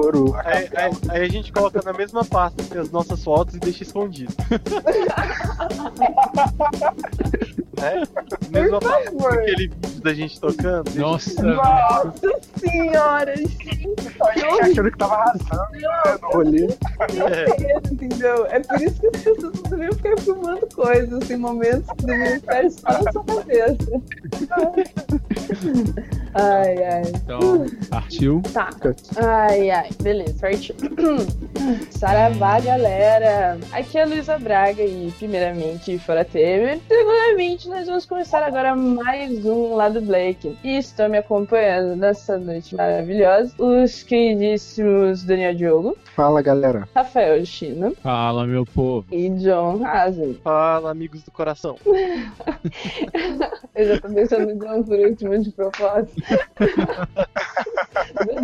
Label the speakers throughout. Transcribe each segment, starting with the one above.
Speaker 1: Coro.
Speaker 2: Aí, aí- aí a gente coloca na mesma pasta as nossas fotos e deixa escondido. né? Mesma pasta
Speaker 3: favor.
Speaker 2: aquele vídeo da gente tocando.
Speaker 4: Nossa,
Speaker 3: Nossa senhora, gente.
Speaker 1: A gente achando que tava arrasando né, no rolê.
Speaker 2: É,
Speaker 3: Entendeu? É por isso que as pessoas não deveriam ficar filmando coisas, assim, momentos que deveriam estar só na sua cabeça. Ai, ai.
Speaker 4: então partiu.
Speaker 3: Tá. Ai, ai. Beleza, partiu. Saravá, galera. Aqui é a Luísa Braga e, primeiramente, fora Temer. Segundamente, nós vamos começar agora mais um Lado Black. E estão me acompanhando nessa noite maravilhosa os queridíssimos Daniel Diogo,
Speaker 1: Fala, galera.
Speaker 3: Rafael China
Speaker 4: Fala, meu povo.
Speaker 3: e John Hazen.
Speaker 2: Fala, amigos do coração.
Speaker 3: Eu já tô pensando em John por último de propósito.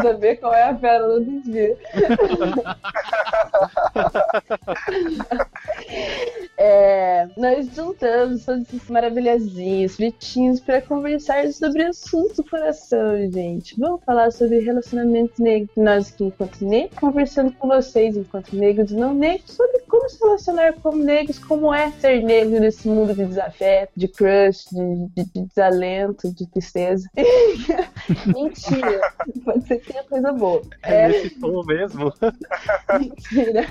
Speaker 3: Saber qual é a pérola do dia. É, nós juntamos todos esses maravilhazinhos, fritinhos, para conversar sobre assuntos do coração, gente. Vamos falar sobre relacionamentos negros. Nós aqui, enquanto negros, conversando com vocês, enquanto negros e não negros, sobre como se relacionar com negros, como é ser negro nesse mundo de desafeto, de crush, de, de- de desalento, de tristeza. Mentira. Pode ser que tenha coisa boa.
Speaker 2: É
Speaker 3: É,
Speaker 2: nesse tom mesmo.
Speaker 3: mentira.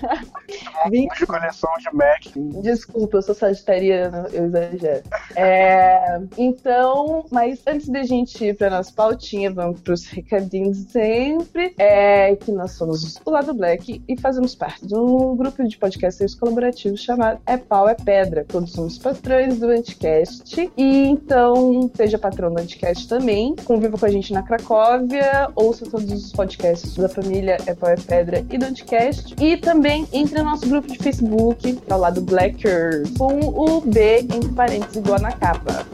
Speaker 3: Mentira.
Speaker 1: De coleção de Mac.
Speaker 3: Desculpa, eu sou sagitariana, eu exagero. É, então, mas antes da gente ir pra nossa pautinha, vamos pros recadinhos sempre. É que nós somos o Lado Black e fazemos parte de um grupo de podcasters colaborativos chamado É Pau é Pedra. Todos somos patrões do Anticast. E então, seja patrão do Anticast também. Conviva com a gente na Cracóvia. Ouça todos os podcasts da família É Pau é Pedra e do Anticast. E também entre no nosso grupo de Facebook, que é o Lado Blackers, com o B entre parênteses igual na capa.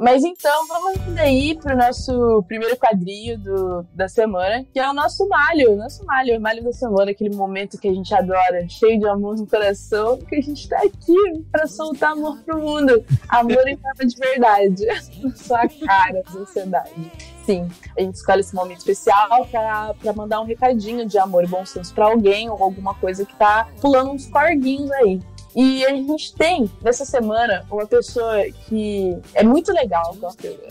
Speaker 3: Mas então, vamos daí pro nosso primeiro quadrinho do, da semana, que é o nosso malho, nosso malho, o malho da semana, aquele momento que a gente adora, cheio de amor no coração, que a gente tá aqui pra soltar amor pro mundo. Amor em forma de verdade. Na sua cara, sociedade. Sim, a gente escolhe esse momento especial pra mandar um recadinho de amor e bom senso pra alguém ou alguma coisa que tá pulando uns corguinhos aí. E a gente tem, nessa semana, uma pessoa que é muito legal,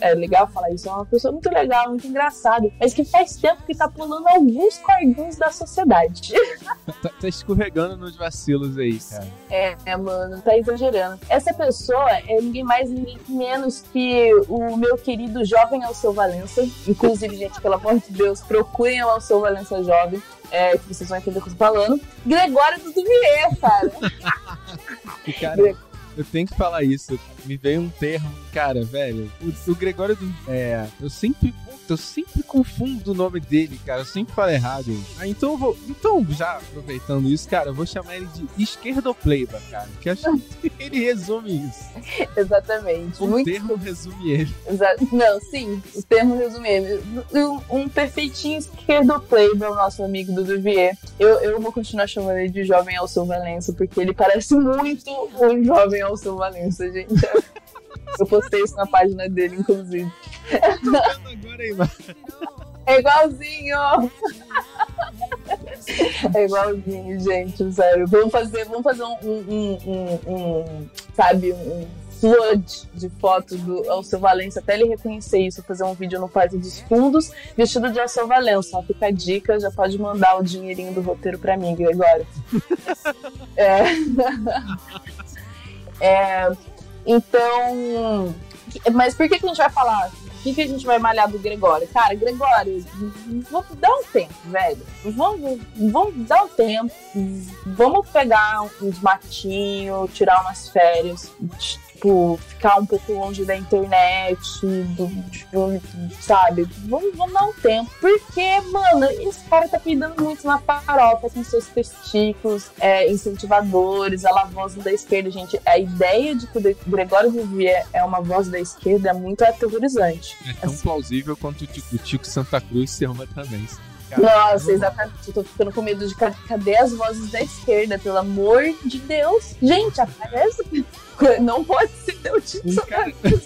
Speaker 3: é legal falar isso, é uma pessoa muito legal, muito engraçada, mas que faz tempo que tá pulando alguns corguinhos da sociedade.
Speaker 4: Tá, tá escorregando nos vacilos aí, cara.
Speaker 3: É, é, mano, tá exagerando. Essa pessoa é ninguém mais, ninguém menos que o meu querido jovem Alceu Valença. Inclusive, gente, pelo amor de Deus, procurem o Alceu Valença jovem, é, que vocês vão entender o que eu tô falando. Gregório do Duvier, cara.
Speaker 4: E, cara, eu tenho que falar isso. Me veio um termo, cara, velho. O, o Gregório do. É. Eu sempre. Eu sempre confundo o nome dele, cara. Eu sempre falo errado. Ah, então eu vou. Então, já aproveitando isso, cara, eu vou chamar ele de esquerdopleiba, cara. Que acho que ele resume isso.
Speaker 3: Exatamente.
Speaker 4: O
Speaker 3: Muito
Speaker 4: termo resume ele.
Speaker 3: Exa- Não, sim, o termo resumindo. Um, um perfeitinho esquerdo-playboy, o nosso amigo do Duvier. Eu, eu vou continuar chamando ele de jovem Alceu Valença, porque ele parece muito um jovem Alceu Valença, gente. Eu postei isso na página dele, inclusive.
Speaker 4: Agora aí, mano.
Speaker 3: É igualzinho! É igualzinho, gente, sério. Vamos fazer, vamos fazer um, um, um- um- sabe, um flood de fotos do Alceu Valença, até ele reconhecer isso, fazer um vídeo no Parque dos Fundos, vestido de Alceu Valença. Fica a dica, já pode mandar o dinheirinho do roteiro pra mim, Gregório. É. É, então, mas por que, que a gente vai falar? O que, que a gente vai malhar do Gregório? Cara, Gregório, vamos dar um tempo, velho. Vamos, vamos dar um tempo. Vamos pegar uns matinhos, tirar umas férias. Tipo, ficar um pouco longe da internet, do, do- sabe? Vamos, vamos dar um tempo. Porque, mano, esse cara tá cuidando muito na farofa com seus testículos é, incentivadores, ela voz da esquerda, gente. A ideia de que o Gregório Vivier é uma voz da esquerda é muito aterrorizante.
Speaker 4: É tão
Speaker 3: Assim.
Speaker 4: plausível quanto o Tico, Santa Cruz ser uma também.
Speaker 3: Nossa, exatamente. Eu tô ficando com medo de ca- cadê as vozes da esquerda, pelo amor de Deus. Gente, aparece. Não pode ser o Tito
Speaker 4: Um cara,
Speaker 3: Cruz,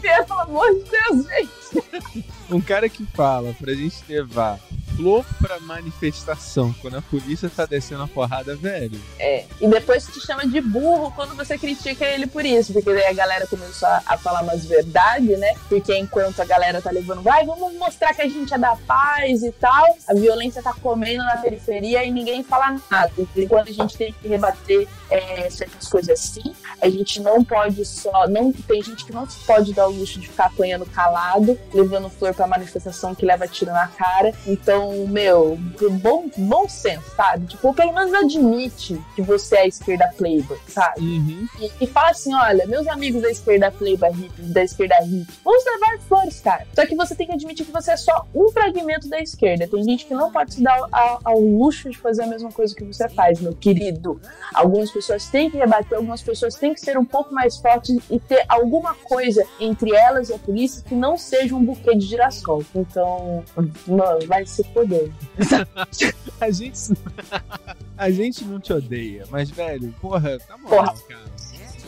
Speaker 3: pelo amor de Deus, gente.
Speaker 4: um cara que fala pra gente levar flor pra manifestação quando a polícia tá descendo a porrada, velho.
Speaker 3: É. E depois te chama de burro quando você critica ele por isso. Porque daí a galera começou a, a falar umas verdades, né? Porque enquanto a galera tá levando, vai, vamos mostrar que a gente é da paz e tal, a violência tá comendo na periferia e ninguém fala nada. E quando a gente tem que rebater é, certas coisas assim, a gente não pode só. não Tem gente que não pode dar o luxo de ficar apanhando calado, levando flor pra manifestação que leva tiro na cara. Então, meu, bom, bom senso, sabe? Tipo, pelo menos admite que você é a esquerda playboy, sabe?
Speaker 4: Uhum.
Speaker 3: E, e fala assim: olha, meus amigos da esquerda playboy da esquerda hippie, vamos levar flores, cara. Só que você tem que admitir que você é só um fragmento da esquerda. Tem gente que não pode se dar ao, ao luxo de fazer a mesma coisa que você faz, meu querido. Algumas pessoas têm que rebater, algumas pessoas têm que ser um pouco mais fortes e ter alguma coisa entre elas e a polícia que não seja um buquê de girassol. Então, mano, vai se poder.
Speaker 4: A gente. a gente não te odeia, mas, velho, porra, tá
Speaker 3: Porra.
Speaker 4: cara.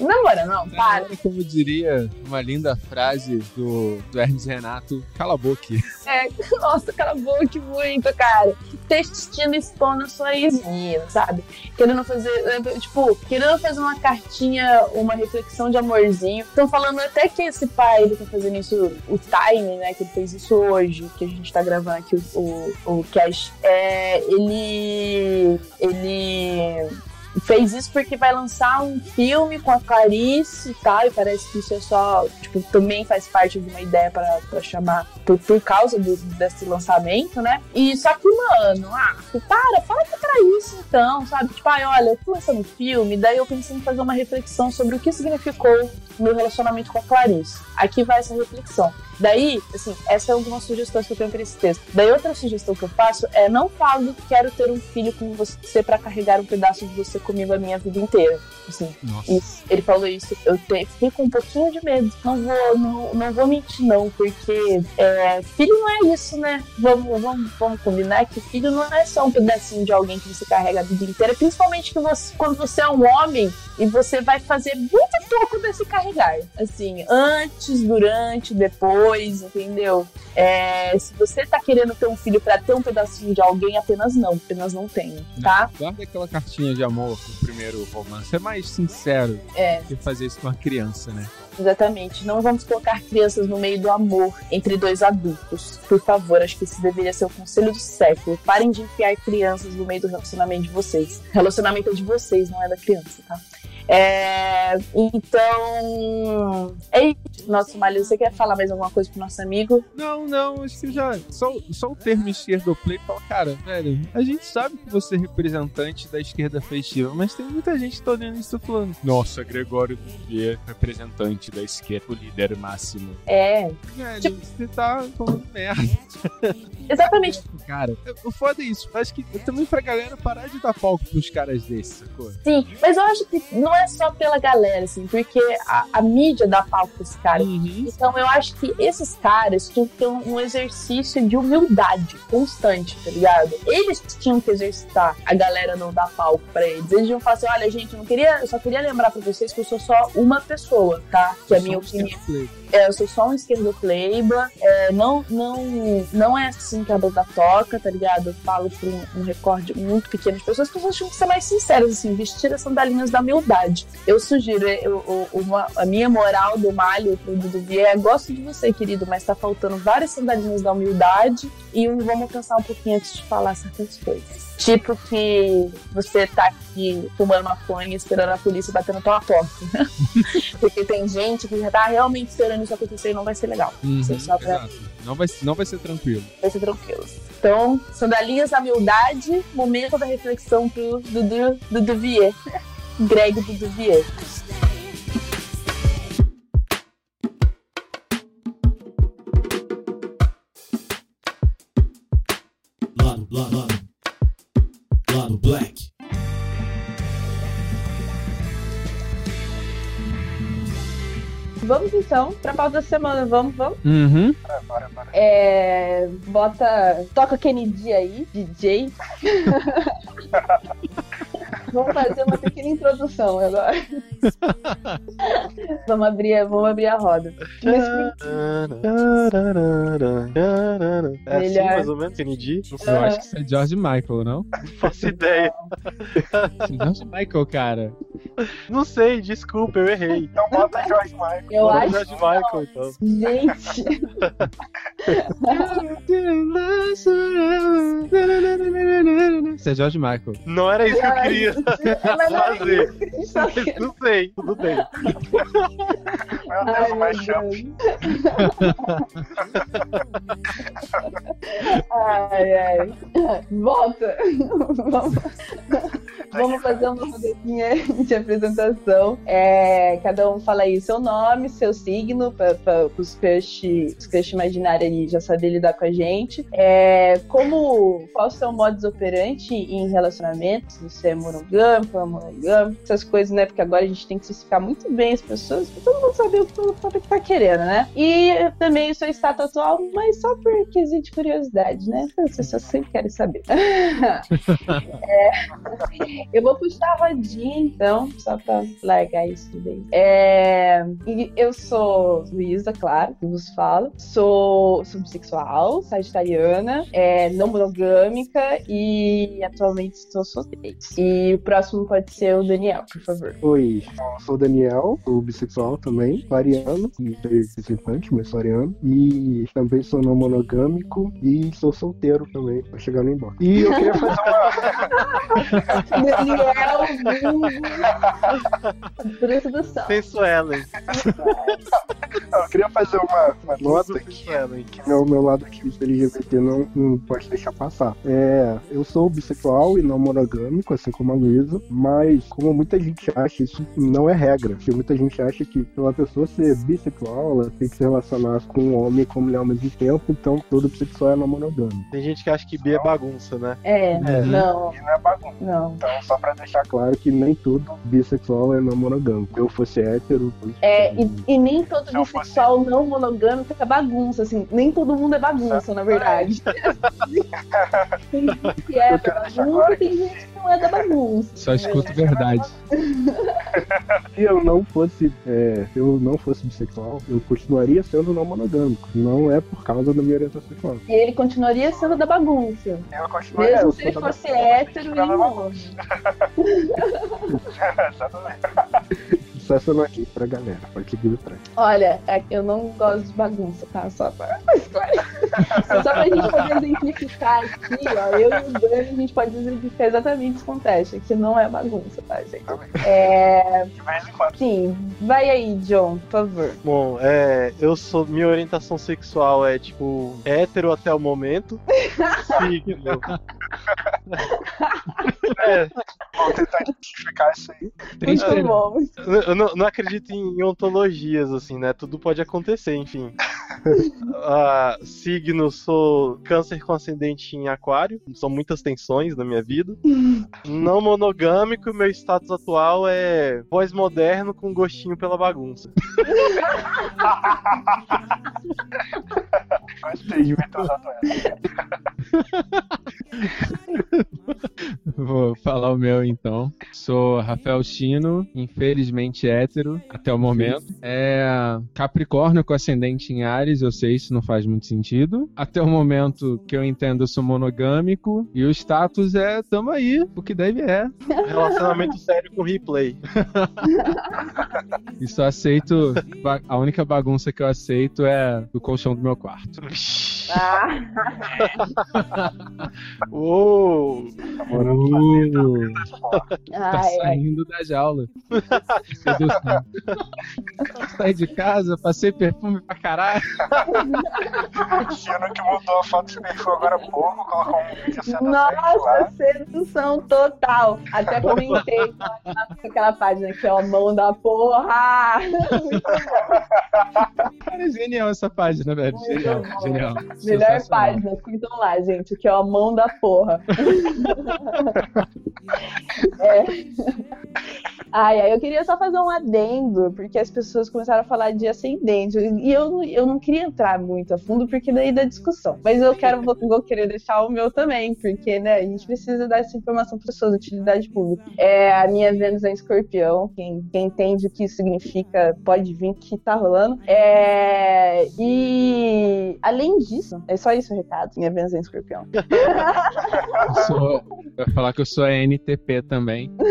Speaker 3: Namora, não, para.
Speaker 4: hora, como diria uma linda frase do, do Hermes Renato, cala a boca.
Speaker 3: É, nossa, cala a boca muito, cara. Textino expondo sua ex-mina, sabe? Querendo fazer, eh, tipo, querendo fazer uma cartinha, uma reflexão de amorzinho. Estão falando até que esse pai, ele tá fazendo isso, o time, né, que ele fez isso hoje, que a gente tá gravando aqui o, o, o cast, é, ele, ele fez isso porque vai lançar um filme com a Clarice e tal, e parece que isso é só, tipo, também faz parte de uma ideia pra chamar por, por causa do- desse lançamento, né? E só que, mano, ah, para, fala que é pra isso então, sabe? Tipo, ai, olha, eu tô lançando um filme, daí eu pensei em fazer uma reflexão sobre o que significou meu relacionamento com a Clarice. Aqui vai essa reflexão. Daí, assim, essa é uma sugestão que eu tenho pra esse texto. Daí, outra sugestão que eu faço é não falo que quero ter um filho com você pra carregar um pedaço de você comigo a minha vida inteira. Assim. Ele falou isso. Eu te, fiquei com um pouquinho de medo. Não vou, não, não vou mentir, não, porque é, filho não é isso, né? Vamos, vamos, vamos combinar que filho não é só um pedacinho de alguém que você carrega a vida inteira, principalmente que você, quando você é um homem e você vai fazer muito pouco desse carregar. Assim, antes, durante, depois, entendeu? É, se você tá querendo ter um filho pra ter um pedacinho de alguém, apenas não, apenas não tenha, tá?
Speaker 4: Guarda aquela cartinha de amor pro primeiro romance. É mais sincero
Speaker 3: É.
Speaker 4: que fazer isso com uma criança, né?
Speaker 3: Exatamente. Não vamos colocar crianças no meio do amor entre dois adultos. Por favor, acho que esse deveria ser o conselho do século. Parem de enfiar crianças no meio do relacionamento de vocês. Relacionamento é de vocês, não é da criança, tá? É, então. É isso. Nossa, Malho, você quer falar mais alguma coisa pro nosso amigo?
Speaker 4: Não, não, acho que já. Só, só o termo esquerdo play fala, cara, velho, a gente sabe que você é representante da esquerda festiva, mas tem muita gente que tá olhando isso tá falando. Nossa, Gregório Vivier, representante da esquerda, o líder máximo.
Speaker 3: É,
Speaker 4: Velho,
Speaker 3: Tipo-
Speaker 4: você tá falando merda.
Speaker 3: exatamente.
Speaker 4: Cara, o foda é isso. Acho que também pra galera parar de dar palco pros caras desses, sacou?
Speaker 3: Sim, mas eu acho que não é só pela galera, assim, porque a, a mídia dá palco pra esse cara.
Speaker 4: Uhum.
Speaker 3: Então eu acho que esses caras tinham que ter um, um exercício de humildade constante, tá ligado? Eles tinham que exercitar a galera não dar palco pra eles. Eles iam falar assim: olha, gente, eu não queria, eu só queria lembrar pra vocês que eu sou só uma pessoa, tá? Que a minha opinião. É, eu sou só um esquerdo pleiba. É, não, não, não é assim que a banda toca, tá ligado? Eu falo por um, um recorde muito pequeno de pessoas. As pessoas tinham que ser mais sinceras, assim, vestir as sandalinhas da humildade. Eu sugiro, eu, eu- uma- a minha moral do malho pro Dudu Vier é: gosto de você, querido, mas tá faltando várias sandalinhas da humildade e vamos pensar um pouquinho antes de falar certas coisas. Tipo que você tá aqui fumando maconha esperando a polícia bater na tua porta. Porque tem gente que já tá realmente esperando isso acontecer e não vai ser legal.
Speaker 4: Uhum,
Speaker 3: só pra-.
Speaker 4: Não vai, não vai ser tranquilo.
Speaker 3: Vai ser tranquilo. Então, sandalinhas da humildade, momento da reflexão pro Dudu, Dudu Vier. Greg Duduvier. Lado,
Speaker 5: lado, lado. Lado Black.
Speaker 3: Vamos então pra pauta da semana, vamos, vamos?
Speaker 4: Uhum.
Speaker 1: Bora, bora, bora.
Speaker 3: É, bota. Toca Kennedy aí, DJ. Vamos fazer uma pequena introdução agora. vamos, abrir, vamos abrir a roda.
Speaker 2: É assim,
Speaker 3: Melhor.
Speaker 2: mais ou menos, Kennedy? Não sei,
Speaker 4: Eu acho que isso é George Michael, não?
Speaker 2: não faço ideia.
Speaker 4: É George Michael, cara.
Speaker 2: Não sei, desculpa, eu errei.
Speaker 1: Então bota George Michael.
Speaker 3: eu
Speaker 2: Bora
Speaker 3: acho.
Speaker 2: George Michael, então.
Speaker 3: Gente,
Speaker 4: Isso é George Michael.
Speaker 2: Não era isso que eu queria
Speaker 3: mas não
Speaker 2: fazer. Não sei, tudo bem.
Speaker 1: Meu Deus,
Speaker 3: Ai,
Speaker 1: mashup.
Speaker 3: Deus. Ai, ai. Volta. Vamos, vamos fazer uma rodadinha de apresentação. É, cada um fala aí seu nome, seu signo, para os os crush imaginários ali já saber lidar com a gente. É, como, qual o seu modus operandi em relacionamentos? Você é monogâmico, essas coisas, né? Porque agora a gente tem que especificar muito bem as pessoas, pra todo mundo saber o que o que tá querendo, né? E também o seu status atual, mas só por quesito de curiosidade, né? As pessoas sempre querem saber. É, eu vou puxar a rodinha, então, só pra largar isso daí. É, eu sou Luísa, claro, que vos falo. Sou, bissexual, sagitariana, é, não monogâmica e atualmente estou solteira. E próximo pode ser o Daniel, por favor.
Speaker 1: Oi, eu sou o Daniel, sou bissexual também, variano, participante, mas variano. E também sou não monogâmico e sou solteiro também, pra chegar no embora. E eu queria fazer uma.
Speaker 3: Daniel, vulgo, Bruto do Sol.
Speaker 1: Eu queria fazer uma, uma nota
Speaker 2: Ellen.
Speaker 1: que meu, meu lado aqui LGBT não, não pode deixar passar. É, eu sou bissexual e não monogâmico, assim como a Luísa, mas como muita gente acha, isso não é regra. Porque muita gente acha que pela pessoa ser bissexual, ela tem que se relacionar com um homem e com mulher ao mesmo tempo, então todo bissexual é não monogâmico.
Speaker 2: Tem gente que acha que bi é bagunça, né?
Speaker 3: É,
Speaker 4: Uhum.
Speaker 3: não,
Speaker 1: E não é bagunça.
Speaker 3: não.
Speaker 1: Então, só pra deixar claro que nem todo bissexual é não monogâmico. Se eu fosse hétero. eu-
Speaker 3: É, e, e nem todo
Speaker 1: Se eu fosse-
Speaker 3: bissexual não monogâmico é bagunça, assim. Nem todo mundo é bagunça, na verdade. tem gente que é bagunça e tem gente que não é da bagunça.
Speaker 4: Só escuto verdade.
Speaker 1: Se eu não fosse, é, se eu não fosse bissexual, eu continuaria sendo não monogâmico. Não é por causa da minha orientação sexual.
Speaker 3: E ele continuaria sendo da bagunça.
Speaker 1: Eu continuaria.
Speaker 3: Mesmo se ele fosse hétero e não.
Speaker 1: Exatamente. Essa não aqui pra galera, pode seguir atrás.
Speaker 3: Olha, é- eu não gosto de bagunça, tá? Só pra. Só pra gente poder exemplificar aqui, ó. Eu e o Dani, a gente pode exemplificar exatamente esse contexto, que não é bagunça, tá, gente? É.
Speaker 1: De vez em quando.
Speaker 3: Sim, vai aí, John, por favor.
Speaker 2: Bom, é, eu sou. Minha orientação sexual é tipo hétero até o momento. Signo.
Speaker 1: Justificar isso aí.
Speaker 4: Triste.
Speaker 3: Muito bom.
Speaker 2: eu não, não acredito em, ontologias, assim, né? Tudo pode acontecer, enfim. Ah, signo, sou câncer com ascendente em aquário. São muitas tensões na minha vida. Não monogâmico, meu status atual é pós-moderno com gostinho pela bagunça.
Speaker 1: Gostei de.
Speaker 4: Vou falar o meu então. Sou Rafael Chino, infelizmente hétero até o momento. É Capricórnio com ascendente em Ares, eu sei isso não faz muito sentido. Até o momento que eu entendo, eu sou monogâmico e o status é tamo aí, o que deve é.
Speaker 2: Relacionamento sério com replay.
Speaker 4: E só aceito a única bagunça que eu aceito é do colchão do meu quarto.
Speaker 3: Ah,
Speaker 2: Uou!
Speaker 4: Uh, tá
Speaker 3: ai, ai.
Speaker 4: saindo da jaula. Sedução. Saí de casa, passei perfume pra caralho.
Speaker 1: Chino que mudou a foto do perfil agora há pouco, colocou um vídeo sendo
Speaker 3: Nossa, sedução total. Até comentei naquela página que é a mão da porra.
Speaker 4: Cara, é genial essa página, velho. Genial, genial.
Speaker 3: Melhor página, curtam lá, gente, que é a mão da porra. É. Ai, ai, eu queria só fazer um adendo, porque as pessoas começaram a falar de ascendente. E eu, não- eu não queria entrar muito a fundo, porque daí dá discussão. Mas eu quero, vou, vou querer deixar o meu também, porque né, a gente precisa dar essa informação para pessoas, utilidade pública. É, a minha Vênus é em escorpião. Quem, quem entende o que isso significa pode vir que tá rolando. É, e além disso, é só isso o recado. Minha Vênus é em escorpião.
Speaker 4: Eu sou, vai falar que eu sou NTP também.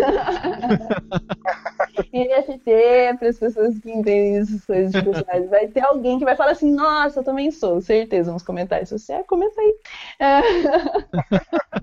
Speaker 3: NFT, para as pessoas que entendem essas coisas de personagem. Vai ter alguém que vai falar assim: Nossa, eu também sou, certeza, nos comentários. Se você é, comenta aí. É.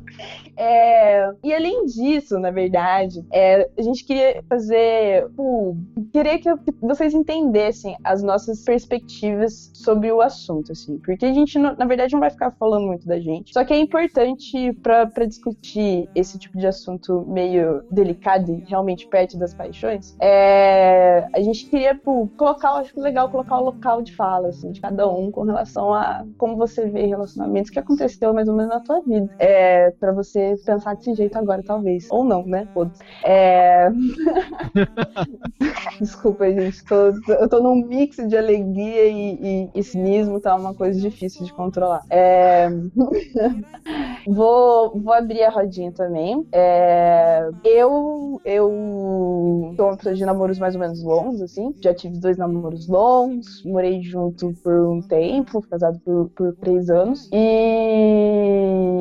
Speaker 3: É, e além disso, na verdade, é, a gente queria fazer. tipo, queria que eu- que vocês entendessem as nossas perspectivas sobre o assunto, assim. Porque a gente, na verdade, não vai ficar falando muito da gente. Só que é importante para discutir esse tipo de assunto meio delicado e realmente perto das paixões. É, a gente queria pô, colocar, acho legal colocar o local de fala, assim, de cada um com relação a como você vê relacionamentos que aconteceu mais ou menos na tua vida. É, para você pensar desse jeito agora, talvez. Ou não, né? Foda-se. É... Desculpa, gente. Tô, eu tô num mix de alegria e, e, e cinismo, tá uma coisa difícil de controlar. É... vou, vou abrir a rodinha também. É... Eu, eu tô uma de namoros mais ou menos longos, assim. Já tive dois namoros longos, morei junto por um tempo, casado por, por três anos. E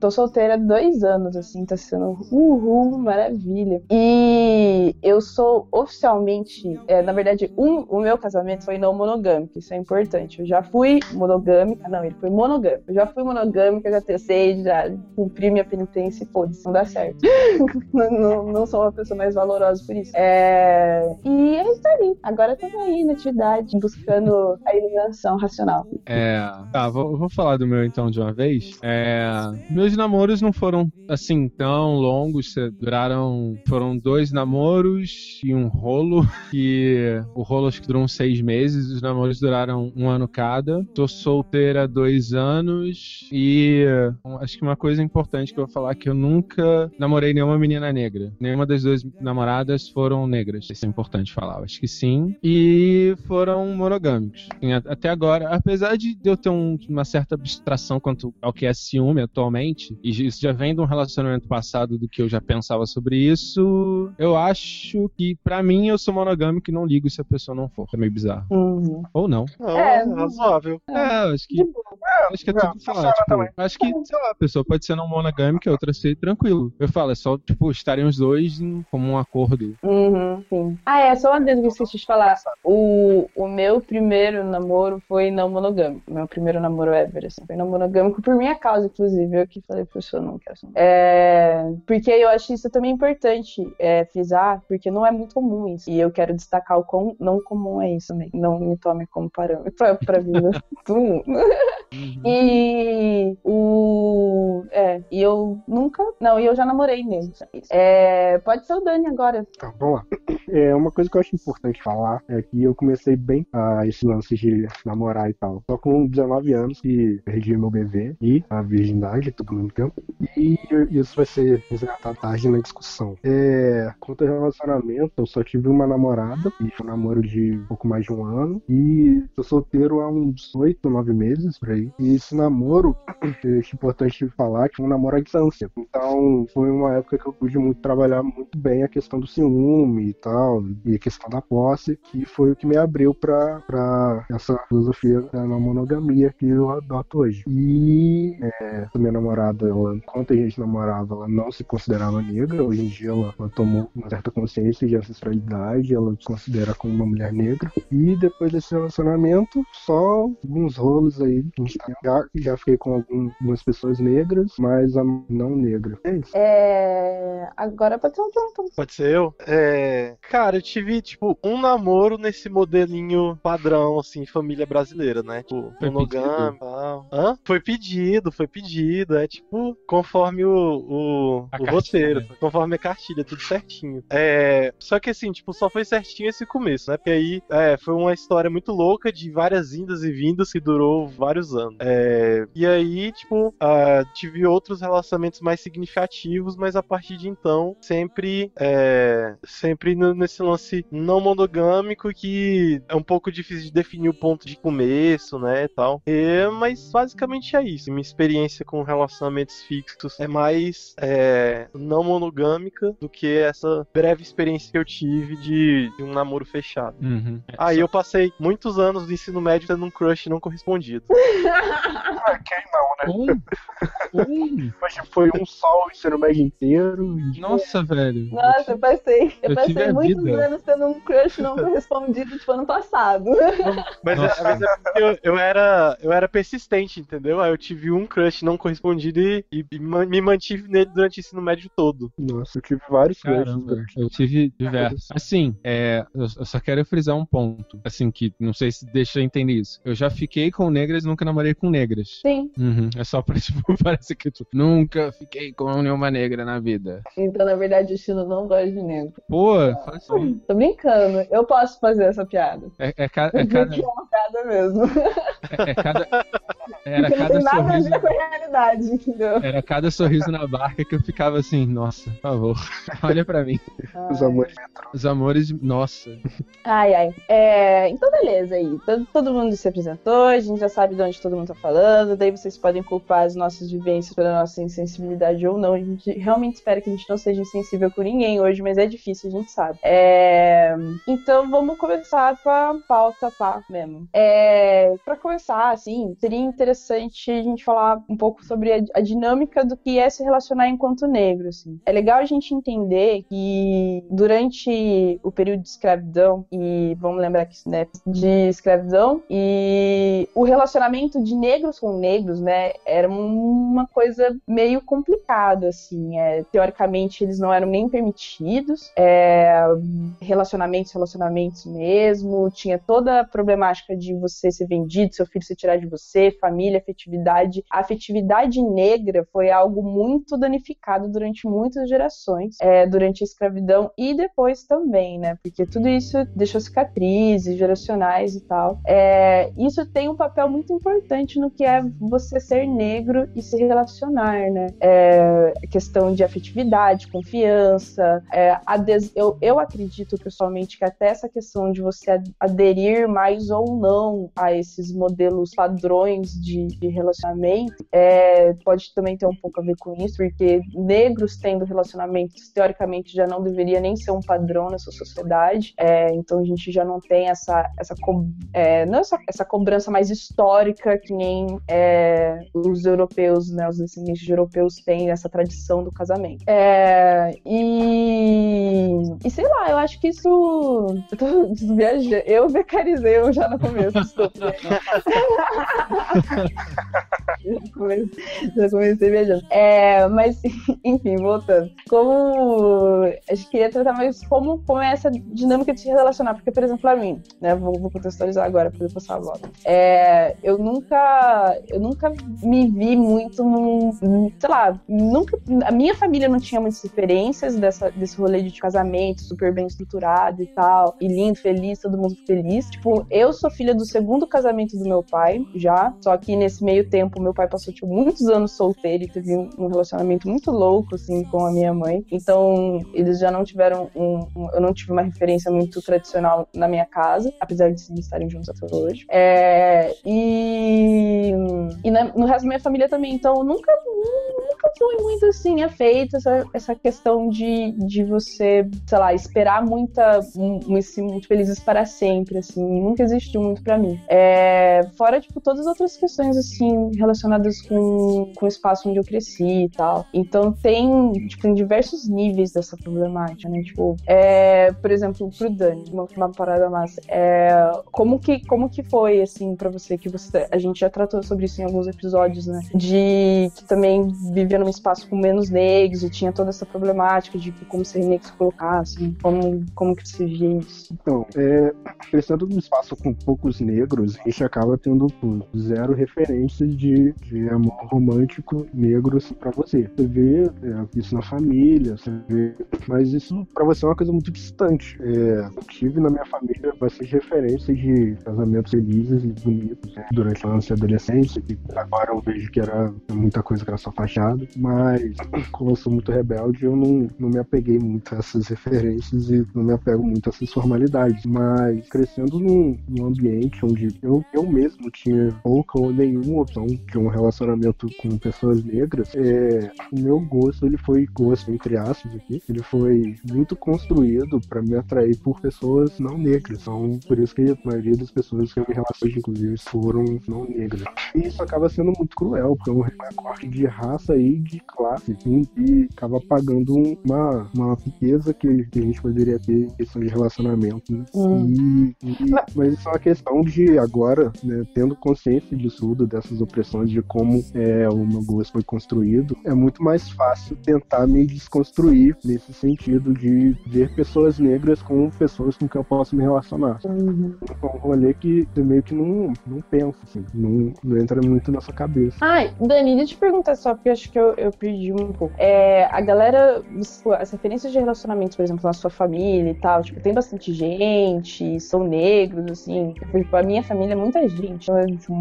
Speaker 3: tô solteira há dois anos, assim, tá sendo uhul, maravilha. E eu sou oficialmente, é, na verdade, um, o meu casamento foi não monogâmico, isso é importante. Eu já fui monogâmica, não, ele foi monogâmico. Eu já fui monogâmica, já testei, já cumpri minha penitência e foda-se, não dá certo. não, não, não sou uma pessoa mais valorosa por isso. É, e é isso aí. Agora estamos aí na atividade, buscando a iluminação racional.
Speaker 4: É, tá, vou, vou falar do meu então de uma vez. É, meus namoros não foram assim tão longos, duraram. Foram dois namoros e um rolo. E o rolo acho que durou uns seis meses, os namoros duraram um ano cada. Tô solteira há dois anos e acho que uma coisa importante que eu vou falar é que eu nunca namorei nenhuma menina negra. Nenhuma das duas namoradas foram negras. Isso é importante falar. Eu acho que sim. E foram monogâmicos. Até agora, apesar de eu ter um- uma certa abstração quanto ao que é ciúme atualmente, e isso já vem de um relacionamento passado do que eu já pensava sobre isso, eu acho que pra mim eu sou monogâmico e não ligo se a pessoa não for. É meio bizarro.
Speaker 3: Uhum.
Speaker 4: Ou não.
Speaker 2: Não,
Speaker 3: É,
Speaker 2: é razoável.
Speaker 4: É, eu acho que
Speaker 3: Boa.
Speaker 4: Acho que é
Speaker 1: Não,
Speaker 4: tudo falar,
Speaker 1: funciona
Speaker 4: tipo,
Speaker 1: também.
Speaker 4: acho que, sei lá, a pessoa pode ser não monogâmica, a outra ser tranquilo. Eu falo, é só, tipo, estarem os dois em como um acordo.
Speaker 3: Uhum, sim. Ah, é, só uma vez que eu esqueci de falar. O, o meu primeiro namoro foi não monogâmico. Meu primeiro namoro ever, assim. Foi não monogâmico por minha causa, inclusive. Eu que falei pra pessoa, não quero. assim. É, porque eu acho isso também importante é, frisar, porque não é muito comum isso. E eu quero destacar o quão não comum é isso também. Não me tome como parâmetro pra, pra vida do mundo. E o. É, e eu nunca. Não, e eu já namorei mesmo. É, pode ser o Dani agora.
Speaker 1: Tá, vamos lá. É, uma coisa que eu acho importante falar é que eu comecei bem a esse lance de namorar e tal. Só com 19 anos que perdi meu bebê e a virgindade, tudo ao mesmo tempo. E isso vai ser resgatado tarde na discussão. É, quanto ao relacionamento, eu só tive uma namorada e foi um namoro de um pouco mais de um ano. E tô solteiro há uns 8, 9 meses por aí. E esse namoro, eu acho importante falar que foi um namoro à distância. Então, foi uma época que eu pude muito trabalhar muito bem a questão do ciúme e tal, e a questão da posse, que foi o que me abriu pra, pra essa filosofia da monogamia que eu adoto hoje. E é, minha namorada, ela, enquanto a gente namorava, ela não se considerava negra. Hoje em dia, ela, ela tomou uma certa consciência de ancestralidade, ela se considera como uma mulher negra. E depois desse relacionamento, só alguns rolos aí. Que a gente tá- Já, já fiquei com algum- algumas pessoas negras, mas não negra. É isso.
Speaker 3: É... Agora pode ser um Jonathan.
Speaker 2: Pode ser eu? É. Cara, eu tive, tipo, um namoro nesse modelinho padrão, assim, família brasileira, né? Tipo,
Speaker 4: Foi
Speaker 2: monogâmico e tal. Hã? Foi pedido, foi pedido. É tipo, conforme o, o, o
Speaker 4: cartilha.
Speaker 2: roteiro, conforme a cartilha, tudo certinho. É. Só que assim, tipo, só foi certinho esse começo, né? Porque aí é, foi uma história muito louca de várias indas e vindas que durou vários anos. É, e aí, tipo, ah, tive outros relacionamentos mais significativos, mas a partir de então, sempre, é, sempre nesse lance não monogâmico que é um pouco difícil de definir o ponto de começo, né, e tal. É, mas basicamente é isso. Minha experiência com relacionamentos fixos é mais é, não monogâmica do que essa breve experiência que eu tive de, de um namoro fechado.
Speaker 4: Uhum.
Speaker 2: Aí eu passei muitos anos do ensino médio tendo um crush não correspondido.
Speaker 1: Ah, quem não, né?
Speaker 4: Um, um.
Speaker 1: Hoje foi um sol o ensino médio inteiro. e-
Speaker 4: Nossa, velho.
Speaker 3: Nossa, eu passei. Eu,
Speaker 4: eu
Speaker 3: passei muitos
Speaker 4: vida.
Speaker 3: anos tendo um crush não correspondido, tipo, ano passado.
Speaker 2: Mas, é, mas é porque eu, eu era, eu era persistente, entendeu? Aí eu tive um crush não correspondido e, e- e me mantive nele durante o ensino médio todo.
Speaker 1: Nossa, eu tive vários crushes.
Speaker 4: Eu tive diversos. Assim, é, eu, só quero frisar um ponto. Assim, que não sei se deixa eu entender isso. Eu já fiquei com negras, nunca namorei com negras.
Speaker 3: Sim.
Speaker 4: Uhum, é só pra, tipo, parece que tu nunca fiquei com nenhuma negra na vida.
Speaker 3: Então, na verdade, o Chino não gosta de negro.
Speaker 4: Pô, assim.
Speaker 3: Tô brincando. Eu posso fazer essa piada.
Speaker 4: É, é, ca- é cada.
Speaker 3: é uma piada mesmo.
Speaker 4: É, é cada. Era
Speaker 3: Porque não
Speaker 4: cada
Speaker 3: tem nada a
Speaker 4: sorriso.
Speaker 3: ver com a realidade, entendeu?
Speaker 4: Era cada sorriso na barca que eu ficava assim, nossa, por favor, olha pra mim.
Speaker 1: Os amores.
Speaker 4: Os amores, nossa.
Speaker 3: Ai, ai. É, então, beleza aí. Todo, todo mundo se apresentou, a gente já sabe de onde todo mundo tá falando. Daí vocês podem culpar as nossas vivências pela nossa insensibilidade ou não. A gente realmente espera que a gente não seja insensível com ninguém hoje, mas é difícil, a gente sabe. É, então, vamos começar com a pauta pá mesmo. É, pra começar, assim, seria interessante a gente falar um pouco sobre a, dinâmica do que é se relacionar enquanto negro, assim. É legal a gente entender que durante o período de escravidão, e vamos lembrar que né, de escravidão, e o relacionamento de negros com negros, né, era uma coisa meio complicada, assim. É, teoricamente, eles não eram nem permitidos. É, relacionamentos, relacionamentos mesmo. Tinha toda a problemática de você ser vendido, seu filho se tirar de você, família, afetividade. A afetividade negra foi algo muito danificado durante muitas gerações, é, durante a escravidão e depois também, né? Porque tudo isso deixou cicatrizes geracionais e tal. É, isso tem um papel muito importante no que é você ser negro e se relacionar, né? É, questão de afetividade, confiança, é, eu, eu acredito pessoalmente que até essa questão de você ad- aderir mais ou não a esses modelos padrões de, de relacionamento é, pode também ter um pouco a ver com isso, porque negros tendo relacionamentos teoricamente já não deveria nem ser um padrão nessa sociedade, é, então a gente já não tem essa, essa co- é, não essa, essa cobrança mais histórica que nem é, os europeus, né, os descendentes de europeus têm essa tradição do casamento. É, e, e sei lá, eu acho que isso. Eu tô viajando. Eu becarizei eu já no começo, desculpa. já, comecei, já comecei viajando. É, mas, enfim, voltando. Como. A gente queria tratar mais como, como é essa dinâmica de se relacionar. Porque, por exemplo, pra mim, né? Vou, vou contextualizar agora pra depois passar a volta. É, eu nunca. Eu nunca me vi muito num. Sei lá, nunca. A minha família não tinha muitas referências dessa, desse rolê de casamento super bem estruturado e tal. E lindo, feliz, todo mundo feliz. Tipo, eu sou filha do segundo casamento do meu pai, já. Só que nesse meio tempo, meu pai passou, tipo, muitos anos solteiro e teve um relacionamento muito louco, assim, com a minha mãe. Então, eles já não tiveram um. um- eu não tive uma referência muito tradicional na minha casa, apesar de estarem juntos até hoje. É, e. E na- no resto da minha família também. Então, eu nunca, fui muito assim afeita essa, essa questão de, de você, sei lá, esperar muita, um, assim, muito felizes para sempre, assim, nunca existiu muito pra mim. É, fora, tipo, todas as outras questões, assim, relacionadas com, com o espaço onde eu cresci e tal. Então, tem, tipo, tem diversos níveis dessa problemática, né? Tipo, é, por exemplo, pro Dani, uma, uma parada massa, é, como que, como que foi, assim, pra você, que você, a gente já tratou sobre isso em alguns episódios, né? De que também vivia num espaço com menos negros e tinha toda essa problemática de como ser negro se colocasse, como, como que se via isso.
Speaker 1: Então, é, crescendo num espaço com poucos negros, a gente acaba tendo zero referências de, de amor romântico negro assim, pra você. Você vê é, isso na família, você vê, mas isso pra você é uma coisa muito distante. É, eu tive na minha família bastante referências de casamentos felizes e bonitos né, durante a nossa adolescência, que agora eu vejo que era muita coisa que era só fachada, mas como eu sou muito rebelde, eu não, não me apeguei muito a essas referências e não me apego muito a essas formalidades. Mas crescendo num, num ambiente onde eu, eu mesmo tinha pouca ou nenhuma opção de um relacionamento com pessoas negras, é, o meu gosto, ele foi gosto, entre aspas aqui, ele foi muito construído para me atrair por pessoas não negras. Então, por isso que a maioria das pessoas que eu me relacionei, inclusive, foram não negras. E isso acaba sendo muito cruel, porque é um recorte de raça e de classe, assim, e acaba pagando uma, uma riqueza que, que a gente poderia ter em questão de relacionamento, né?
Speaker 3: Hum.
Speaker 1: E, e- mas isso é uma questão de agora, né, tendo consciência disso tudo, dessas opressões, de como é, o meu gosto foi construído, é muito mais fácil tentar me desconstruir nesse sentido de ver pessoas negras como pessoas com quem eu posso me relacionar.
Speaker 3: Uhum.
Speaker 1: É um rolê que você meio que não, não pensa, assim, não, não entra muito na sua cabeça.
Speaker 3: Ai, Dani, deixa eu te perguntar só, porque acho que eu, eu perdi um pouco. É, a galera, tipo, as referências de relacionamentos, por exemplo, na sua família e tal, tipo, tem bastante gente, são negros, assim. Tipo, a minha família é muita gente. Então, é, tipo,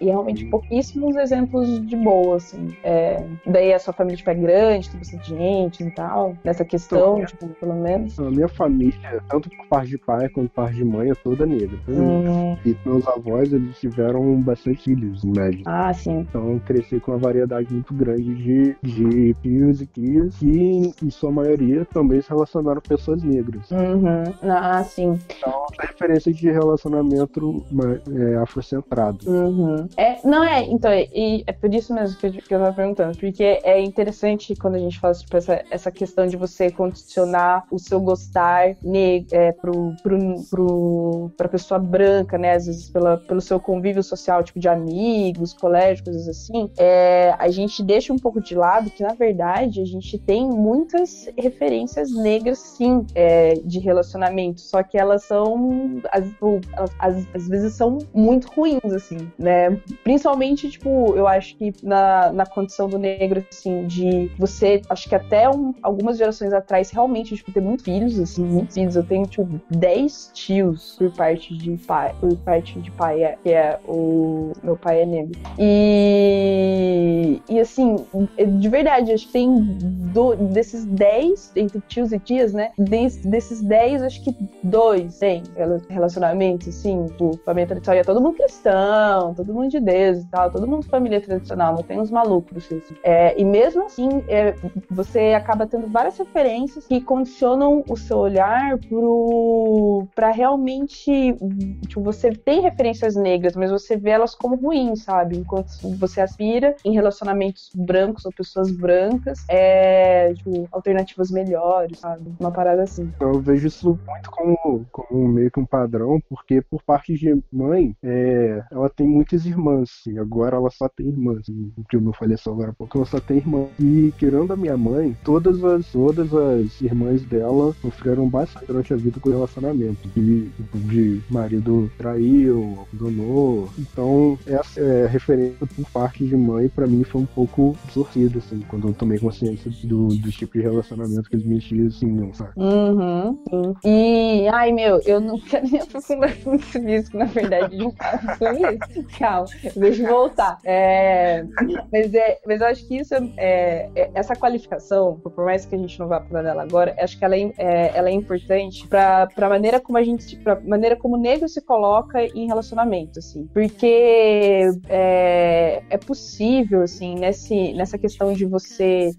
Speaker 3: e realmente pouquíssimos exemplos de boa, assim. É, daí a sua família, tipo, é grande, tem bastante gente e tal. Nessa questão,
Speaker 1: Então,
Speaker 3: tipo, pelo menos.
Speaker 1: A minha família, tanto por parte de pai quanto por parte de mãe, é toda negra.
Speaker 3: Hum,
Speaker 1: E meus avós, eles tiveram bastante filhos, em média.
Speaker 3: ah, sim.
Speaker 1: Então eu cresci com uma variedade muito grande de, de tios e tias que, em sua maioria, também se relacionaram com pessoas negras.
Speaker 3: Uhum. Ah, sim.
Speaker 1: Então, a referência de relacionamento é, afrocentrado.
Speaker 3: Uhum. É, não é, então, é, e é por isso mesmo que eu, que eu tava perguntando, porque é interessante quando a gente fala tipo, essa, essa questão de você condicionar o seu gostar ne, é, pro, pro, pro, pra pessoa branca, né? Às vezes pela, pelo seu convívio social, tipo de amigos, colégio, coisas assim, é, a gente deixa um pouco de lado que, na verdade, a gente tem muitas referências negras, sim, é, de relacionamento, só que elas são, às, às vezes são muito ruins, assim, né? Principalmente, tipo, eu acho que na, na condição do negro, assim, de você, acho que até um- algumas gerações atrás, realmente, tipo, ter muitos filhos, assim, muitos filhos. Eu tenho, tipo, 10 tios por parte de pai, por parte de pai, é, que é o meu pai é negro. E, e assim, de verdade, acho que tem do- desses 10, entre tios e tias, né? Des- desses 10, acho que dois tem rela- relacionamentos, assim, tipo, família tradicional. E é todo mundo cristão, todo mundo de Deus e tal, todo mundo família tradicional, não tem uns malucos, assim. É, e mesmo assim, é, você acaba tendo várias referências que condicionam o seu olhar pro, pra realmente. Tipo, você tem referências negras, mas você vê elas como ruins, sabe? Enquanto você aspira em relacionamentos brancos ou pessoas brancas, é, tipo, alternativas melhores, sabe? Uma parada assim.
Speaker 1: Então, eu vejo isso muito como, como meio que um padrão, porque por parte de mãe, é, ela tem muitas irmãs, e agora ela só tem irmãs. Que eu faleceu agora há pouco, ela só tem irmã. E tirando a minha mãe, todas as, todas as irmãs dela sofreram bastante durante a vida com relacionamento. De, tipo, de marido traiu, abandonou. Então, essa é, referência por parte de mãe, pra mim, foi um pouco distorcida, assim, quando eu tomei consciência do, do tipo de relacionamento que as minhas tias tinham, sabe?
Speaker 3: Uhum. E, ai meu, eu não quero nem aprofundar muito nisso, na verdade não falo sobre isso. Calma, deixa eu voltar. É, mas, é, mas eu acho que isso é, é- essa qualificação, por mais que a gente não vá falar dela agora, acho que ela é, é- ela é importante pra, pra maneira como a gente, pra maneira como o negro se coloca em relacionamento, assim. Porque é, é possível, assim, nesse, nessa questão de você,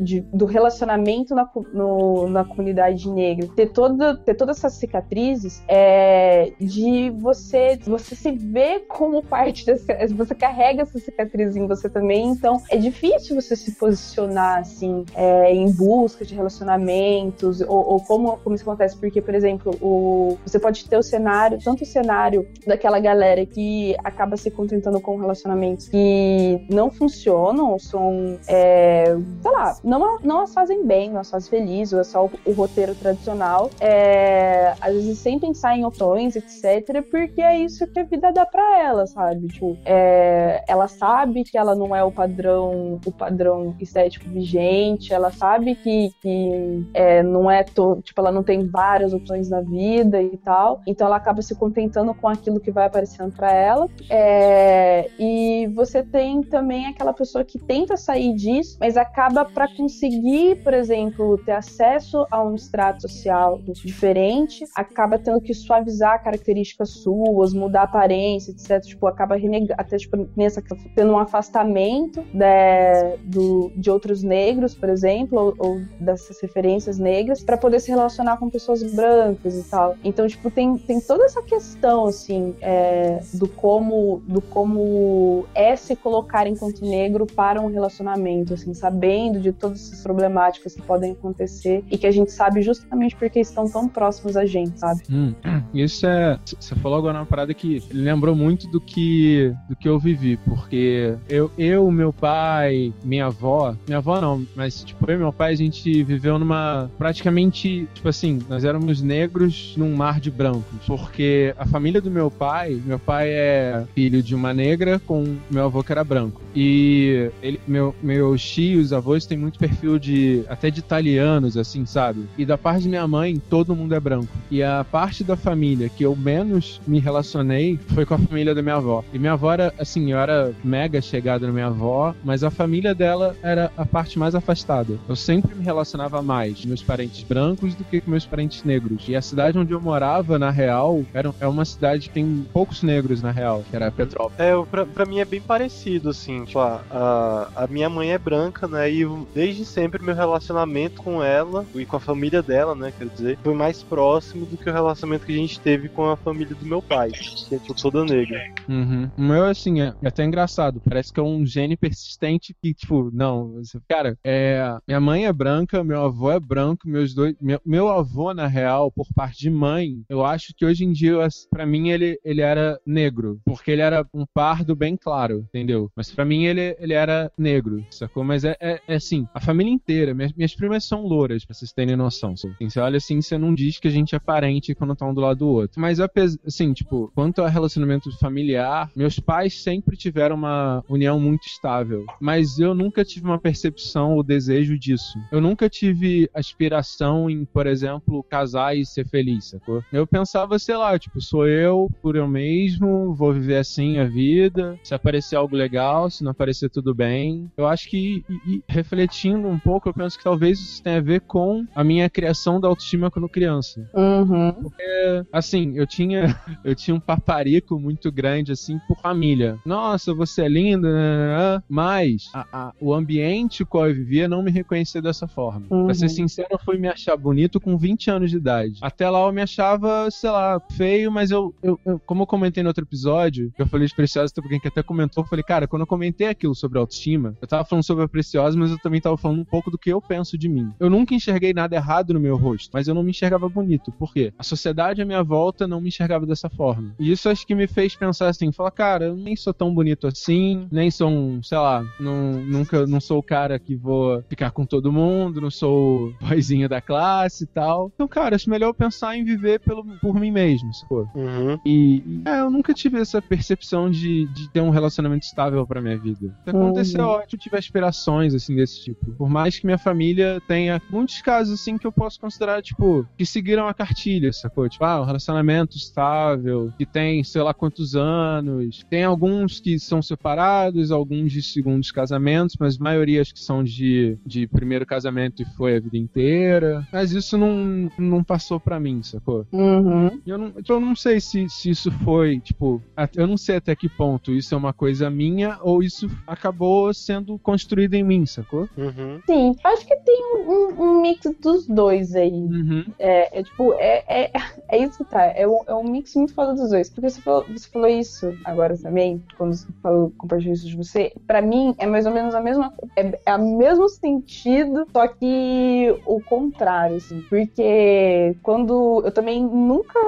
Speaker 3: de- do relacionamento na, no- na comunidade negra, ter, toda, ter todas essas cicatrizes, é, de você, você se ver como parte dessa, você carrega essa cicatriz em você também, então é difícil você se posicionar, assim, é, em busca de relacionamentos, ou, ou como, como isso acontece, porque, por exemplo, o, você pode ter o cenário, tanto o cenário daquela galera que acaba se contentando com relacionamentos que não funcionam, ou são não, é, sei lá, não, não as fazem bem, não as fazem felizes, ou é só o, o roteiro tradicional. É, às vezes sem pensar em opções, etc, porque é isso que a vida dá para ela, sabe? Tipo, é, ela sabe que ela não é o padrão, o padrão estético vigente, ela sabe que, que é, não é, to, tipo, ela não tem várias opções na vida e tal, então ela acaba se contentando com aquilo que vai aparecendo para ela. É, e você tem também aquela pessoa que tenta sair disso, mas acaba para conseguir, por exemplo, ter acesso a um extrato social diferente, acaba tendo que suavizar características suas, mudar aparência, etc. Tipo, acaba renegando, até tipo, nessa, tendo um afastamento de, do, de outros negros, por exemplo, ou, ou dessas referências negras, para poder se relacionar com pessoas brancas e tal. Então, tipo, tem, tem toda essa questão, assim, é, do como do como é se colocar enquanto negro para um relacionamento, assim, sabendo de todas essas problemáticas que podem acontecer e que a gente sabe justamente porque estão tão próximos a gente, sabe?
Speaker 4: Hum, isso é. Você falou agora uma parada que lembrou muito do que do que eu vivi, porque eu, eu, meu pai, minha avó, minha avó não, mas tipo, eu e meu pai, a gente viveu numa praticamente, tipo assim, nós éramos negros num mar de brancos, porque a família do meu pai, meu pai é filho de uma negra com meu avô que era branco. E ele, meu, meus tios, avós têm muito perfil de até de italianos, assim, sabe? E da parte de minha mãe, todo mundo é branco. E a parte da família que eu menos me relacionei foi com a família da minha avó. E minha avó era, assim, eu era mega chegada na minha avó, mas a família dela era a parte mais afastada. Eu sempre me relacionava mais com meus parentes brancos do que com meus parentes negros. E a cidade onde eu morava, na real, era, é uma cidade que tem poucos negros, na real, que era Petrópolis.
Speaker 2: É, pra, pra mim é bem parecido, assim. Tipo, a, a minha mãe é branca, né? E desde sempre meu relacionamento com ela e com a família dela, né? Quer dizer, foi mais próximo do que o relacionamento que a gente teve com a família do meu pai, que é tipo, toda negra.
Speaker 4: Uhum. O meu, assim, é, é até engraçado. Parece que é um gene persistente que, tipo, não. Cara, é, minha mãe é branca, meu avô é branco, meus dois. Meu, meu avô, na real, por parte de mãe, eu acho que hoje em dia, para mim, ele, ele era negro. Porque ele era um pardo bem claro, entendeu? Mas para mim ele, ele era negro, sacou? Mas é, é, é assim, a família inteira. Minhas, minhas primas são louras, pra vocês terem noção. Assim, você olha assim, você não diz que a gente é parente quando tá um do lado do outro. Mas assim, tipo, quanto a relacionamento familiar, meus pais sempre tiveram uma união muito estável. Mas eu nunca tive uma percepção ou desejo disso. Eu nunca tive aspiração em, por exemplo, casar e ser feliz, sacou? Eu pensava, sei lá, tipo, sou eu por eu mesmo, vou viver assim a vida. Se aparecer algo legal, se não aparecer tudo bem. Eu acho que, e, e, refletindo um pouco, eu penso que talvez isso tenha a ver com a minha criação da autoestima quando criança.
Speaker 3: Uhum.
Speaker 4: Porque, assim, eu tinha, eu tinha um paparico muito grande, assim, por família. Nossa, você é linda, né, né, né, mas a, a, o ambiente que eu vivia não me reconhecia dessa forma. Uhum. Pra ser sincero, eu fui me achar bonito com 20 anos de idade. Até lá eu me achava, sei lá, feio, mas eu, eu, eu como eu comentei no outro episódio, que eu falei de Preciosa, tem alguém que até comentou, eu falei, cara, quando eu comentei aquilo sobre autoestima, eu tava falando sobre a Preciosa, mas eu também tava falando um pouco do que eu penso de mim. Eu nunca enxerguei nada errado no meu rosto, mas eu não me enxergava bonito. Por quê? A sociedade à minha volta não me enxergava dessa forma. E isso acho que me fez pensar assim, falar, cara, eu nem sou tão bonito assim, nem sou um, sei lá, não, nunca, não sou o cara que vou ficar com todo mundo, não sou o boizinho da classe e tal. Então, cara, acho melhor eu pensar em viver pelo, por mim mesmo, se for.
Speaker 2: Uhum.
Speaker 4: E, e é, eu nunca tive essa percepção de, de ter um relacionamento estável pra minha vida. Se aconteceu, uhum. Eu tive aspirações, assim, desse tipo. Por mais que minha família tenha muitos casos, assim, que eu posso considerar, tipo, que seguiram a cartilha, sacou? Tipo, ah, um relacionamento estável, que tem sei lá quantos anos. Tem alguns que são separados, alguns de segundos casamentos, mas a maioria acho que são de, de primeiro casamento e foi a vida inteira. Mas isso não, não passou pra mim, sacou?
Speaker 3: Uhum.
Speaker 4: Eu não, então eu não sei se, se isso foi, tipo, eu não sei até que ponto isso é uma coisa minha ou isso acabou sendo construído em mim, sacou?
Speaker 2: Uhum.
Speaker 3: Sim, acho que tem um, um mix dos dois aí.
Speaker 4: Uhum.
Speaker 3: É, é, tipo, é, é, é isso que tá. É um, é um mix muito foda dos dois. Porque você falou, você falou isso agora também, quando você falou, compartilhou isso de você. Pra mim, é mais ou menos a mesma é, é o mesmo sentido, só que o contrário, assim. Porque quando eu também nunca.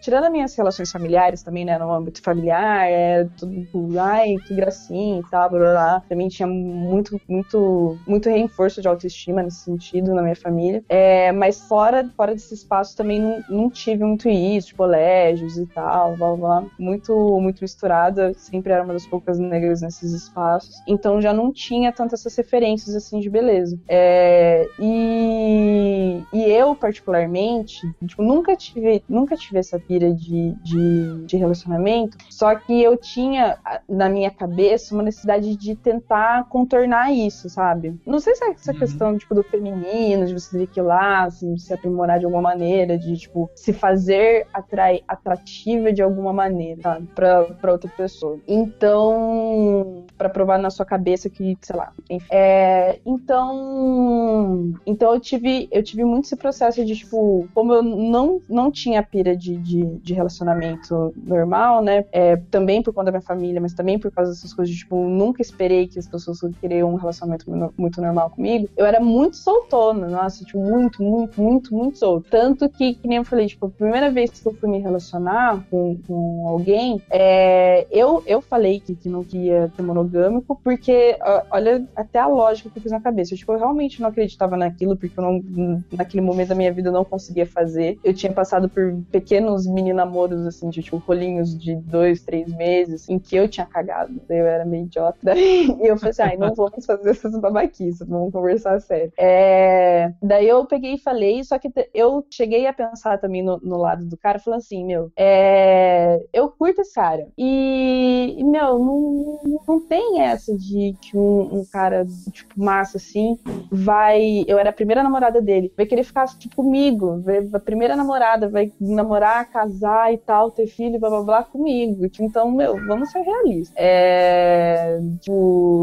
Speaker 3: Tirando as minhas relações familiares também, né? No âmbito familiar, é tudo, ai, que gracinha e tal, blá, blá, lá. Também tinha muito, muito, muito reforço de autoestima nesse sentido na minha família. É, mas fora, fora desse espaço também não, não tive muito isso, colégios e tal, blá, blá, muito, muito misturada. Sempre era uma das poucas negras nesses espaços. Então já não tinha tantas essas referências assim de beleza. É, e, e eu, particularmente, tipo, nunca tive, nunca tive essa pira de, de, de relacionamento. Só que eu tinha na minha cabeça uma necessidade de tentar contornar isso, sabe? Não sei se é essa
Speaker 4: Uhum.
Speaker 3: questão, tipo, do feminino, de você ter que ir lá, assim, se aprimorar de alguma maneira, de, tipo, se fazer atrai, atrativa de alguma maneira, sabe? Pra, pra outra pessoa. Então, pra provar na sua cabeça que, sei lá, enfim. É, então, então eu tive, eu tive muito esse processo de, tipo, como eu não, não tinha pira de, de, de relacionamento normal, né? É, também por conta da minha família, mas também por causa dessas coisas, de, tipo, nunca esperei que as pessoas queriam um relacionamento mu- muito normal comigo. Eu era muito soltona, nossa, tipo, muito, muito, muito, muito solta. Tanto que, que nem eu falei, tipo, a primeira vez que eu fui me relacionar com, com alguém, é, eu, eu falei que, que não queria ser monogâmico, porque, olha, até a lógica que eu fiz na cabeça. Tipo, eu realmente não acreditava naquilo, porque eu não, naquele momento da minha vida eu não conseguia fazer. Eu tinha passado por pequenos mini namoros, assim, de tipo, rolinhos de dois, três meses, em que eu tinha cagado. Eu era meio idiota. Daí eu falei assim, ai, não vamos fazer essas babaquices, vamos conversar sério. É, Daí eu peguei e falei, só que eu cheguei a pensar também no, no lado do cara, falando assim, meu, é, eu curto esse cara. E, e, meu, não, não- tem essa de que um, um cara, tipo, massa assim, vai. Eu era a primeira namorada dele, vai querer ficar, tipo, comigo. a primeira namorada vai namorar, casar e tal, ter filho, blá blá blá comigo. Então, meu, vamos ser realistas. É. Tipo,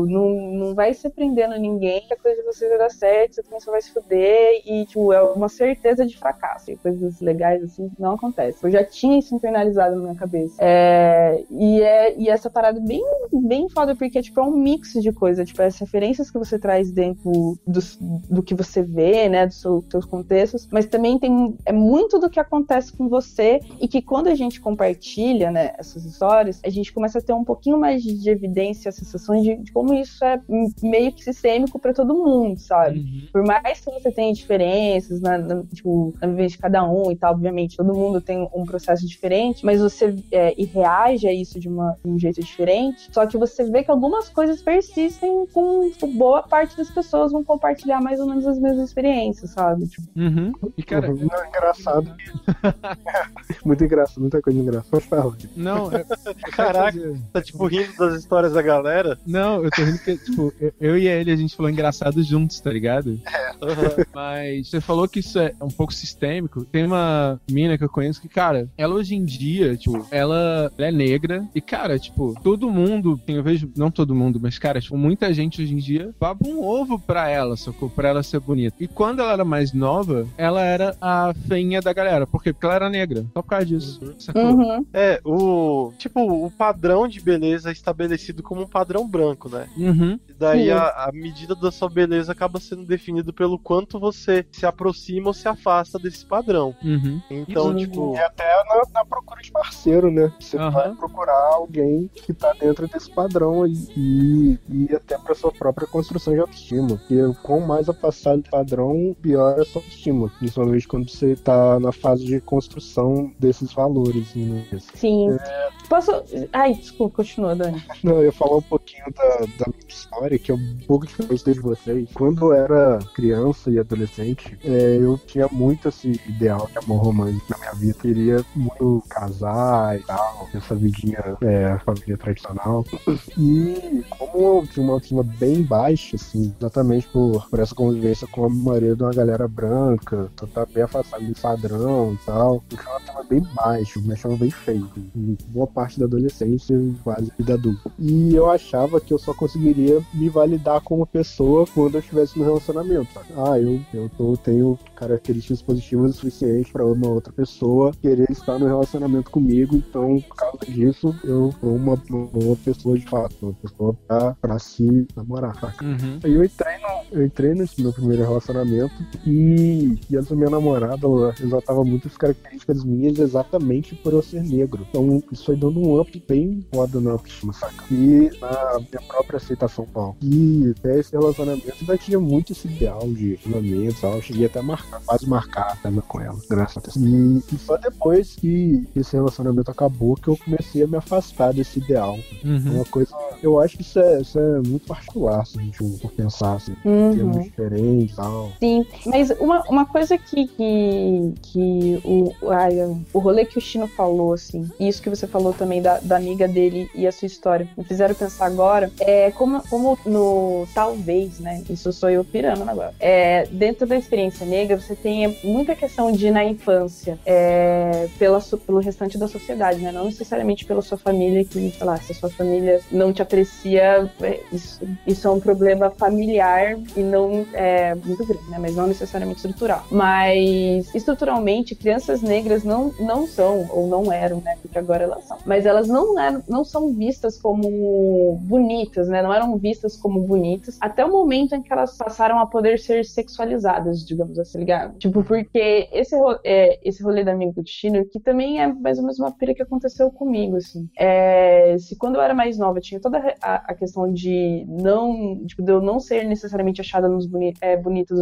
Speaker 3: não, não vai se prendendo ninguém que a coisa de vocês vai dar certo, você também só vai se fuder e, tipo, é uma certeza de fracasso. E coisas legais assim não acontecem. Eu já tinha isso internalizado na minha cabeça. É, e, é, e essa parada bem, bem foda, porque tipo, é um mix de coisa. Tipo, as referências que você traz dentro do, do que você vê, né? Dos seu, seus contextos, mas também tem é muito do que acontece com você e que quando a gente compartilha, né, essas histórias, a gente começa a ter um pouquinho mais de evidência, sensações de, de como isso é meio que sistêmico pra todo mundo, sabe?
Speaker 4: Uhum.
Speaker 3: Por mais que você tenha diferenças na, na, tipo, na vivência de cada um e tal, obviamente, todo mundo tem um processo diferente, mas você é, e reage a isso de, uma, de um jeito diferente. Só que você vê que algumas coisas persistem com tipo, boa parte das pessoas vão compartilhar mais ou menos as mesmas experiências, sabe? Tipo,
Speaker 4: Uhum. E cara,
Speaker 1: Uhum. Não, engraçado. Muito engraçado, muita coisa engraçada. Pode falar.
Speaker 4: não, é,
Speaker 2: Caraca. Tá tipo rindo das histórias da galera.
Speaker 4: não, eu tô rindo que, tipo, eu- e ele a gente falou engraçado juntos, tá ligado?
Speaker 2: Aham.
Speaker 4: Mas você falou que isso é um pouco sistêmico. Tem uma mina que eu conheço que, cara, ela hoje em dia, tipo, ela, ela é negra e, cara, tipo, todo mundo, tem, eu vejo, não todo mundo, mas, cara, tipo, muita gente hoje em dia baba um ovo pra ela, sacou? Pra ela ser bonita. E quando ela era mais nova, ela era a feinha da galera. Por quê? Porque ela era negra. Só por causa disso. Sacou?
Speaker 3: uhum,
Speaker 2: É, o. Tipo, o padrão de beleza é estabelecido como um padrão branco, né?
Speaker 4: Uhum.
Speaker 2: E daí
Speaker 3: Sim.
Speaker 2: a, a medida da sua beleza acaba sendo definido pelo quanto você se aproxima ou se afasta desse padrão.
Speaker 4: Uhum.
Speaker 2: Então,
Speaker 3: Uhum.
Speaker 2: tipo.
Speaker 1: E até na, na procura de parceiro, né? Você vai procurar alguém que tá dentro desse padrão aí. E, e até pra sua própria construção de autoestima. Porque quanto mais afastado do padrão, pior é a sua autoestima. Principalmente quando você tá na fase de construção desses valores. Né?
Speaker 3: sim. Posso. Ai, desculpa, continua, Dani.
Speaker 1: Não, eu ia falar um pouquinho da, da minha história, que é um pouco diferente de vocês. Quando eu era criança e adolescente, é, eu tinha muito esse ideal de amor romântico na minha vida. Queria muito casar e tal, essa vidinha é, família tradicional. E como eu tinha uma autoestima bem baixa, assim, exatamente por, por essa convivência com a maioria de uma galera branca, eu tava bem afastado do padrão e tal, eu tinha uma autoestima bem baixa, me achava bem feio. Boa parte da adolescência e quase vida adulta. E eu achava que eu só conseguiria me validar como pessoa quando eu estivesse no relacionamento. Ah, eu, eu tô, tenho características positivas o suficiente pra uma outra pessoa querer estar no relacionamento comigo. Então, por causa disso, eu sou uma, uma pessoa de fato, uma pessoa pra, pra se namorar, saca?
Speaker 4: Uhum.
Speaker 1: Aí eu entrei, no, eu entrei nesse meu primeiro relacionamento e, e essa minha namorada ela exaltava muitas características minhas exatamente por eu ser negro. Então isso foi dando um up bem foda na autoestima, saca? E na minha própria aceitação tal. E até esse relacionamento ainda tinha muito esse ideal de relacionamento tal. Eu cheguei até a marcar, quase marcar até com ela, graças a Deus. E, e só depois que esse relacionamento acabou que eu comecei a me afastar desse ideal.
Speaker 4: Uhum.
Speaker 1: uma coisa. Eu acho que isso é, isso é muito particular, se a gente for pensar assim.
Speaker 3: Uhum.
Speaker 1: Termos diferentes e tal.
Speaker 3: Sim, mas uma, uma coisa que, que, que o, ai, o rolê que o Chino falou, assim, e isso que você falou também da, da amiga dele e a sua história, me fizeram pensar agora, é como, como no talvez, né? Isso sou eu pirando agora. É, dentro da experiência negra, você tem muita questão de na infância, é, pela, pelo restante da sociedade, né? Não necessariamente pela sua família, que, sei lá, se a sua família não te aprecia, é, isso, isso é um problema familiar e não é muito grande, né? Mas não necessariamente estrutural. Mas estruturalmente, crianças negras não, não são, ou não eram, né? Porque agora elas são. Mas elas não, eram, não são vistas como bonitas, né? Não eram vistas como bonitas até o momento em que elas passaram a poder ser sexualizadas, digamos assim, Tipo, porque esse, é, esse rolê da amiga do destino, que também é mais ou menos uma pira que aconteceu comigo, assim. É, se quando eu era mais nova tinha toda a, a questão de não, tipo, de eu não ser necessariamente achada nos boni é,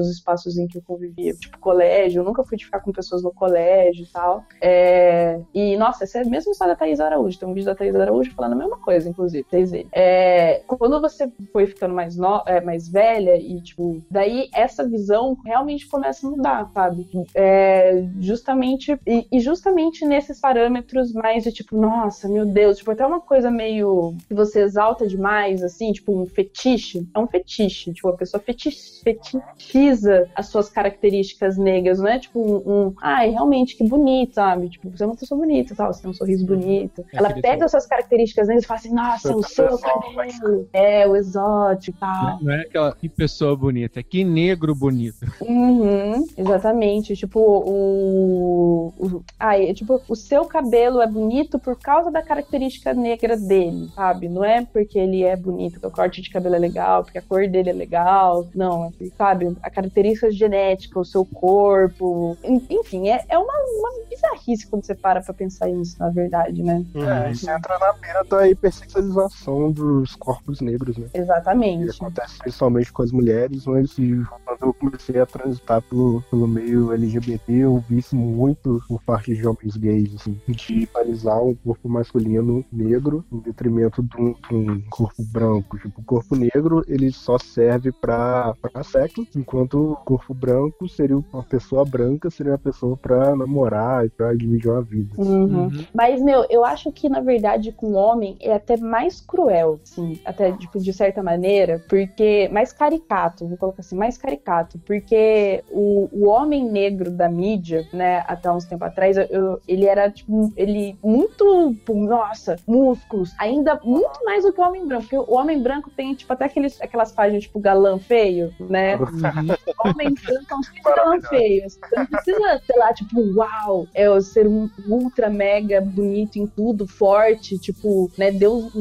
Speaker 3: espaços em que eu convivia, tipo colégio, eu nunca fui de ficar com pessoas no colégio e tal. É, e nossa, essa é a mesma história da Thaís Araújo, tem um vídeo da Thaís Araújo falando a mesma coisa, inclusive, vocês verem. É, quando você foi ficando mais, no, é, mais velha e, tipo, daí essa visão realmente começa a mudar, sabe? É, justamente, e, e justamente nesses parâmetros mais de tipo, nossa, meu Deus, tipo, até uma coisa meio que você exalta demais, assim, tipo, um fetiche. É um fetiche, tipo, a pessoa fetich, fetichiza as suas características negras, não é tipo um, um ai, realmente, que bonito, sabe? Tipo, você é uma pessoa bonita, tal, você tem um sorriso bonito.
Speaker 4: É
Speaker 3: Ela pega as suas características negras e fala assim, nossa, o seu cabelo, é, o exótico e tal.
Speaker 4: Não é aquela que pessoa bonita, é que negro bonito.
Speaker 3: Uhum, exatamente. Tipo, o. o ai, é tipo, o seu cabelo é bonito por causa da característica negra dele, sabe? Não é porque ele é bonito, porque o corte de cabelo é legal, porque a cor dele é legal. Não, é sabe? A característica genética, o seu corpo. En- Enfim, é, é uma, uma bizarrice quando você para pra pensar nisso, na verdade, né?
Speaker 1: É, isso entra na beira da hipersexualização dos corpos negros, né? Que
Speaker 3: Exatamente.
Speaker 1: acontece principalmente com as mulheres, mas quando eu comecei a transitar pelo, pelo meio LGBT, eu vi isso muito por parte de homens gays, assim, de parizar um corpo masculino negro em detrimento de um, de um corpo branco. Tipo, o corpo negro, ele só serve pra, pra sexo, enquanto o corpo branco seria uma pessoa branca, seria uma pessoa pra namorar e pra dividir uma vida.
Speaker 3: Uhum. Mas, meu, eu acho que, na verdade, com o homem é até mais cruel, assim, até, tipo, de certa maneira, porque mais caricato, vou colocar assim, mais caricato, porque o, o homem negro da mídia, né, até uns tempo atrás, eu- ele era, tipo, ele muito, nossa, músculos, ainda muito mais do que o homem branco, porque o homem branco tem, tipo, até aqueles, aquelas páginas, tipo, galã feio, né, homem branco é um tipo galã feio. Você não precisa, sei lá, tipo, uau, é o ser um ultra mega bonito em tudo, forte, tipo, né, Deus,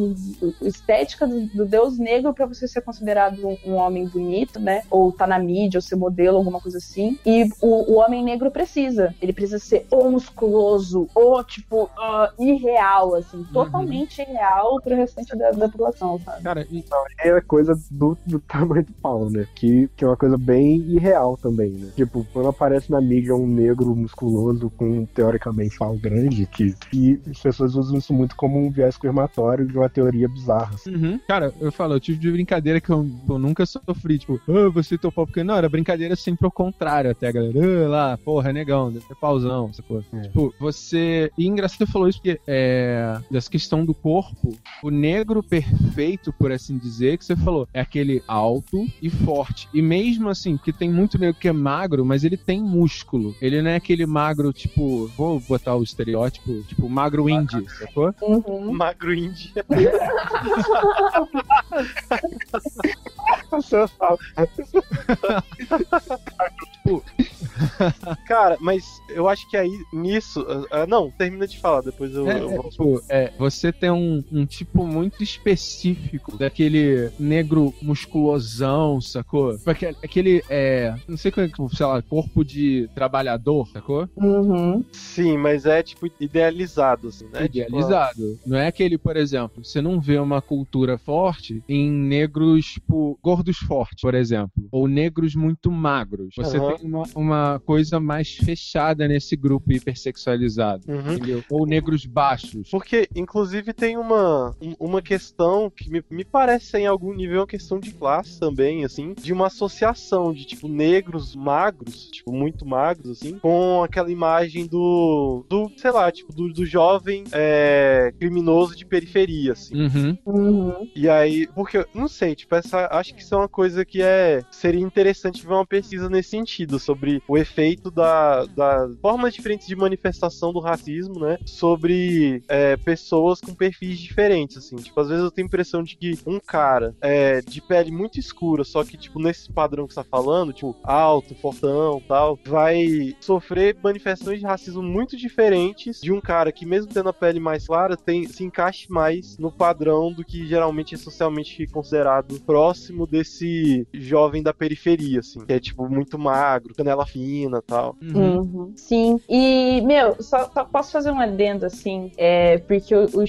Speaker 3: estética do, do Deus negro pra você ser considerado um, um homem bonito, né, ou tá na mídia, ou ser modelo, alguma coisa assim. E o, o homem negro precisa, ele precisa ser ou musculoso, ou, tipo, ah, irreal, assim, totalmente irreal pro restante da, da população, sabe?
Speaker 4: Cara, e-
Speaker 1: é coisa do, do tamanho do pau, né? Que, que é uma coisa bem irreal também, né? Tipo, quando aparece na mídia um negro musculoso com teoricamente pau grande, que, que as pessoas usam isso muito como um viés confirmatório de uma teoria bizarra. assim.
Speaker 4: Uhum. Cara, eu falo, eu tive de brincadeira que eu, eu nunca sofri, tipo, ah, você teu pau, porque não, era brincadeira sempre ao contrário, até a galera, ah, lá, porra, negão, deve ter pauzão, essa coisa.
Speaker 1: É.
Speaker 4: Tipo, você. E engraçado você falou isso, porque é. Dessa questão do corpo, o negro perfeito, por assim dizer, que você falou, é aquele alto e forte. E mesmo assim, porque tem muito negro que é magro, mas ele tem músculo. Ele não é aquele magro, tipo, vou botar o estereótipo, tipo, magro indie, sacou?
Speaker 3: Uhum.
Speaker 2: Magro índio.
Speaker 1: Você sabe.
Speaker 2: Cara, mas eu acho que aí, nisso. ah, não, termina de falar, depois eu,
Speaker 4: É,
Speaker 2: eu
Speaker 4: é, tipo, é, você tem um, um tipo muito específico daquele negro musculosão, sacou? Tipo, Aquele, aquele, é, não sei como é que, sei lá, corpo de trabalhador, sacou?
Speaker 3: Uhum.
Speaker 2: Sim, mas é tipo idealizado, assim, né?
Speaker 4: Idealizado. Não é aquele, por exemplo, você não vê uma cultura forte em negros, tipo, gordos fortes, por exemplo. Ou negros muito magros. Você
Speaker 2: Aham.
Speaker 4: tem uma, uma coisa mais fechada nesse grupo hipersexualizado.
Speaker 2: Uhum.
Speaker 4: Entendeu? Ou negros baixos.
Speaker 2: Porque, inclusive, tem uma, um- uma questão que me, me parece em algum nível uma questão de classe também, assim, de uma associação de, tipo, negros magros, tipo, muito magros, assim, com aquela imagem do, do sei lá, tipo, do, do jovem é, criminoso de periferia, assim.
Speaker 4: Uhum.
Speaker 3: Uhum.
Speaker 2: E aí, porque, eu não sei, tipo, essa, acho que isso é uma coisa que é, seria interessante ver uma pesquisa nesse sentido, sobre o efeito da, da formas diferentes de manifestação do racismo, né, sobre é, pessoas com perfis diferentes, assim, tipo, às vezes eu tenho a impressão de que um cara é, de pele muito escura, só que, tipo, nesse padrão que você tá falando, tipo, alto, fortão, tal, vai sofrer manifestações de racismo muito diferentes de um cara que, mesmo tendo a pele mais clara, tem, se encaixe mais no padrão do que geralmente é socialmente considerado próximo desse jovem da periferia, assim, que é, tipo, muito magro, canela fina tal.
Speaker 4: Uhum.
Speaker 3: Uhum. Sim. E, meu, só, só posso fazer um adendo, assim, é, porque eu, eu,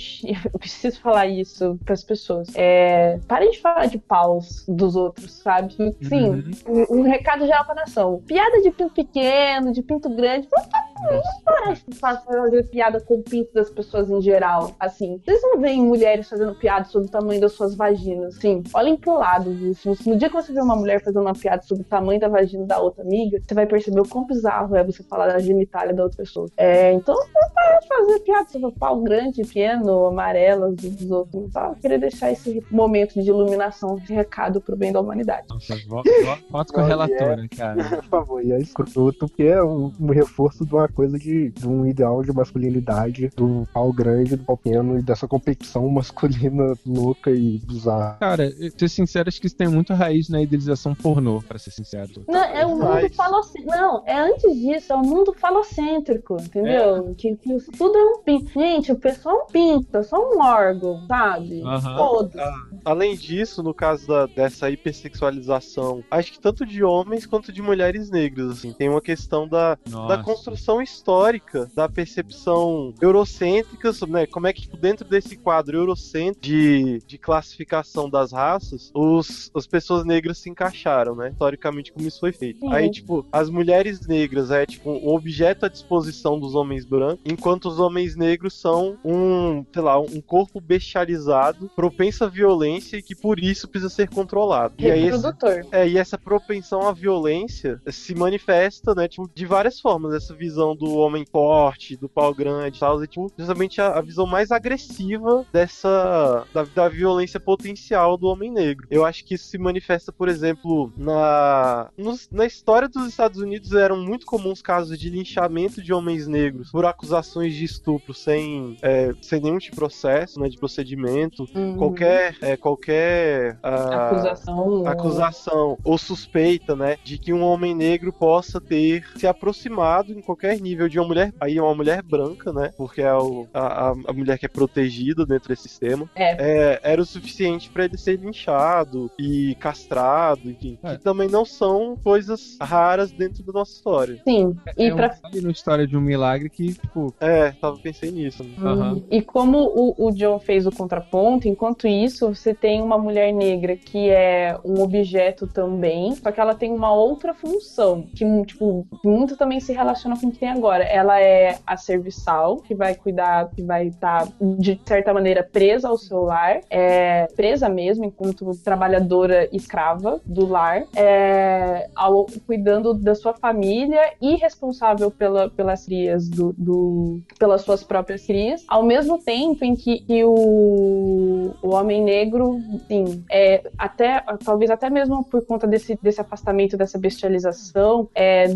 Speaker 3: eu preciso falar isso pras pessoas. É, parem de falar de paus dos outros, sabe? Sim,
Speaker 4: Uhum.
Speaker 3: um, um recado geral pra nação. Piada de pinto pequeno, de pinto grande, não parece que faz fazer piada com o pinto das pessoas em geral, assim. Vocês não veem mulheres fazendo piada sobre o tamanho das suas vaginas, assim. Olhem pro lado, você- No dia que você vê uma mulher fazendo uma piada sobre o tamanho da vagina da outra amiga, você vai perceber o quão bizarro é você falar da genitália da outra pessoa. É, então, não para fazer piada sobre o pau grande, pequeno, amarelas dos outros. Só queria deixar esse momento de iluminação, de recado pro bem da humanidade.
Speaker 4: Nossa, vo- vo- voto com relatora, cara.
Speaker 1: Por favor, e é escroto, porque é um, um reforço de uma coisa de, de um ideal de masculinidade, do pau grande, do pau pequeno e dessa competição masculina louca e bizarra.
Speaker 4: Cara, eu- ser sincero, acho que isso tem muito raiz na idealização pornô, pra ser sincero.
Speaker 3: Não, é o mundo falocêntrico. Não, é antes disso, é o mundo falocêntrico, entendeu? Que, que isso tudo é um pinto. Gente, o pessoal é um pinto, é só um órgão, sabe? Foda-se.
Speaker 2: Além disso, no caso da- dessa hipersexualização, acho que tanto de homens quanto de mulheres negras, assim, tem uma questão da,
Speaker 4: Nossa.
Speaker 2: da construção histórica, da percepção eurocêntrica, né, como é que tipo, dentro desse quadro eurocêntrico de, de classificação das raças, os, as pessoas negras se encaixaram, né, historicamente como isso foi feito.
Speaker 3: Sim.
Speaker 2: Aí, tipo, as mulheres negras é, tipo, um objeto à disposição dos homens brancos, enquanto os homens negros são um, sei lá, um corpo bestializado, propenso à violência e que por isso precisa ser controlado. E aí, esse, é, e essa propensão à violência se manifesta, né, tipo, de várias formas. Essa visão do homem forte, do pau grande e tal, e, tipo, justamente a, a visão mais agressiva dessa, da, da violência potencial do homem negro. Eu acho que isso se manifesta, por exemplo, na, na história dos Estados Unidos eram muito comuns casos de linchamento de homens negros por acusações de estupro sem, é, sem nenhum tipo de processo, né, de procedimento,
Speaker 3: Uhum.
Speaker 2: qualquer, é, qualquer ah,
Speaker 3: acusação.
Speaker 2: acusação ou suspeita, né, de que um homem negro possa ter se aproximado em qualquer nível de uma mulher, aí é uma mulher branca, né, porque é o- a, a- a mulher que é protegida dentro desse sistema,
Speaker 3: É.
Speaker 2: é, era o suficiente pra ele ser linchado e castrado, enfim,
Speaker 4: É.
Speaker 2: que também não são coisas raras dentro da nossa história.
Speaker 3: Sim. E
Speaker 4: é
Speaker 3: pra
Speaker 4: um, uma história de um milagre que, tipo,
Speaker 2: É, tava pensei nisso. né?
Speaker 4: Aham.
Speaker 3: E como o, o John fez o contraponto, enquanto isso, você tem uma mulher negra que é um objeto também, só que ela tem uma outra função, que tipo, muito também se relaciona com o que tem agora. Ela é a serviçal, que vai cuidar, que vai estar, de certa maneira, presa ao seu lar, é, presa mesmo, enquanto trabalhadora escrava do lar, é, ao- cuidando da sua família e responsável pela, pelas crias do, do- pelas suas próprias crias, ao mesmo tempo em que, que o, o homem negro, sim, é, até, talvez até mesmo por conta desse, desse afastamento, dessa bestialização, é,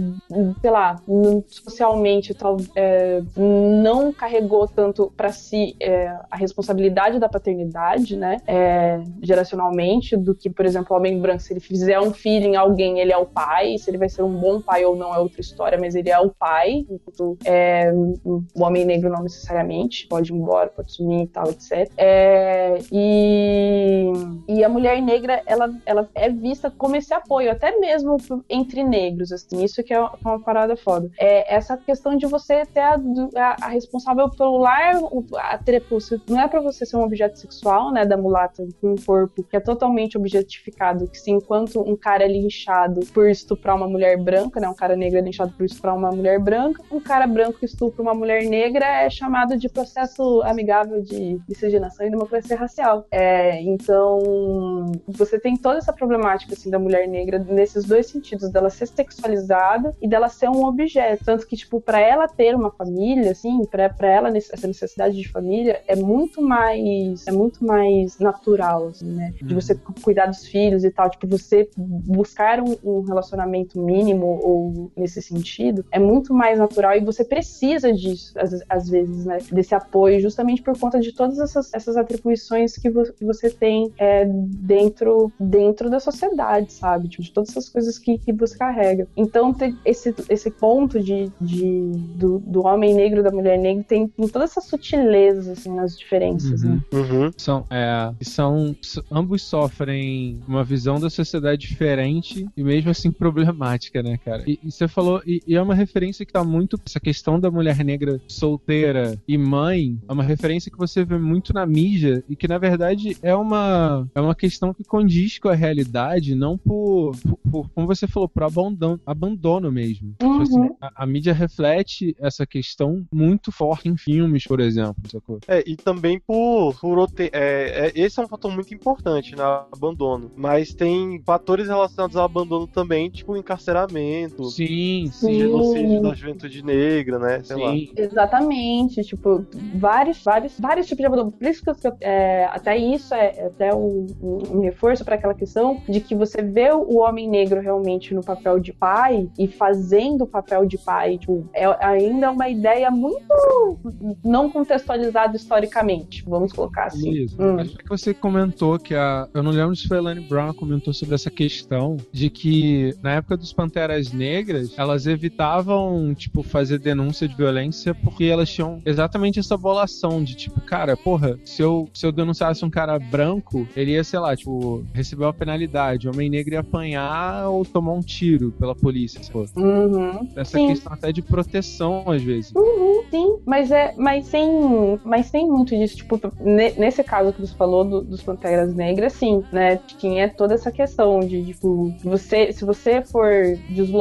Speaker 3: sei lá, socialmente tal, é, não carregou tanto para si é, a responsabilidade da paternidade, né? É, geracionalmente, do que, por exemplo, o homem branco, se ele fizer um filho em alguém, ele é o pai, se ele vai ser um bom pai ou não é outra história, mas ele é o pai, enquanto é, o homem negro não necessariamente, pode ir embora, pode sumir e tal, etc. É, e, e a mulher negra, ela, ela é vista como esse apoio, até mesmo entre negros, assim, isso que é uma parada foda. É essa questão de você ter a, a, a responsável pelo lar, a, não é para você ser um objeto sexual, né, da mulata com um corpo que é totalmente objetificado, que se enquanto um cara é linchado por estuprar uma mulher branca, né, um cara negro é linchado por estuprar uma mulher branca, um cara branco que estupra uma mulher negra é chamado de processo amigável de miscigenação e democracia racial. É, então, você tem toda essa problemática assim da mulher negra nesses dois sentidos, dela ser sexualizada e dela ser um objeto, tanto que tipo para ela ter uma família, assim, para ela essa necessidade de família é muito mais é muito mais natural, assim, né? De você uhum. cuidar dos filhos e tal, tipo você buscar um, um relacionamento mínimo ou nesse sentido é muito mais natural e você precisa disso às, às vezes, né? Desse apoio justamente por conta de todas essas, essas atribuições que, vo você tem é, dentro dentro da sociedade, sabe? Tipo, de todas essas coisas que, que você carrega. Então, esse, esse ponto de, de do, do homem negro, da mulher negra, tem, tem todas essas sutilezas, assim, nas diferenças,
Speaker 4: uhum.
Speaker 3: né?
Speaker 4: Uhum. São, é, são, ambos sofrem uma visão da sociedade diferente e mesmo assim problemática, né, cara? E, e você falou, e, e, é uma referência que tá muito, essa questão da mulher negra solteira e mãe, é uma referência que você vê muito na mídia e que, na verdade, é uma, é uma questão que condiz com a realidade, não por, por, por como você falou, por abandono, abandono mesmo. Tipo
Speaker 3: uhum.
Speaker 4: Assim, a, a mídia reflete essa questão muito forte em filmes, por exemplo, sacou?
Speaker 2: É, e também por, por é, é, esse é um fator muito importante, né? Abandono. Mas tem fatores relacionados ao abandono também, tipo encarceramento.
Speaker 4: Sim, sim.
Speaker 2: Genocídio da juventude negra, né? Sei sim. lá.
Speaker 3: Exatamente. Tipo, vários, vários, vários tipos de abandono. Por isso que eu, é, até isso é até um, um reforço para aquela questão de que você vê o homem negro realmente no papel de pai e fazendo o papel de pai, tipo, é ainda uma ideia muito não contextualizada historicamente, vamos colocar assim.
Speaker 4: Isso. Hum. Acho que você comentou que a. Eu não lembro se foi a Elaine Brown comentou sobre essa questão de que na época dos Panteras Negras, elas evitavam, tipo, fazer denúncia de violência porque elas tinham exatamente essa bolação de tipo, cara, porra, se eu, se eu denunciasse um cara branco, ele ia, sei lá, tipo, receber uma penalidade. O homem negro ia apanhar ou tomar um tiro pela polícia, pô.
Speaker 3: Uhum.
Speaker 4: Essa
Speaker 3: sim.
Speaker 4: questão até de proteção, às vezes.
Speaker 3: Uhum, sim, mas é, mas sem, mas tem muito disso, tipo, nesse caso que você falou do, dos Panteras Negras, sim, né? Tinha toda essa questão de, tipo, você, se você for deslocar,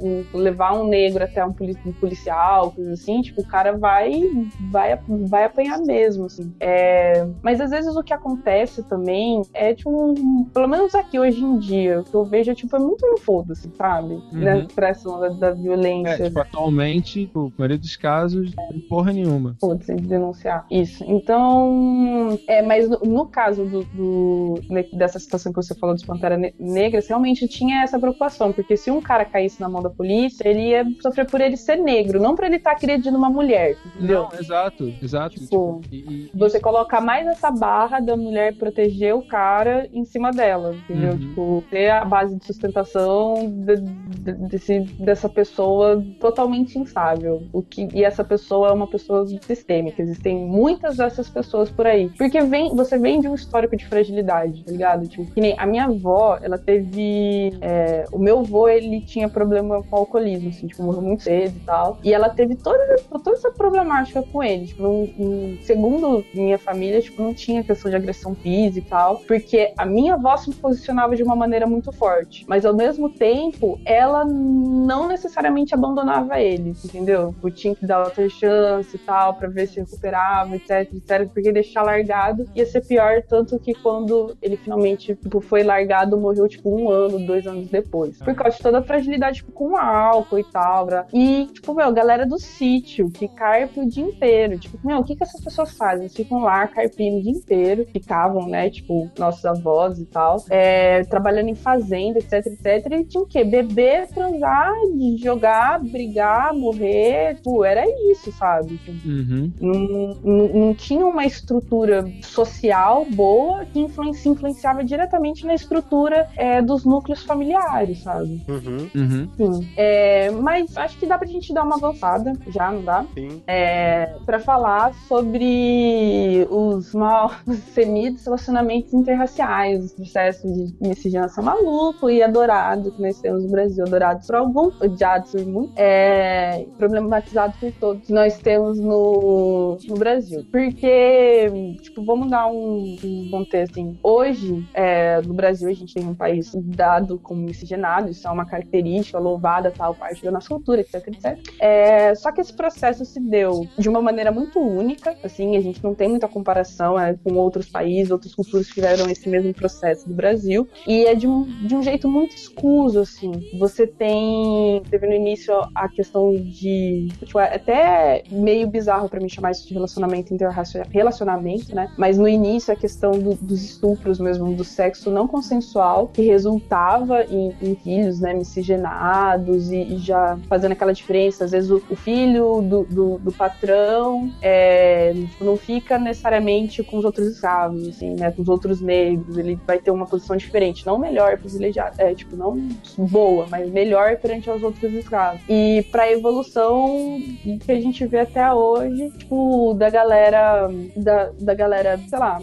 Speaker 3: um, levar um negro até um, policial, coisa assim, tipo, o cara vai, vai, vai apanhar mesmo, assim. É, mas às vezes o que acontece também é, tipo, pelo menos aqui hoje em dia, o que eu vejo é, tipo, é muito foda-se, sabe? Uhum. Né? Expressão da, da violência.
Speaker 4: É, tipo, atualmente, a maioria dos casos, não porra nenhuma.
Speaker 3: Foda-se, denunciar. Isso. Então, é, mas no, no caso do, do, dessa situação que você falou dos Pantera Negras, realmente tinha essa preocupação, porque se um cara caísse na mão da polícia, ele ia sofrer por ele ser negro, não por ele estar tá agredindo uma mulher, entendeu?
Speaker 4: Não, exato, exato.
Speaker 3: Tipo, tipo e, e, você colocar mais essa barra da mulher proteger o cara em cima dela, entendeu? Uhum. Tipo, ter a base de sustentação de, de, desse, dessa pessoa totalmente instável. O que, e essa pessoa é uma pessoa sistêmica. Existem muitas dessas pessoas por aí. Porque vem, você vem de um histórico de fragilidade, tá ligado? Tipo, que nem a minha avó, ela teve. É, o meu avô, ele tinha problema com alcoolismo, assim, tipo, morreu muito cedo e tal. E ela teve toda, toda essa problemática com ele. Tipo, um, um, segundo minha família, tipo, não tinha questão de agressão física e tal. Porque a minha avó se posicionava de uma maneira muito forte. Mas ao mesmo tempo, ela não necessariamente abandonava ele, entendeu? Tipo, tinha que dar outra chance e tal, pra ver se recuperava, etc, etc. Porque deixar largado ia ser pior, tanto que quando ele finalmente tipo, foi largado, morreu tipo um ano, dois anos depois. Por causa de toda a fragilidade tipo, com álcool e tal. Pra... E, tipo, meu, galera do sítio que carpe o dia inteiro. Tipo, meu, o que, que essas pessoas fazem? Eles ficam lá carpindo o dia inteiro. Ficavam, né, tipo, nossos avós e tal, é, trabalhando em fazenda, etc, etc. E tinham o quê? Beber, transar jogar, brigar, morrer. Tipo, era isso, sabe? Tipo,
Speaker 4: Uhum.
Speaker 3: não, não, não tinha uma estrutura social boa que influencia, influenciava diretamente na estrutura é, dos núcleos familiares, sabe?
Speaker 2: Uhum,
Speaker 4: Uhum.
Speaker 3: Sim. É, mas acho que dá pra gente dar uma avançada, já não dá?
Speaker 2: sim.
Speaker 3: É, para falar sobre os mal semidos relacionamentos interraciais, os processos de miscigenação maluco e adorado que nós temos no Brasil, adorados por algum, odiados por muitos, é, problematizados por todos que nós temos no, no Brasil. Porque, tipo, vamos dar um, um contexto assim. Hoje, é, no Brasil, a gente tem um país dado como miscigenado, isso é uma característica louvada, tal, parte da nossa cultura, etc, etc. É, só que esse processo se deu de uma maneira muito única, assim, a gente não tem muita comparação é, com outros países, outras culturas que tiveram esse mesmo processo do Brasil, e é de um, de um jeito muito escuso, assim. Você tem, teve no início a questão de, tipo, é até meio bizarro pra mim chamar isso de relacionamento interracial, relacionamento, né? Mas no início a questão do- dos estupros mesmo, do sexo não consensual, que resultava em, em filhos, né, miscigenados e, e já fazendo aquela diferença. Às vezes o, o filho do, do, do patrão é, tipo, não fica necessariamente com os outros escravos, assim, né, com os outros negros. Ele vai ter uma posição diferente, não melhor privilegiada, é, tipo, não boa, mas melhor perante aos outros escravos. E pra evolução que a gente vê até hoje, tipo, da galera, da, da galera, sei lá,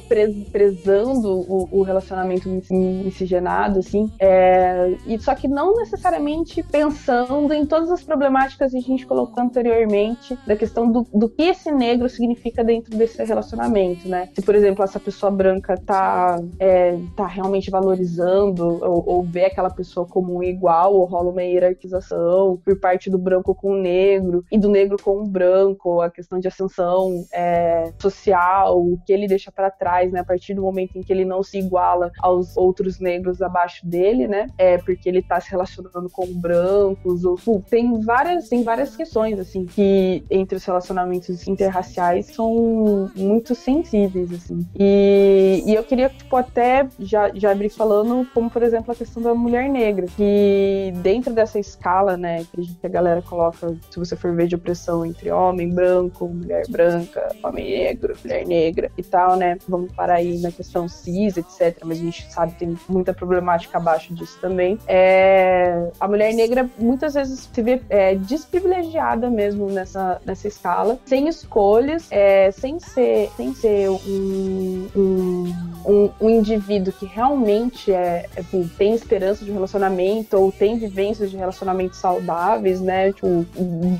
Speaker 3: prezando o, o relacionamento mis- miscigenado, assim, é, e só que não necessariamente pensando em todas as problemáticas que a gente colocou anteriormente, da questão do, do que esse negro significa dentro desse relacionamento, né? Se, por exemplo, essa pessoa branca tá, é, tá realmente valorizando ou, ou vê aquela pessoa como um igual, ou rola uma hierarquização por parte do branco com o negro e do negro com o branco, a questão de ascensão é, social, o que ele deixa para trás, né? A partir do momento em que ele não se iguala aos outros negros abaixo dele, né? É porque ele tá se relacionando com brancos, ou pô, tem várias, tem várias questões assim que entre os relacionamentos interraciais são muito sensíveis assim. E, e eu queria tipo até já já abrir falando como por exemplo a questão da mulher negra, que dentro dessa escala, né, que a gente- que a galera coloca, se você for ver de opressão entre homem branco, mulher branca, homem negro, mulher negra e tal, né? Vamos parar aí na questão cis, etc. Mas a gente sabe que tem muita problemática abaixo disso também. É, a mulher negra muitas vezes se vê é, desprivilegiada mesmo nessa, nessa escala, sem escolhas, é, sem ser, sem ser um, um, um, um indivíduo que realmente é, assim, tem esperança de relacionamento ou tem vivências de relacionamentos saudáveis, né? Tipo,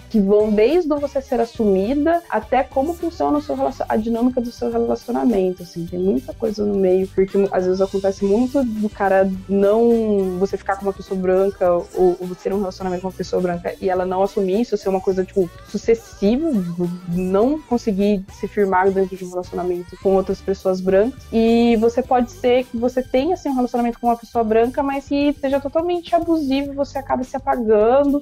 Speaker 3: que vão desde você ser assumida até como funciona seu a dinâmica do seu relacionamento, assim, tem muita coisa no meio, porque às vezes acontece muito do cara não você ficar com uma pessoa branca ou, ou ter um relacionamento com uma pessoa branca e ela não assumir isso, ser uma coisa, tipo, sucessiva, não conseguir se firmar dentro de um relacionamento com outras pessoas brancas. E você pode ser que você tenha assim, um relacionamento com uma pessoa branca, mas que seja totalmente abusivo, você acaba se apagando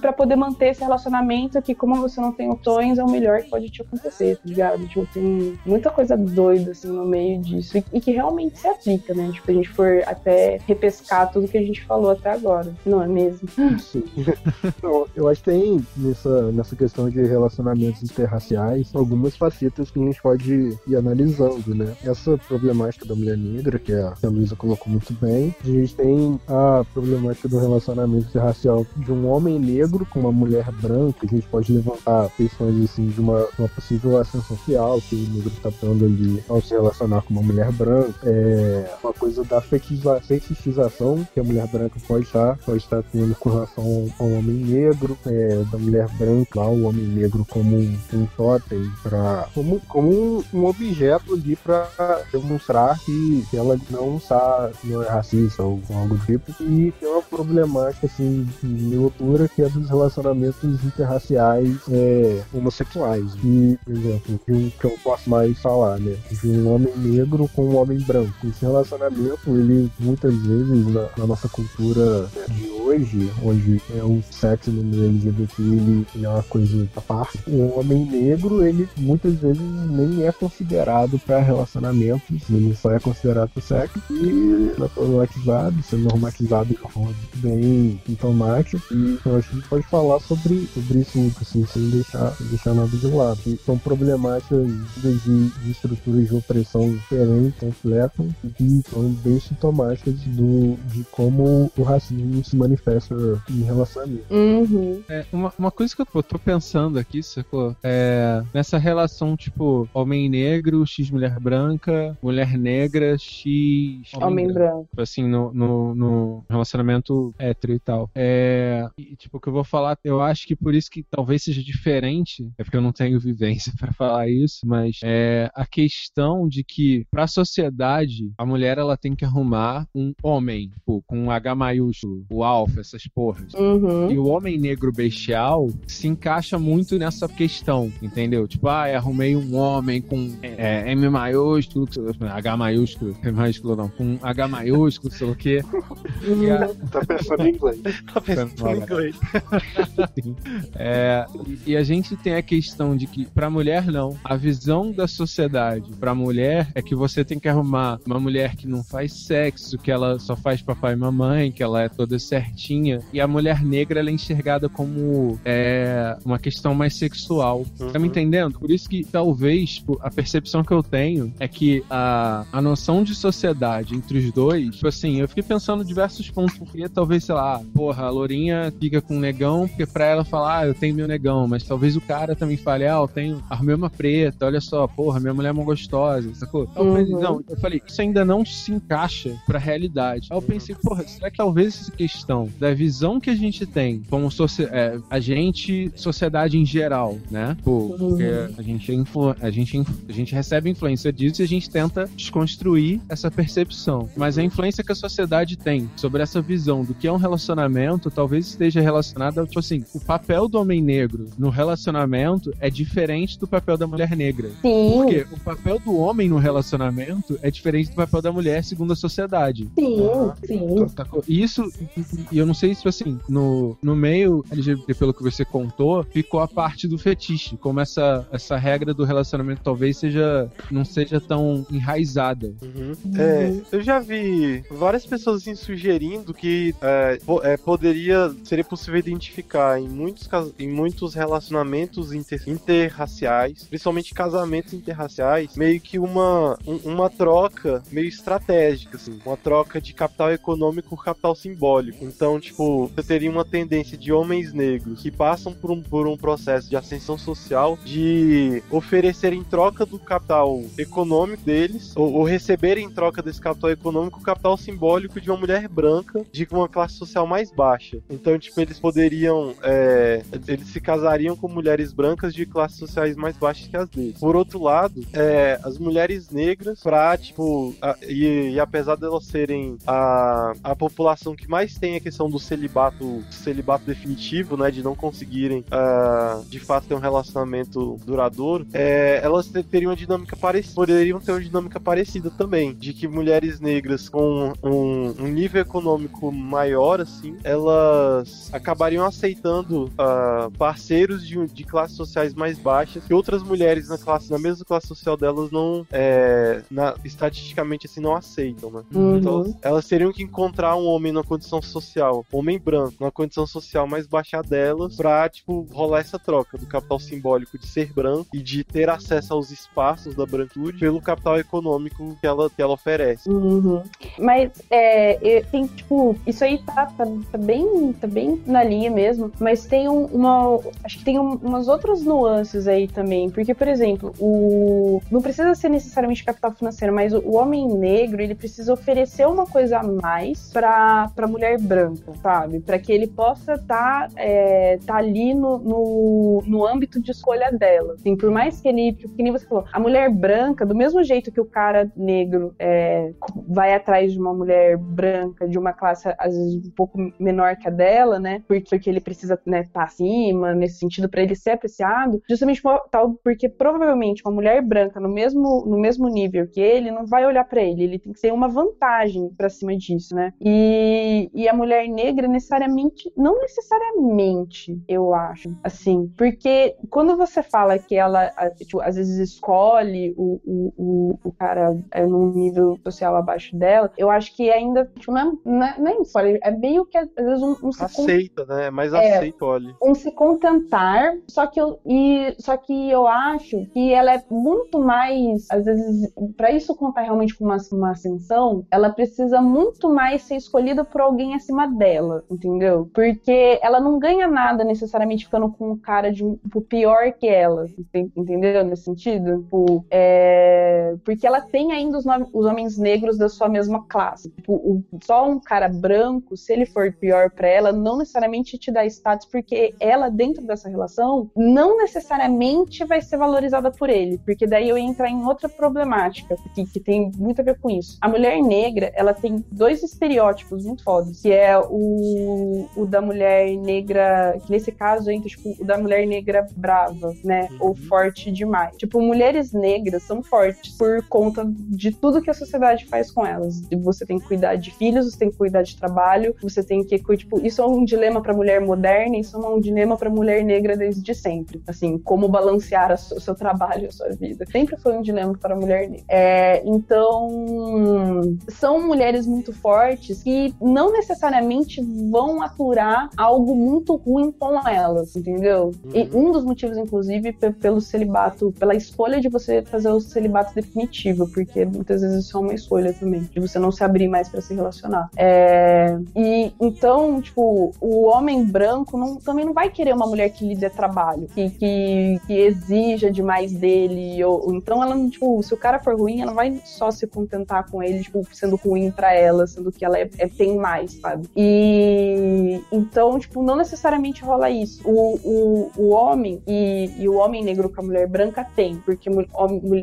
Speaker 3: para poder manter esse relacionamento que, como você não tem opções, é o melhor que pode te acontecer, tá ligado? Tipo, tem muita coisa doida assim no meio disso e, e que realmente se aplica, né? Tipo, a gente for até repescar tudo que a gente falou até agora, não mesmo?
Speaker 1: Sim. Eu acho que tem nessa, nessa questão de relacionamentos interraciais algumas facetas que a gente pode ir analisando, né? Essa problemática da mulher negra, que a, Luísa colocou muito bem, a gente tem a problemática do relacionamento interracial de um homem negro com uma mulher branca, a gente pode levantar questões assim de uma, uma possível ação social que o negro está dando ali ao se relacionar com uma mulher branca, é uma coisa da fetichiza- fetichização que a mulher branca pode estar, pode estar tendo com relação ao, homem negro, é, da mulher branca lá, o homem negro como um, um totem, pra, como, como um, objeto ali para demonstrar que ela não está não é racista ou algo do tipo. E tem uma problemática assim de altura que é dos relacionamentos interraciais é, homossexuais. E, por exemplo, um que eu posso mais falar, né? De um homem negro com um homem branco. Esse relacionamento, ele muitas vezes na, na nossa cultura de hoje, hoje, é o sexo no LGBT ele, ele é uma coisa à parte, o homem negro, ele muitas vezes nem é considerado para relacionamentos, ele só é considerado para sexo e naturalizado, sendo normatizado de forma bem sintomática. E então, acho que a gente pode falar sobre, sobre isso, assim, sem deixar, deixar nada de lado. E são problemáticas de, de estruturas de opressão diferentes, completas, e são bem sintomáticas do, de como o racismo se manifesta em relacionamento.
Speaker 3: Uhum.
Speaker 4: É, uma, uma coisa que eu tô pensando aqui, sacou? É nessa relação, tipo, homem negro, X mulher branca, mulher negra, X
Speaker 3: Homem branco.
Speaker 4: Tipo assim, no, no, no relacionamento hétero e tal. É. E, tipo, o que eu vou falar, eu acho que por isso que talvez seja diferente, é porque eu não tenho vivência pra falar isso, mas é a questão de que pra sociedade, a mulher ela tem que arrumar um homem, tipo, com um H maiúsculo, o alfa, essas porras.
Speaker 3: Uhum.
Speaker 4: E o homem negro bestial se encaixa muito nessa questão, entendeu? Tipo, ah, arrumei um homem com é, M maiúsculo, H maiúsculo, M maiúsculo não, com H maiúsculo, sei lá o quê. A-
Speaker 1: Tá pensando em inglês.
Speaker 2: Tá pensando em inglês.
Speaker 4: É, e- e a gente tem a questão de que, pra mulher, não. A visão da sociedade pra mulher é que você tem que arrumar uma mulher que não faz sexo, que ela só faz papai e mamãe, que ela é toda certinha. E a mulher negra, ela é enxergada como é, uma questão mais sexual. Tá me entendendo? Por isso que talvez a percepção que eu tenho é que a, a noção de sociedade entre os dois, tipo assim, eu fiquei pensando em diversos pontos, porque talvez, sei lá, porra, a Lourinha fica com o negão, porque pra ela falar, ah, eu tenho meu negão, mas talvez o cara também fale, ah, eu tenho, arrumei uma preta, olha só, porra, minha mulher é mó gostosa, sacou?
Speaker 3: Uhum.
Speaker 4: não, eu falei, isso ainda não se encaixa pra realidade. Aí eu pensei, porra, será que talvez essa questão da visão que a gente tem como é, a gente, sociedade em geral, né? Pô, porque a gente, é a, gente, é a gente recebe influência disso e a gente tenta desconstruir essa percepção. Mas a influência que a sociedade tem sobre essa visão do que é um relacionamento talvez esteja relacionada, tipo assim, o papel do homem negro no relacionamento é diferente do papel da mulher negra.
Speaker 3: Sim,
Speaker 4: Porque o papel do homem no relacionamento é diferente do papel da mulher segundo a sociedade.
Speaker 3: sim, sim.
Speaker 4: Sacou? E isso, e- eu não sei se, assim, no, no meio LGBT, pelo que você contou, ficou a parte do fetiche. Como essa, essa regra do relacionamento talvez seja não seja tão enraizada.
Speaker 2: Uhum. É, eu já vi várias pessoas assim, sugerindo que é, po- é, poderia seria possível identificar em muitos em muitos relacionamentos inter- interraciais, principalmente casamentos interraciais, meio que uma um- uma troca meio estratégica, assim, uma troca de capital econômico por capital simbólico. Então, tipo, você teria uma tendência de homens negros que passam por um, por um processo de ascensão social de oferecer em troca do capital econômico deles, ou, ou receber em troca desse capital econômico o capital simbólico de uma mulher branca de uma classe social mais baixa. Então, tipo, eles poderiam. é, eles se casariam com mulheres brancas de classes sociais mais baixas que as deles. Por outro lado, é, as mulheres negras, pra, tipo, a- e, e apesar delas serem a, a população que mais tem a questão do celibato, celibato definitivo, né, de não conseguirem ah, de fato ter um relacionamento duradouro, é, elas te- teriam uma dinâmica parecida, poderiam ter uma dinâmica parecida também, de que mulheres negras com um, um nível econômico maior, assim, elas acabariam aceitando ah, parceiros de, de classes sociais mais baixas que outras mulheres na classe, na mesma classe social delas não, é, na- estatisticamente assim, não aceitam, né?
Speaker 3: Uhum.
Speaker 2: Então, elas teriam que encontrar um homem numa condição social, homem branco, numa condição social mais baixa delas, pra, tipo, rolar essa troca do capital simbólico de ser branco e de ter acesso aos espaços da branquitude pelo capital econômico que ela, que ela oferece.
Speaker 3: Uhum. Mas é, tem, tipo, isso aí tá, tá, tá bem, tá bem na linha mesmo, mas tem um- uma. Acho que tem um- umas outras nuances aí também. Porque, por exemplo, o. Não precisa ser necessariamente capital financeiro, mas o, o homem negro, ele precisa oferecer uma coisa a mais pra, pra mulher branca, sabe? Pra que ele possa estar tá, é, tá ali no, no, no âmbito de escolha dela. Assim, por mais que ele. tipo, Que nem você falou, a mulher branca, do mesmo jeito que o cara negro é, vai atrás de uma mulher branca de uma classe às vezes um pouco menor que a dela, né? Porque, porque ele precisa estar né, tá acima nesse sentido para ele ser apreciado, justamente por, tal porque provavelmente uma mulher branca no mesmo no mesmo nível que ele não vai olhar para ele, ele tem que ter uma vantagem para cima disso, né? E, e a mulher mulher negra necessariamente, não necessariamente, eu acho, assim, porque quando você fala que ela, tipo, às vezes escolhe o, o, o, cara é num nível social abaixo dela, eu acho que ainda, tipo, não é, não é, não é é meio que às vezes um, um se
Speaker 2: Aceita, né? É mais aceito, olha.
Speaker 3: um se contentar, só que eu, e, só que eu acho que ela é muito mais, às vezes, pra isso contar realmente com uma, uma ascensão, ela precisa muito mais ser escolhida por alguém acima dela, entendeu? Porque ela não ganha nada necessariamente ficando com um cara de tipo, pior que ela, enten- entendeu? Nesse sentido? Tipo, é, Porque ela tem ainda os, os homens negros da sua mesma classe. Tipo, o- só um cara branco, se ele for pior pra ela, não necessariamente te dá status, porque ela, dentro dessa relação, não necessariamente vai ser valorizada por ele. Porque daí eu ia entrar em outra problemática, que, que tem muito a ver com isso. A mulher negra, ela tem dois estereótipos muito fodas, que é o, o da mulher negra, que nesse caso entra, tipo, o da mulher negra brava, né? Ou forte demais. Tipo, mulheres negras são fortes por conta de tudo que a sociedade faz com elas. Você tem que cuidar de filhos, você tem que cuidar de trabalho, você tem que, tipo, isso é um dilema pra mulher moderna, isso é um dilema pra mulher negra desde sempre. Assim, como balancear o seu trabalho e a sua vida. Sempre foi um dilema para a mulher negra. É, então, são mulheres muito fortes que não necessariamente vão aturar algo muito ruim com elas, entendeu? E um dos motivos, inclusive, pe- pelo celibato, pela escolha de você fazer o celibato definitivo, porque muitas vezes isso é uma escolha também, de você não se abrir mais para se relacionar. É, e então, tipo, o homem branco não- também não vai querer uma mulher que lhe dê trabalho, que, que, que exija demais dele, ou, ou então ela, não, tipo, se o cara for ruim, ela não vai só se contentar com ele, tipo, sendo ruim pra ela, sendo que ela é, é- tem mais, sabe? E então, tipo, não necessariamente rola isso. O, o, o homem e, e o homem negro com a mulher branca tem, porque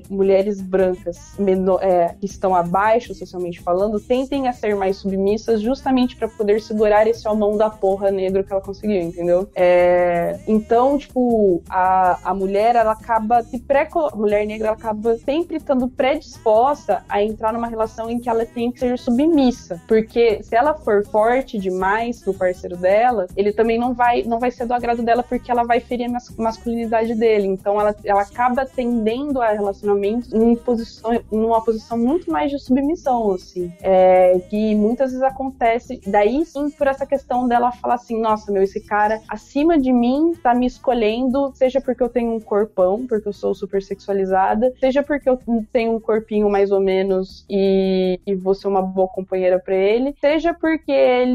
Speaker 3: mulheres brancas meno- é, que estão abaixo, socialmente falando, tendem a ser mais submissas justamente pra poder segurar esse homão da porra negro que ela conseguiu, entendeu? É, então, tipo, a, a mulher, ela acaba se pré mulher negra, ela acaba sempre estando predisposta a entrar numa relação em que ela tem que ser submissa, porque se ela for forte demais pro parceiro dela, ele também não vai, não vai ser do agrado dela porque ela vai ferir a mas- masculinidade dele. Então ela, ela acaba tendendo a relacionamentos em posição, numa posição muito mais de submissão, assim, é, que muitas vezes acontece. Daí sim, por essa questão dela falar assim, nossa, meu, esse cara acima de mim tá me escolhendo, seja porque eu tenho um corpão, porque eu sou super sexualizada, seja porque eu tenho um corpinho mais ou menos e, e vou ser uma boa companheira pra ele, seja porque ele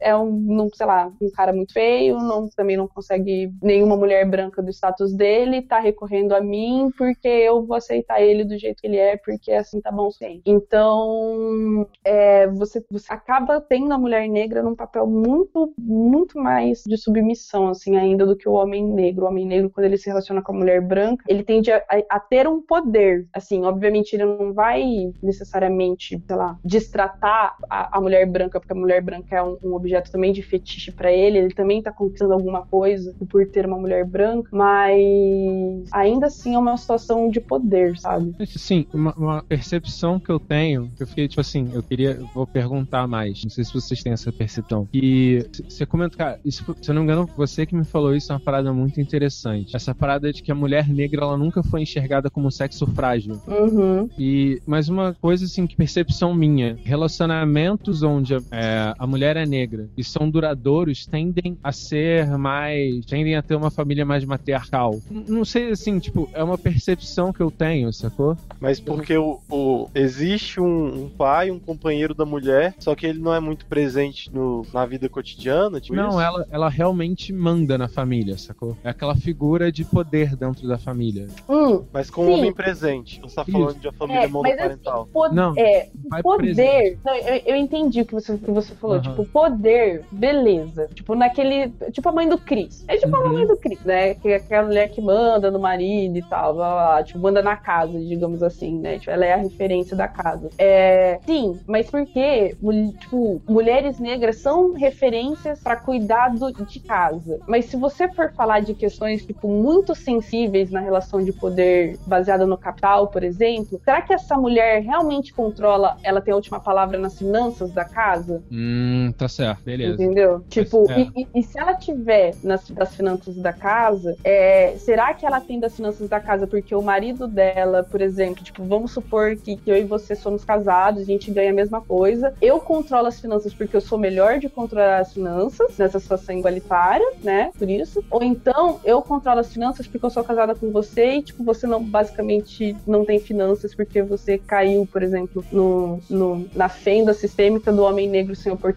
Speaker 3: é um, não, sei lá, um cara muito feio, não, também não consegue nenhuma mulher branca do status dele, tá recorrendo a mim porque eu vou aceitar ele do jeito que ele é, porque assim tá bom sim. Então, é, você, você acaba tendo a mulher negra num papel muito, muito mais de submissão, assim, ainda do que o homem negro. O homem negro, quando ele se relaciona com a mulher branca, ele tende a, a- a ter um poder. Assim, obviamente, ele não vai necessariamente, sei lá, destratar a, a mulher branca, porque a mulher branca é um, um objeto também de fetiche pra ele, ele também tá conquistando alguma coisa por ter uma mulher branca, mas ainda assim é uma situação de poder, sabe?
Speaker 4: Sim, uma, uma percepção que eu tenho, que eu fiquei tipo assim, eu queria, eu vou perguntar mais, não sei se vocês têm essa percepção. E você comenta, cara, isso, se eu não me engano, você que me falou isso é uma parada muito interessante. Essa parada de que a mulher negra ela nunca foi enxergada como sexo frágil.
Speaker 3: Uhum.
Speaker 4: E mais uma coisa assim, que percepção minha, relacionamentos onde é, a mulher é negra e são duradouros tendem a ser mais, tendem a ter uma família mais matriarcal. Não sei assim, tipo, é uma percepção que eu tenho, sacou?
Speaker 2: Mas porque o, o- existe um, um pai, um companheiro da mulher, só que ele não é muito presente no, na vida cotidiana, tipo
Speaker 4: Não,
Speaker 2: isso?
Speaker 4: ela, ela realmente manda na família, sacou? É aquela figura de poder dentro da família.
Speaker 3: Hum,
Speaker 2: Mas com
Speaker 3: Sim.
Speaker 2: um homem presente. Você tá
Speaker 4: Isso.
Speaker 2: falando de a família
Speaker 3: é, mas
Speaker 2: monoparental.
Speaker 3: assim, pod-
Speaker 4: Não,
Speaker 3: é, poder. Não, eu, eu entendi o que você, que você falou.
Speaker 4: Aham.
Speaker 3: Tipo, poder, beleza. Tipo, naquele. Tipo a mãe do Cris. É tipo a
Speaker 4: Uhum.
Speaker 3: mãe do Cris, né? Que é aquela mulher que manda no marido e tal. Blá, blá, blá, tipo, manda na casa, digamos assim, né? Tipo, ela é a referência da casa. É, sim, mas porque, mul- tipo, mulheres negras são referências pra cuidado de casa. Mas se você for falar de questões, tipo, muito sensíveis na relação de poder baseada no capital, por exemplo, será que essa mulher realmente controla, ela tem a última palavra nas finanças da casa?
Speaker 4: Hum, tá certo, beleza.
Speaker 3: Entendeu? Tipo,
Speaker 4: É.
Speaker 3: e, e- e se ela tiver nas das finanças da casa, é, será que ela tem das finanças da casa porque o marido dela, por exemplo, tipo, vamos supor que, que eu e você somos casados, a gente ganha a mesma coisa. Eu controlo as finanças porque eu sou melhor de controlar as finanças nessa situação igualitária, né? Por isso. Ou então eu controlo as finanças porque eu sou casada com você e, tipo, você não basicamente não tem finanças porque você caiu, por exemplo, no, no- na fenda sistêmica do homem negro sem oportunidade.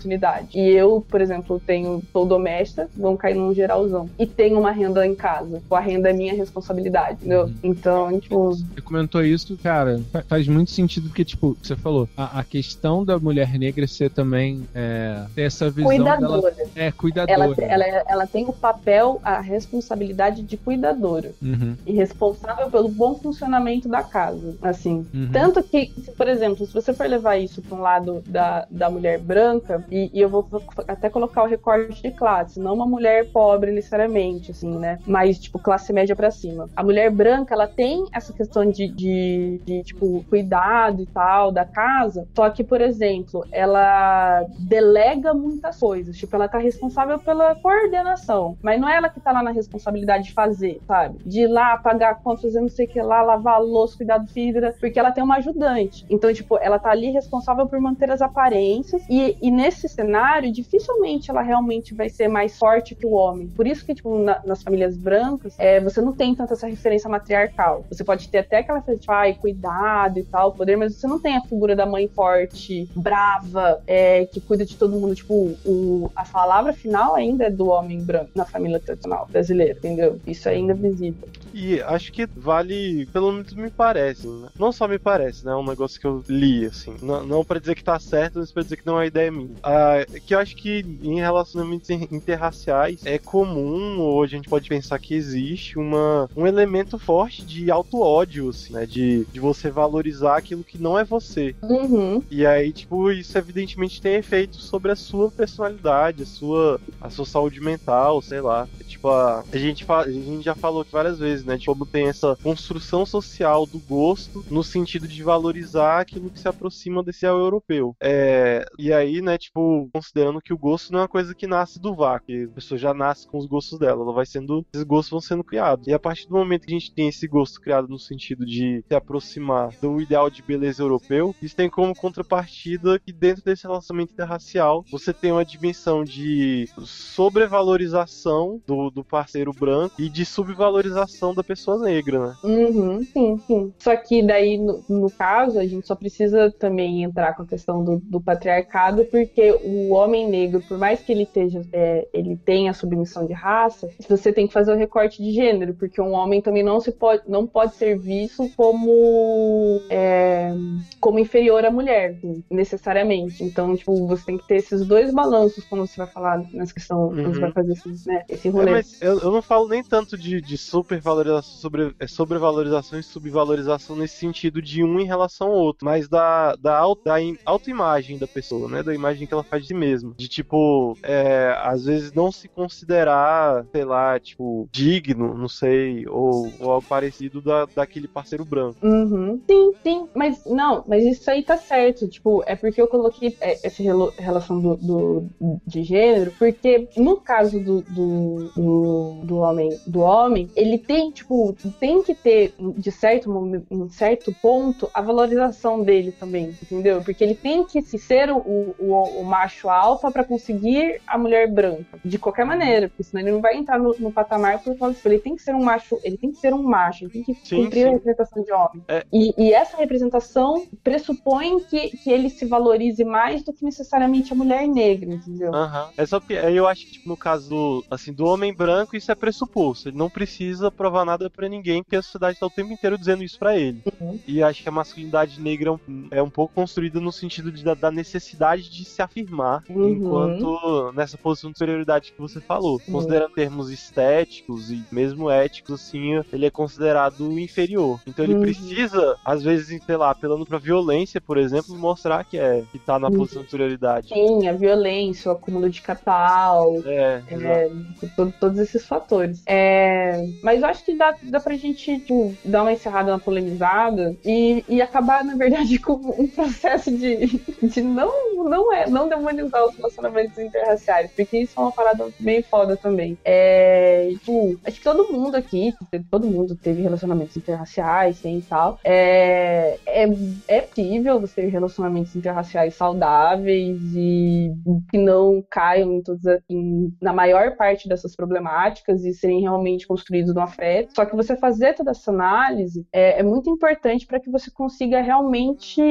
Speaker 3: E eu, por exemplo, tenho, sou doméstica, vão cair num geralzão. E tenho uma renda em casa. A renda é minha responsabilidade, entendeu?
Speaker 4: Uhum.
Speaker 3: Então, tipo,
Speaker 4: Você comentou isso, cara, fa- faz muito sentido porque, tipo, você falou, a, a questão da mulher negra ser também é, ter essa visão dela.
Speaker 3: cuidadora.
Speaker 4: É, cuidadora.
Speaker 3: Ela, ela, ela tem o papel, a responsabilidade de cuidadora.
Speaker 4: Uhum,
Speaker 3: E responsável pelo bom funcionamento da casa. Assim,
Speaker 4: uhum.
Speaker 3: Tanto que, por exemplo, se você for levar isso para um lado da, da mulher branca, e, e eu vou até colocar o recorte de classe, não uma mulher pobre necessariamente, assim, né? Mas, tipo, classe média para cima. A mulher branca, ela tem essa questão de, de, de, tipo, cuidado e tal da casa, só que, por exemplo, ela delega muitas coisas. Tipo, ela tá responsável pela coordenação, mas não é ela que tá lá na responsabilidade de fazer, sabe? De ir lá, pagar a conta, fazer não sei o que lá, lavar a louça, cuidar do filho, porque ela tem uma ajudante. Então, tipo, ela tá ali responsável por manter as aparências. E, e nesse cenário, dificilmente ela realmente vai ser mais forte que o homem. Por isso que, tipo, na- nas famílias brancas, é, você não tem tanta essa referência matriarcal. Você pode ter até aquela coisa, tipo, ai, cuidado e tal, poder, mas você não tem a figura da mãe forte, brava, é, que cuida de todo mundo. Tipo, o, a palavra final ainda é do homem branco na família tradicional brasileira, entendeu? Isso ainda é visível.
Speaker 2: E acho que vale, pelo menos me parece, né? Não só me parece, né? É um negócio que eu li, assim. Não, não pra dizer que tá certo, mas pra dizer que não é ideia minha. Ah, que eu acho que em relacionamentos in- interraciais é comum, ou a gente pode pensar que existe, uma, um elemento forte de auto-ódio, assim, né? De, de você valorizar aquilo que não é você.
Speaker 3: Uhum.
Speaker 2: E aí, tipo, isso evidentemente tem efeito sobre a sua personalidade, a sua, a sua saúde mental, sei lá. Tipo, a, a, gente, a gente já falou aqui várias vezes, né? De como tem essa construção social do gosto no sentido de valorizar aquilo que se aproxima desse europeu. É, e aí, né, tipo, considerando que o gosto não é uma coisa que nasce do vácuo, que a pessoa já nasce com os gostos dela, ela vai sendo, esses gostos vão sendo criados. E a partir do momento que a gente tem esse gosto criado no sentido de se aproximar do ideal de beleza europeu, isso tem como contrapartida que dentro desse relacionamento interracial você tem uma dimensão de sobrevalorização do, do parceiro branco e de subvalorização da pessoa negra, né?
Speaker 3: Uhum, sim, sim. Só que daí, no, no caso, a gente só precisa também entrar com a questão do, do patriarcado, porque o homem negro, por mais que ele, esteja, é, ele tenha submissão de raça, você tem que fazer o recorte de gênero, porque um homem também não, se pode, não pode ser visto como, é, como inferior à mulher, necessariamente. Então, tipo, você tem que ter esses dois balanços quando você vai falar nessa questão, quando você
Speaker 2: Uhum.
Speaker 3: vai fazer esse, né, esse
Speaker 2: É,
Speaker 3: rolê.
Speaker 2: mas eu, eu não falo nem tanto de, de supervalorização, sobre, é, sobrevalorização e subvalorização nesse sentido de um em relação ao outro, mas da, da, da im- autoimagem da pessoa, né? Da imagem que ela faz de si mesma. De tipo, é, às vezes não se considerar, sei lá, tipo, digno, não sei, ou, ou algo parecido da, daquele parceiro branco.
Speaker 3: Uhum. Sim, sim, mas não, mas isso aí tá certo. Tipo, é porque eu coloquei é, essa relação do, do- de gênero, porque no caso do, do, do, do homem, do homem, ele tem, tipo, tem que ter, de certo, em certo ponto, a valorização dele também, entendeu? Porque ele tem que se ser o, o, o macho alfa pra conseguir a mulher branca, de qualquer maneira, porque senão ele não vai entrar no, no patamar por causa disso. Ele tem que ser um macho, ele tem que ser um macho, ele tem que
Speaker 2: Sim,
Speaker 3: cumprir a
Speaker 2: sim.
Speaker 3: representação de homem.
Speaker 2: É.
Speaker 3: E, e essa representação pressupõe que, que ele se valorize mais do que necessariamente a mulher negra, entendeu?
Speaker 2: Aham. É só que eu acho que, tipo, no caso do, assim, do homem branco, isso é pressuposto. Ele não precisa provar nada pra ninguém, porque a sociedade tá o tempo inteiro dizendo isso pra ele.
Speaker 3: Uhum.
Speaker 2: E acho que a masculinidade negra é um, é um pouco construída no sentido de, da, da necessidade de se afirmar
Speaker 3: Uhum.
Speaker 2: enquanto nessa posição de superioridade que você falou.
Speaker 3: Uhum.
Speaker 2: Considerando termos estéticos e mesmo éticos, assim, ele é considerado inferior. Então ele
Speaker 3: Uhum.
Speaker 2: precisa, às vezes, sei lá, apelando pra violência, por exemplo, mostrar que é que tá na
Speaker 3: Uhum.
Speaker 2: posição de superioridade.
Speaker 3: Sim, a violência, o acúmulo de capital,
Speaker 2: É,
Speaker 3: é, todo, todo todos esses fatores. É, mas eu acho que dá, dá pra gente tipo, dar uma encerrada, uma polemizada e, e acabar, na verdade, com um processo de, de não, não, é, não demonizar os relacionamentos interraciais, porque isso é uma parada bem foda também. É, tipo, acho que todo mundo aqui, todo mundo teve relacionamentos interraciais, tem e tal. É, é, é possível você ter relacionamentos interraciais saudáveis e que não caiam em todas, em, na maior parte dessas problemáticas e serem realmente construídos no afeto. Só que você fazer toda essa análise é, é muito importante para que você consiga realmente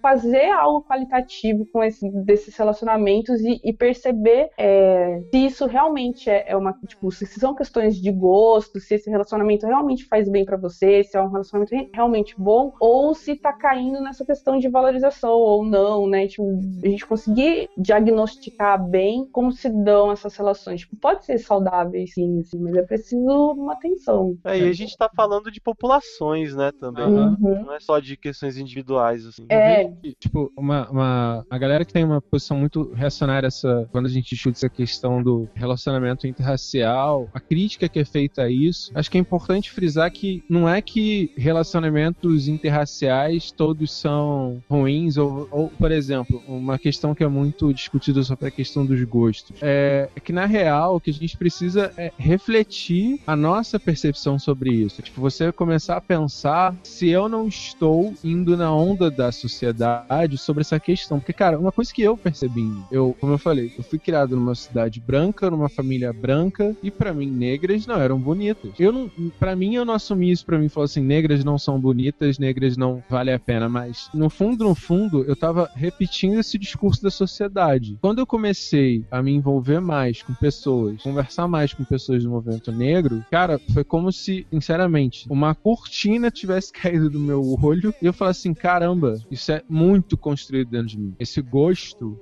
Speaker 3: fazer algo qualitativo com esse, desses relacionamentos e, e perceber é, se isso realmente é, é, uma tipo se são questões de gosto, se esse relacionamento realmente faz bem para você, se é um relacionamento realmente bom ou se tá caindo nessa questão de valorização ou não, né? Tipo, a gente conseguir diagnosticar bem como se dão essas relações. Tipo, pode ser saudável, sim, assim, mas é preciso uma atenção.
Speaker 2: É, e a gente tá falando de populações, né, também.
Speaker 3: Uhum.
Speaker 2: Não é só de questões individuais, assim.
Speaker 3: É,
Speaker 4: Tipo, uma, uma, a galera que tem uma posição muito reacionária essa, quando a gente discute essa questão do relacionamento interracial, a crítica que é feita a isso, acho que é importante frisar que não é que relacionamentos interraciais todos são ruins, ou, ou por exemplo, uma questão que é muito discutida sobre a questão dos gostos. É, é que na real o que a gente precisa é refletir a nossa percepção sobre isso. Tipo, você começar a pensar se eu não estou indo na onda da sociedade sobre essa questão. Porque, cara, uma coisa que eu percebi, eu, como eu falei, eu fui criado numa cidade branca, numa família branca, e para mim, negras não eram bonitas. Eu não, para mim, eu não assumi isso pra mim, falou assim, negras não são bonitas, negras não vale a pena, mas no fundo, no fundo, eu tava repetindo esse discurso da sociedade. Quando eu comecei a me envolver mais com pessoas, conversar mais com pessoas do movimento negro, cara, foi como se, sinceramente, uma cortina tivesse caído do meu olho e eu falasse assim, caramba, isso é muito construído dentro de mim. Esse gosto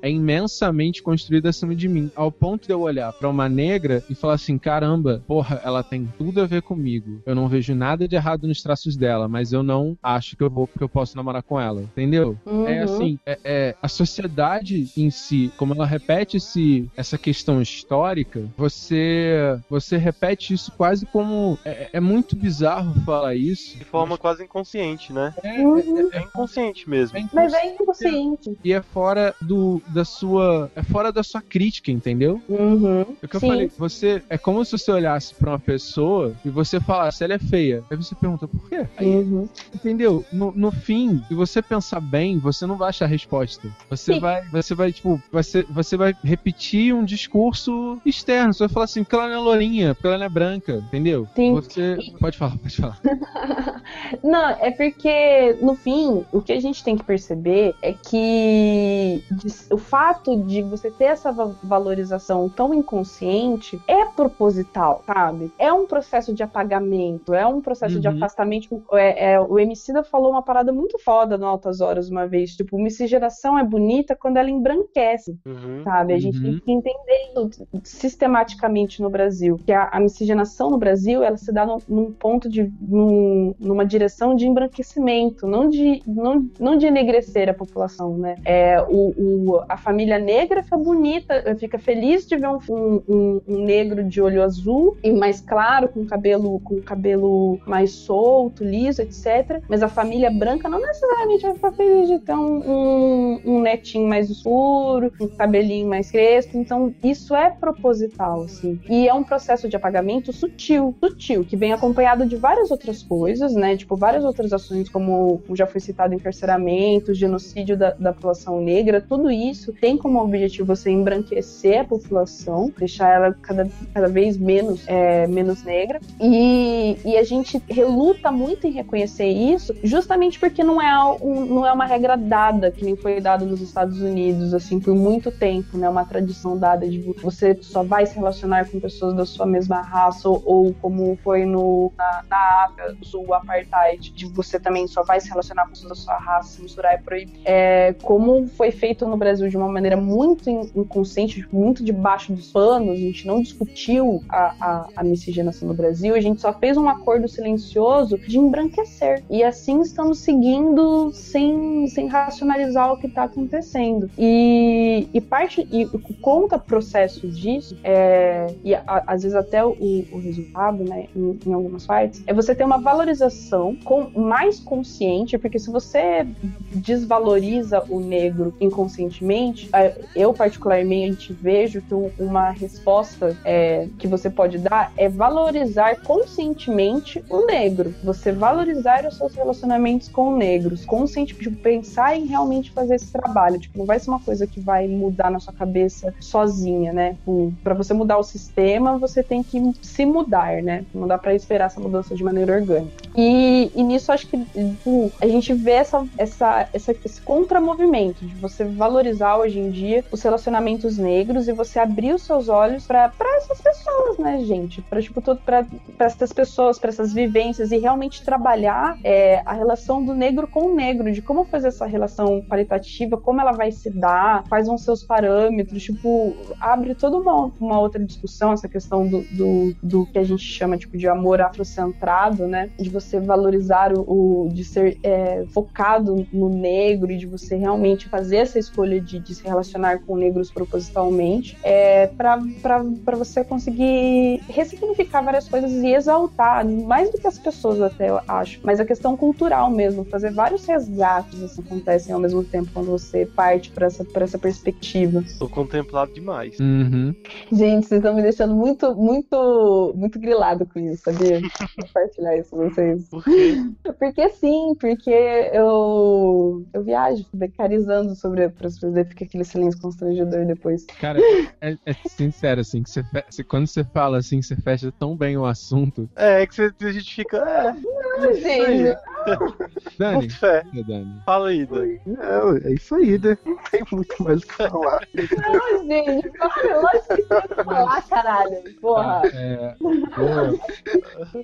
Speaker 4: é imensamente construído acima de mim, ao ponto de eu olhar para uma negra e falar assim, caramba, porra, ela tem tudo a ver comigo. Eu não vejo nada de errado nos traços dela, mas eu não acho que eu vou porque eu posso namorar com ela, entendeu?
Speaker 3: Uhum.
Speaker 4: É assim, é, é- a sociedade em si, como ela repete esse, essa questão histórica, você você repete isso quase como é, é muito bizarro falar isso.
Speaker 2: De forma quase inconsciente, né?
Speaker 4: É,
Speaker 3: Uhum.
Speaker 2: É inconsciente mesmo.
Speaker 4: é
Speaker 3: Mas é inconsciente.
Speaker 4: e é fora do da sua é fora da sua crítica, entendeu?
Speaker 3: Uhum.
Speaker 4: É o que eu
Speaker 3: Sim.
Speaker 4: falei, você é como se você olhasse pra uma pessoa e você falasse ela é feia. Aí você pergunta por quê? Aí,
Speaker 3: Uhum.
Speaker 4: entendeu? No, no fim, se você pensar bem, você não vai achar a resposta. Você
Speaker 3: Sim.
Speaker 4: vai, você vai tipo, você, você vai repetir um discurso externo. Você vai falar assim, porque ela não é lourinha, porque ela não é branca, entendeu?
Speaker 3: Sim.
Speaker 4: Você pode falar, pode falar.
Speaker 3: Não, é porque, no fim, o que a gente tem que perceber é que de- o fato de você ter essa va- valorização tão inconsciente é proposital, sabe? É um processo de apagamento, é um processo de
Speaker 4: Uhum.
Speaker 3: afastamento. É, é, o Emicida falou uma parada muito foda no Altas Horas uma vez, tipo, miscigenação é bonita quando ela embranquece
Speaker 2: Uhum.
Speaker 3: sabe? A gente
Speaker 4: Uhum.
Speaker 3: tem que entender isso sistematicamente no Brasil, que a, a miscigenação no Brasil ela se dá num, num ponto de num- numa direção de embranquecimento, não de não, não de enegrecer a população, né? É, o, o- a família negra fica bonita, fica feliz de ver um, um- um- negro de olho azul e mais claro, com cabelo com cabelo mais solto, liso, etc. Mas a família branca não necessariamente vai ficar feliz de ter um, um- um netinho mais escuro, um cabelinho mais crespo. Então, isso é proposital, assim. E é um processo de apagamento sutil, sutil, que vem acompanhado de várias outras coisas, né? Tipo, várias outras ações, como já foi citado, encarceramento, genocídio da, da população negra, tudo isso tem como objetivo você embranquecer a população, deixar ela cada, cada vez menos, é, menos negra. E, e a gente reluta muito em reconhecer isso, justamente porque não é, um- não é uma regra dada, que nem foi dado nos Estados Unidos, assim, por muito tempo, né? Uma tradição dada de você só vai se relacionar com pessoas da sua mesma raça, ou, ou como foi no, na, na África do o Apartheid, de você também só vai se relacionar com pessoas da sua raça, misturar é proibido. É, como foi feito no Brasil de uma maneira muito in- inconsciente, muito debaixo dos panos, a gente não discutiu a, a, a miscigenação no Brasil, a gente só fez um acordo silencioso de embranquecer. E assim estamos seguindo sem, sem racionalizar o que está acontecendo. E, e parte e o conta processo disso é e a- às vezes até o, o resultado, né, em, em algumas partes, é você ter uma valorização com, mais consciente, porque se você desvaloriza o negro inconscientemente, eu particularmente vejo que um- uma resposta é, que você pode dar é valorizar conscientemente o negro. Você valorizar os seus relacionamentos com negros, consciente, tipo, pensar em realmente fazer esse trabalho. Tipo, não vai ser uma coisa que vai mudar na sua cabeça sozinha, né? Pra você mudar o sistema, você tem que se mudar, né? Não dá pra esperar essa mudança de maneira orgânica. E, e nisso acho que tipo, a gente vê essa, essa, essa, esse contramovimento de você valorizar hoje em dia os relacionamentos negros e você abrir os seus olhos pra essas pessoas, né, gente? Pra, tipo, todo, pra, pra essas pessoas, pra essas vivências e realmente trabalhar é, a relação do negro com o negro, de como fazer essa relação qualitativa, como ela vai se dar, quais vão ser os parâmetros, tipo, abre toda uma, uma outra discussão, essa questão do, do, do que a gente chama tipo, de amor afrocentrado, né? De você valorizar o, o de ser é, focado no negro e de você realmente fazer essa escolha de, de se relacionar com negros propositalmente, é, para você conseguir ressignificar várias coisas e exaltar, mais do que as pessoas até eu acho, mas a questão cultural mesmo, fazer vários resgates assim, acontecem ao mesmo tempo quando você parte para essa, pra essa perspectiva.
Speaker 2: Tô contemplado demais.
Speaker 4: Uhum.
Speaker 3: Gente, vocês estão me deixando muito, muito, muito grilado com isso, sabia? Compartilhar isso com vocês.
Speaker 2: Por quê?
Speaker 3: Porque sim, porque eu, eu viajo becarizando sobre pra fazer, fica aquele silêncio constrangedor depois.
Speaker 4: Cara, é, é sincero, assim, que você, fe- quando você fala assim, você fecha tão bem o assunto.
Speaker 2: É, é que você, a gente fica. É,
Speaker 3: Gente,
Speaker 4: Dani,
Speaker 2: muito fé.
Speaker 4: Dani.
Speaker 2: Fala aí, Dani.
Speaker 1: É, é isso aí, né? Não tem muito mais o que falar.
Speaker 3: não, gente, fala, lógico que tem que falar, caralho. Porra.
Speaker 4: Tá, é, vou,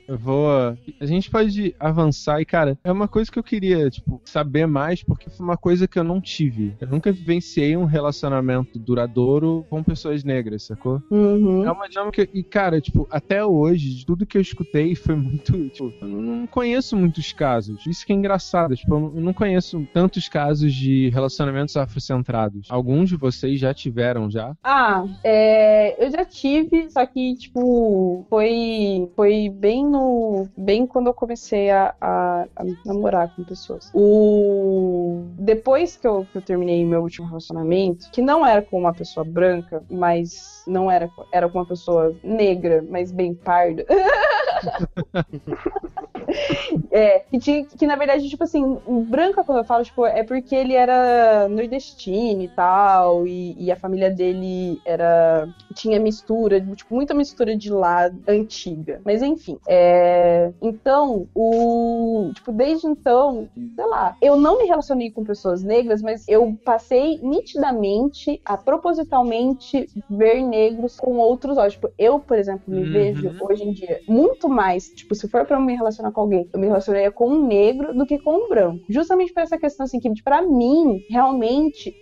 Speaker 4: eu vou. A gente pode avançar e, cara, é uma coisa que eu queria, tipo, saber mais, porque foi uma coisa que eu não tive. Eu nunca vivenciei um relacionamento duradouro com pessoas negras, sacou?
Speaker 3: Uhum.
Speaker 4: É uma dinâmica. E, cara, tipo, até hoje, de tudo que eu escutei foi muito. Tipo, eu não conheço muitos casos. Isso que é engraçado. Tipo, eu não conheço tantos casos de relacionamentos afrocentrados. Alguns de vocês já tiveram já?
Speaker 3: Ah, é, eu já tive, só que, tipo, foi, foi bem no. Bem quando eu comecei a, a- a namorar com pessoas. O. Depois que eu, que eu terminei meu último relacionamento, que não era com uma pessoa branca, mas não era, era com uma pessoa negra, mas bem parda. É, que, tinha, que na verdade, tipo assim, branca, quando eu falo, tipo, é porque ele era nordestino e tal, e, e a família dele era. tinha mistura, tipo, muita mistura de lá antiga. Mas enfim. É, então, o. Tipo, desde então, sei lá, eu não me relacionei com pessoas negras, mas eu passei nitidamente a propositalmente ver negros com outros olhos. Tipo, eu, por exemplo, me
Speaker 4: Uhum.
Speaker 3: vejo hoje em dia muito mais, tipo, se for pra eu me relacionar com alguém, eu me relacionaria com um negro do que com um branco. Justamente por essa questão, assim, que pra mim, realmente,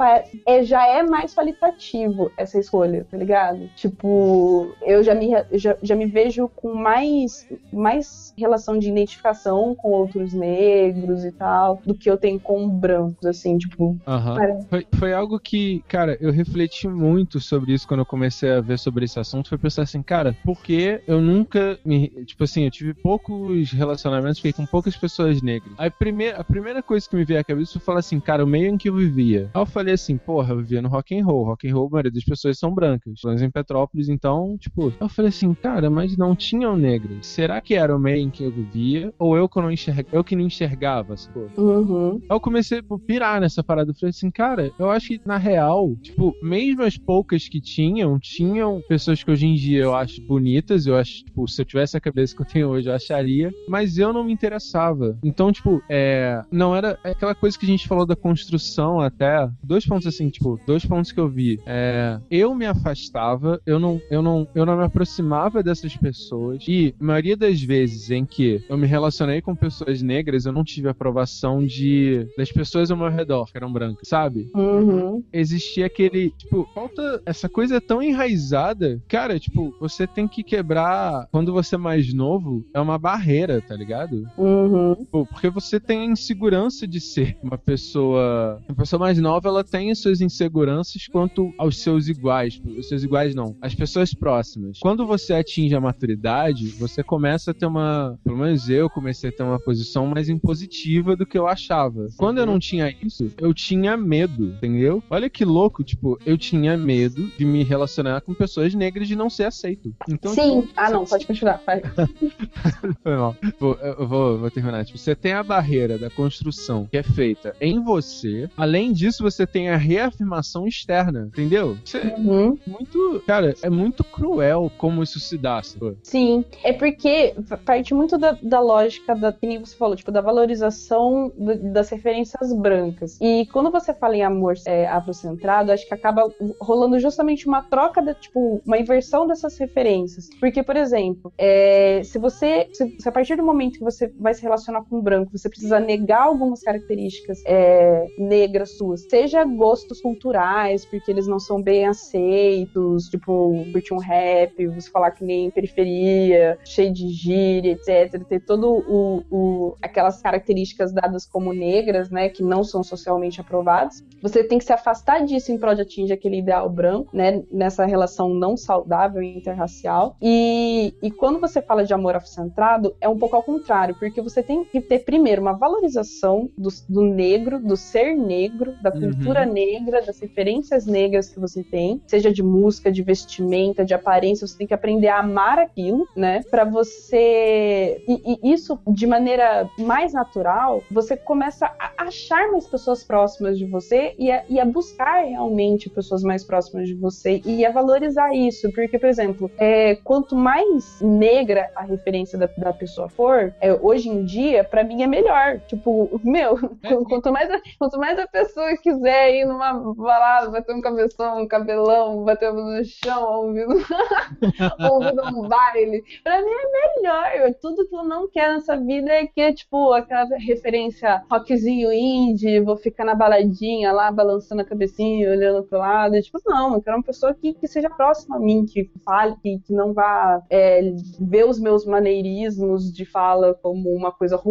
Speaker 3: é, já é mais qualitativo essa escolha, tá ligado? Tipo, eu já me, já, já me vejo com mais, mais relação de identificação com outros negros e tal, do que eu tenho com brancos, assim, tipo. Cara.
Speaker 4: Foi, foi algo que, cara, eu refleti muito sobre isso quando eu comecei a ver sobre esse assunto. Foi pensar assim, cara, por que eu nunca me. Tipo assim, eu tive poucos relacionamentos, fiquei com poucas pessoas negras. Aí primeira, a primeira coisa que me veio à cabeça foi falar assim, cara, o meio em que eu vivia. Aí eu falei assim, porra, eu vivia no rock and roll. Rock and roll, a maioria das pessoas são brancas. Pelo menos em Petrópolis, então, tipo, aí eu falei assim, cara, mas não tinham negras. Será que era o meio em que eu vivia? Ou eu que não enxergava, eu que não enxergava, sacou?
Speaker 3: uhum,
Speaker 4: Aí eu comecei a pirar nessa parada. Eu falei assim, cara, eu acho que na real, tipo, mesmo as poucas que tinham, tinham pessoas que hoje em dia eu acho bonitas. Eu acho, tipo, se eu tivesse a cabeça que eu tenho hoje, eu acharia. Mas eu não me interessava. Então, tipo, é. Não era é aquela coisa que a gente falou da construção até. Dois pontos assim, tipo, dois pontos que eu vi. É. Eu me afastava, eu não, eu não, eu não me aproximava dessas pessoas. E a maioria das vezes em que eu me relacionei com pessoas negras, eu não tive aprovação de das pessoas ao meu redor que eram brancas, sabe?
Speaker 3: uhum,
Speaker 4: Existia aquele, tipo, falta essa coisa é tão enraizada, cara, tipo, você tem que quebrar quando você é mais novo, é uma barreira, tá ligado? ligado?
Speaker 3: Uhum.
Speaker 4: Pô, porque você tem a insegurança de ser uma pessoa. Uma pessoa mais nova, ela tem as suas inseguranças quanto aos seus iguais. Os seus iguais não, as pessoas próximas. Quando você atinge a maturidade, você começa a ter uma. Pelo menos eu comecei a ter uma posição mais impositiva do que eu achava. Quando eu não tinha isso, eu tinha medo, entendeu? Olha que louco, tipo, eu tinha medo de me relacionar com pessoas negras de não ser aceito. Então,
Speaker 3: Sim.
Speaker 4: tipo,
Speaker 3: Ah, não, pode continuar. Vai.
Speaker 4: foi mal. Vou, eu vou, vou terminar. Tipo, você tem a barreira da construção que é feita em você. Além disso, você tem a reafirmação externa. Entendeu? É
Speaker 3: Uhum.
Speaker 4: muito. Cara, é muito cruel como isso se dá.
Speaker 3: Sim, é porque parte muito da, da lógica da que você falou, tipo, da valorização do- das referências brancas. E quando você fala em amor é, afrocentrado, acho que acaba rolando justamente uma troca, da, tipo, uma inversão dessas referências. Porque, por exemplo, é, se você, se, se a partir do momento que você vai se relacionar com branco, você precisa negar algumas características é, negras suas, seja gostos culturais, porque eles não são bem aceitos, tipo, curtir um rap, você falar que nem periferia, cheio de gíria, etc. Ter todo o, o- aquelas características dadas como negras, né, que não são socialmente aprovadas. Você tem que se afastar disso em prol de atingir aquele ideal branco, né, nessa relação não saudável interracial. E, e quando você fala de amor afrocentrado, é um pouco ao contrário, porque você tem que ter primeiro uma valorização do, do negro, do ser negro, da
Speaker 4: Uhum.
Speaker 3: cultura negra, das referências negras que você tem, seja de música, de vestimenta, de aparência, você tem que aprender a amar aquilo, né? Pra você. E, e isso de maneira mais natural, você começa a achar mais pessoas próximas de você e a, e a buscar realmente pessoas mais próximas de você e a valorizar isso. Porque, por exemplo, é, quanto mais negra a referência da, da pessoa for, é, hoje em dia, pra mim é melhor. Tipo, meu, quanto mais, a, quanto mais a pessoa quiser ir numa balada, bater um cabeção, um cabelão, bater no chão, ouvindo, ouvindo um baile, pra mim é melhor. Tudo que eu não quero nessa vida é que, tipo, aquela referência rockzinho indie, vou ficar na baladinha lá, balançando a cabecinha, olhando pro lado. Tipo, não, eu quero uma pessoa que, que seja próxima a mim, que fale, que, que não vá é, ver os meus maneirismos de fala como uma coisa ruim,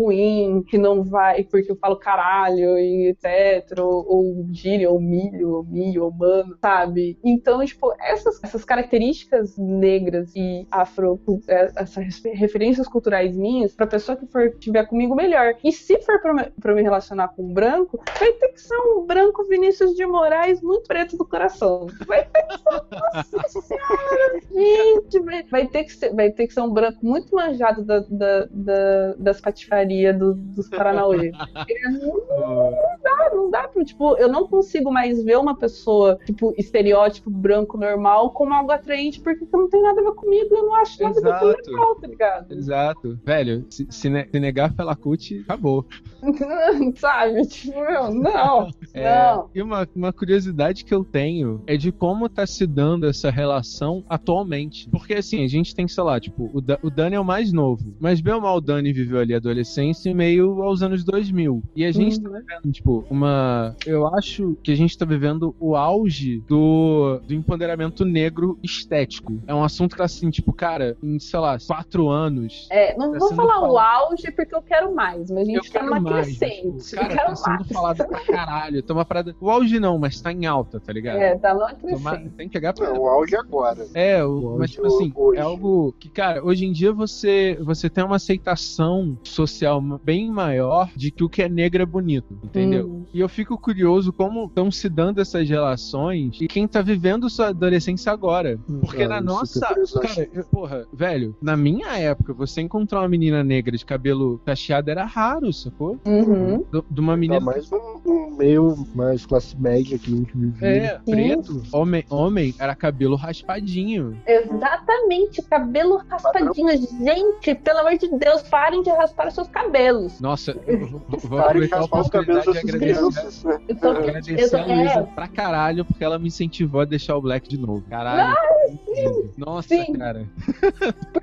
Speaker 3: que não vai porque eu falo caralho e etc, ou, gíria, ou milho, ou milho, ou mano, sabe? Então, tipo, essas, essas características negras e afro, é, essas referências culturais minhas, pra pessoa que for tiver comigo, melhor. E se for pra, me- pra me relacionar com um branco, vai ter que ser um branco Vinícius de Moraes muito preto do coração. Vai ter que ser, nossa senhora, gente, vai ter que ser, vai ter que ser um branco muito manjado da, da- da- das patifarias do- dos Paranauê. É, Não dá, não dá pra, tipo, eu não consigo mais ver uma pessoa, tipo, estereótipo branco normal como algo atraente, porque não tem nada a ver comigo, eu não acho nada a ver
Speaker 4: Exato.
Speaker 3: com legal, tá ligado?
Speaker 4: Exato. Velho, se, se, ne- se negar pela CUT, acabou.
Speaker 3: Sabe? Tipo, meu, não,
Speaker 4: É,
Speaker 3: não.
Speaker 4: E uma, uma curiosidade que eu tenho é de como tá se dando essa relação atualmente. Porque assim, a gente tem, sei lá, tipo, o, Da- o Dani é o mais novo. Mas bem ou mal, o Dani viveu ali a adolescência meio aos anos 2000. E a gente tá vivendo, tipo, uma. Eu acho que a gente tá vivendo o auge do, do empoderamento negro estético. É um assunto que, assim, tipo, cara, em, sei lá, quatro anos.
Speaker 3: É, não
Speaker 4: Tá
Speaker 3: vou falar o
Speaker 4: falado.
Speaker 3: auge porque eu quero mais, mas a
Speaker 4: Eu
Speaker 3: gente tá
Speaker 4: quero
Speaker 3: numa
Speaker 4: mais,
Speaker 3: crescente.
Speaker 4: tipo,
Speaker 3: eu
Speaker 4: cara,
Speaker 3: quero
Speaker 4: tá sendo
Speaker 3: mais.
Speaker 4: falado pra caralho. Tá uma parada. O auge não, mas tá em alta, tá ligado?
Speaker 3: É, tá numa
Speaker 4: Toma-
Speaker 3: crescente.
Speaker 4: tem que chegar pra.
Speaker 1: Não, o auge agora.
Speaker 4: É, o,
Speaker 1: O
Speaker 4: mas tipo
Speaker 1: auge
Speaker 4: assim,
Speaker 1: hoje.
Speaker 4: é algo que, cara, hoje em dia você, você tem uma aceitação social bem maior de que o que é negro é bonito, entendeu?
Speaker 3: Hum.
Speaker 4: E eu fico curioso como estão se dando essas relações e quem tá vivendo sua adolescência agora. Porque
Speaker 1: Ah,
Speaker 4: na nossa. Cara, eu- porra, velho, na minha época, você encontrar uma menina negra de cabelo cacheado era raro, sacou?
Speaker 3: Uhum.
Speaker 4: De uma
Speaker 1: Ainda
Speaker 4: menina.
Speaker 1: mais no, no meio mais classe média que a gente vivia.
Speaker 4: É, preto. Homem, homem era cabelo raspadinho.
Speaker 3: Exatamente, cabelo raspadinho. Gente, pelo amor de Deus, parem de raspar os seus cabelos.
Speaker 4: Nossa, eu vou,
Speaker 1: de
Speaker 4: aproveitar a
Speaker 1: cabelos
Speaker 4: oportunidade de agradecer.
Speaker 1: crianças, né?
Speaker 3: Eu tô,
Speaker 4: Agradecer
Speaker 3: eu tô-
Speaker 4: a Luísa
Speaker 3: é,
Speaker 4: pra caralho, porque ela me incentivou a deixar o Black de novo. Caralho. Nossa,
Speaker 3: Sim.
Speaker 4: cara.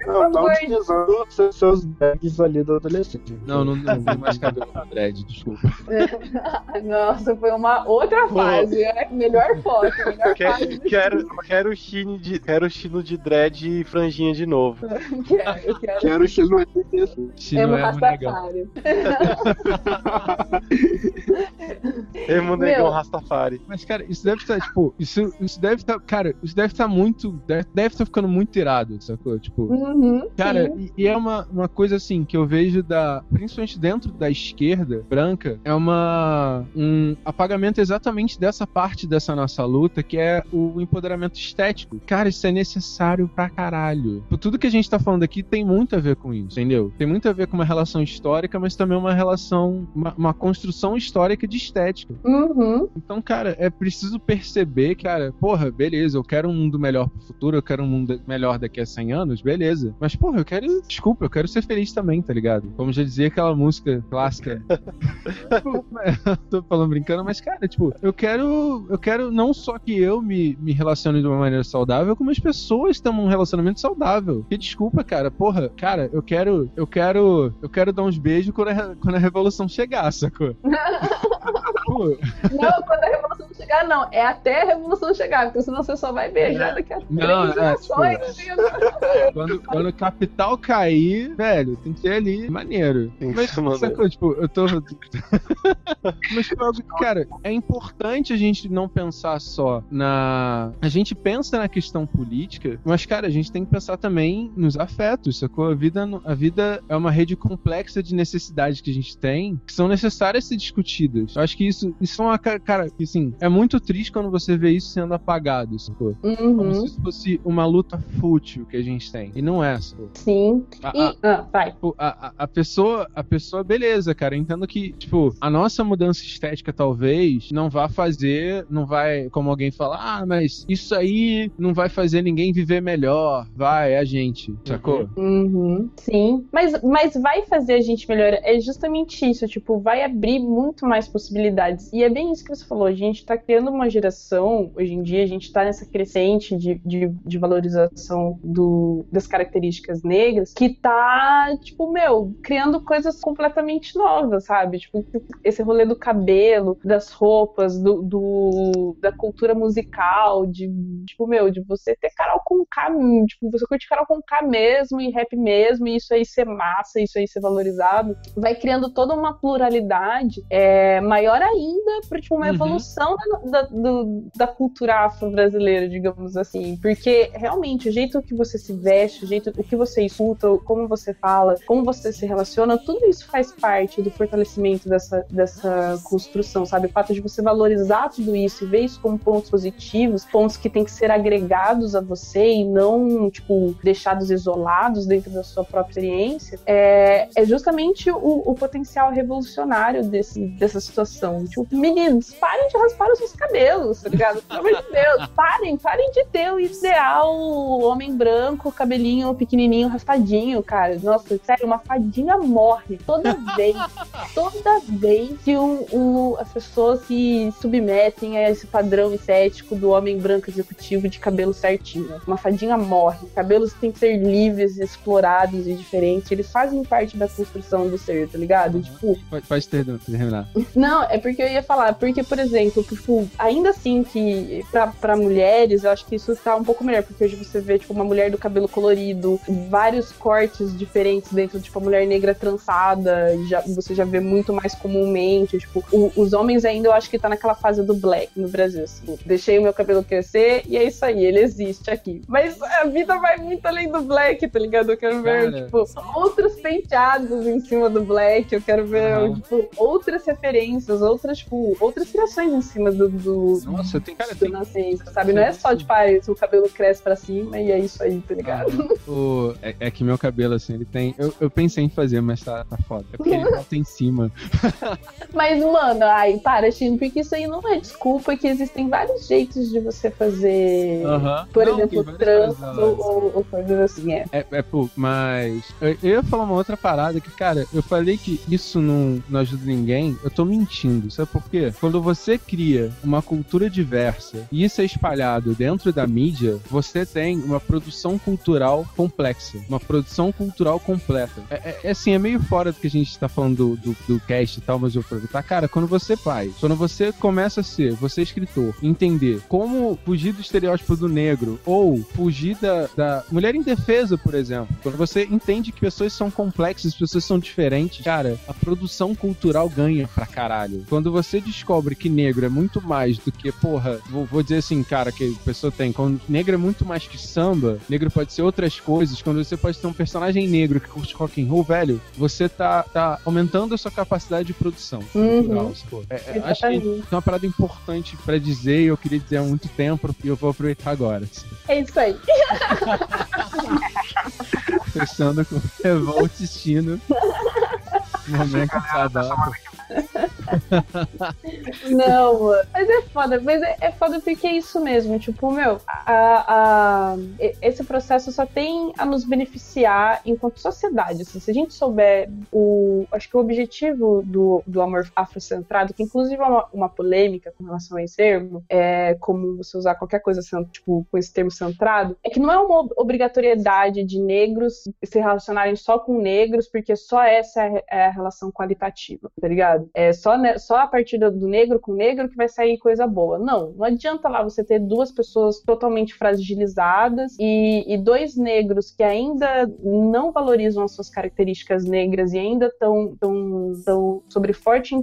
Speaker 1: Não, tá
Speaker 3: favor.
Speaker 1: utilizando seus, seus bags ali do adolescente.
Speaker 4: Não, não, não tem mais cabelo com dread, desculpa.
Speaker 3: Nossa, foi uma outra fase. É, melhor foto, melhor
Speaker 2: Quero,
Speaker 3: fase.
Speaker 2: quero, quero o chino de, quero o chino de dread e franjinha de novo.
Speaker 3: Quero, quero.
Speaker 1: Quero o X no assim.
Speaker 4: Chino
Speaker 3: Emo
Speaker 4: é negão.
Speaker 3: Rastafari.
Speaker 2: Emo negão. Rastafari.
Speaker 4: Mas, cara, isso deve estar, tipo, isso, isso deve estar, cara, isso deve estar muito, deve, deve estar ficando muito irado, sacou? Tipo,
Speaker 3: Uhum,
Speaker 4: Cara, e, e é uma, uma coisa assim que eu vejo da. Principalmente dentro da esquerda branca, é uma. um apagamento exatamente dessa parte dessa nossa luta, que é o empoderamento estético. Cara, isso é necessário pra caralho. Tipo, Tudo que a gente tá falando aqui tem muito a ver com isso, entendeu? Tem muito a ver com uma relação histórica, mas também uma relação. uma, uma construção histórica de estética.
Speaker 3: Uhum.
Speaker 4: Então, cara, é preciso perceber, cara, porra, beleza, eu quero um mundo melhor pro futuro, eu quero um mundo melhor daqui a 100 anos, beleza. Mas, porra, eu quero, desculpa, eu quero ser feliz também, tá ligado? Como já dizia aquela música clássica. Tô falando brincando, mas, cara, tipo, eu quero, eu quero não só que eu me, me relacione de uma maneira saudável, como as pessoas tenham um relacionamento saudável. Que desculpa, cara, porra, cara, eu quero, eu quero, eu quero dar uns beijos quando a, quando a revolução chegar, sacou?
Speaker 3: Não, quando a revolução chegar, não. É até a revolução chegar, porque senão você só vai beijar daqui a
Speaker 4: Não,
Speaker 3: três
Speaker 4: é,
Speaker 3: gerações.
Speaker 4: Quando, quando o capital cair, velho, tem que ter ali maneiro.
Speaker 2: Tem que
Speaker 4: Mas,
Speaker 2: ser maneiro.
Speaker 4: sacou, tipo, eu tô. Mas, tipo, algo que, cara, é importante a gente não pensar só na. A gente pensa na questão política, mas, cara, a gente tem que pensar também nos afetos, sacou? A vida, a vida é uma rede complexa de necessidades que a gente tem que são necessárias ser discutidas. Eu acho que isso, isso é uma. ca- Cara, que, assim, é muito triste quando você vê isso sendo apagado, sacou? Como
Speaker 3: Uhum,
Speaker 4: se isso fosse uma luta fútil que a gente tem. E não é, sacou?
Speaker 3: sim.
Speaker 4: A- a-
Speaker 3: E, ah, vai.
Speaker 4: Tipo, a, a, a pessoa, a pessoa, beleza, cara. Entendo que, tipo, a nossa mudança estética talvez não vá fazer, não vai, como alguém fala, ah, mas isso aí não vai fazer ninguém viver melhor. Vai, é a gente, sacou?
Speaker 3: Uhum, sim. Mas, mas vai fazer a gente melhor. É justamente isso, tipo, vai abrir muito mais possibilidades. E é bem isso que você falou. A gente tá criando uma geração, hoje em dia, a gente tá nessa crescente de, de, de valorização do, das características negras, que tá, tipo, meu, criando coisas completamente novas, sabe? Tipo, esse rolê do cabelo, das roupas, do, do- da cultura musical, de, tipo, meu, de você ter Carol com K, tipo, você curte Carol com K mesmo e rap mesmo, e isso aí ser massa, isso aí ser valorizado, vai criando toda uma pluralidade é, maior ainda para tipo, uma
Speaker 4: Uhum.
Speaker 3: evolução da, da, do- da cultura afro-brasileira, digamos assim. Porque realmente o jeito que você se veste, o jeito o que você escuta, como você fala, como você se relaciona, tudo isso faz parte do fortalecimento dessa, dessa construção, sabe? O fato de você valorizar tudo isso e ver isso como pontos positivos, pontos que têm que ser agregados a você e não, tipo, deixados isolados dentro da sua própria experiência, é, é justamente o, o potencial revolucionário desse, dessa situação. Tipo, meninos, parem de raspar os seus cabelos, tá ligado? Pelo amor de Deus, parem, parem de ter o ideal homem branco, cabelinho pequenininho, raspadinho, cara. Nossa, sério, uma fadinha morre toda vez, toda vez que um, um- as pessoas se submetem a esse padrão estético do homem branco executivo de cabelo certinho. Uma fadinha morre. Cabelos têm que ser livres, explorados e diferentes. Eles fazem parte da construção do ser, tá ligado? Tipo,
Speaker 4: Pode, pode ter, terminar.
Speaker 3: não, é porque eu ia falar, porque, por exemplo, tipo, ainda assim que pra, pra mulheres, eu acho que isso tá um pouco melhor, porque hoje você vê, tipo, uma mulher do cabelo colorido, vários cortes diferentes dentro, tipo, a mulher negra trançada, já, você já vê muito mais comumente, tipo, o- os homens ainda eu acho que tá naquela fase do black no Brasil, assim, deixei o meu cabelo crescer e é isso aí, ele existe aqui. Mas a vida vai muito além do black, tá ligado? Eu quero ver,
Speaker 4: Cara.
Speaker 3: tipo, outros penteados em cima do black, eu quero ver,
Speaker 4: Aham.
Speaker 3: tipo, outras referências, outras, tipo, outras criações em cima do, do,
Speaker 4: Nossa, tem, cara,
Speaker 3: do nascença, sabe? Não é só, tipo, ah, o cabelo cresce pra cima e é isso aí, tá ligado?
Speaker 4: O, é, é que meu cabelo, assim, ele tem. Eu, eu pensei em fazer, mas tá, tá foda. É porque ele volta em cima.
Speaker 3: Mas, mano, ai, para, Chino, porque isso aí não é desculpa que existem vários jeitos de você fazer, por
Speaker 4: Não,
Speaker 3: exemplo, trans ou, ou coisas assim, é.
Speaker 4: É, é pô, mas. Eu, eu ia falar uma outra parada que, cara, eu falei que isso não, não ajuda ninguém. Eu tô mentindo. Sabe por quê? Quando você cria uma cultura diversa e isso é espalhado dentro da mídia, você tem uma produção cultural complexa, uma produção cultural completa. É, é- é assim, é meio fora do que a gente tá falando do, do, do cast e tal, mas eu aproveitar. Cara, quando você pai, quando você começa a ser, você é escritor, entender como fugir do estereótipo do negro ou fugir da, da mulher indefesa, por exemplo. Quando você entende que pessoas são complexas, pessoas são diferentes, cara, a produção cultural ganha pra caralho. Quando você descobre que negro é muito mais do que, porra, vou, vou dizer assim, cara, que a pessoa tem, quando negro é muito mais que samba, negro pode ser outras coisas, quando você pode ter um personagem negro que curte rock and roll, velho, você tá, tá aumentando a sua capacidade de produção cultural, sacou? É, é, acho que é uma parada importante pra dizer e eu queria dizer há muito tempo e eu vou aproveitar agora. assim.
Speaker 3: É isso aí.
Speaker 4: Fechando com Revolt Estino. Momento saudável.
Speaker 3: Não. Mas é foda, mas é, é foda porque é isso mesmo. Tipo, meu, a, a- esse processo só tem a nos beneficiar enquanto sociedade. assim. se a gente souber o. Acho que o objetivo do, do amor afrocentrado, que inclusive é uma, uma polêmica com relação a esse termo, é como você usar qualquer coisa tipo, com esse termo centrado, é que não é uma ob- obrigatoriedade de negros se relacionarem só com negros, porque só essa é é a relação qualitativa, tá ligado? É só, ne- só a partir do negro com negro que vai sair coisa boa. Não, não adianta lá você ter duas pessoas totalmente fragilizadas e, e dois negros que ainda não valorizam as suas características negras e ainda estão tão, tão sobre forte,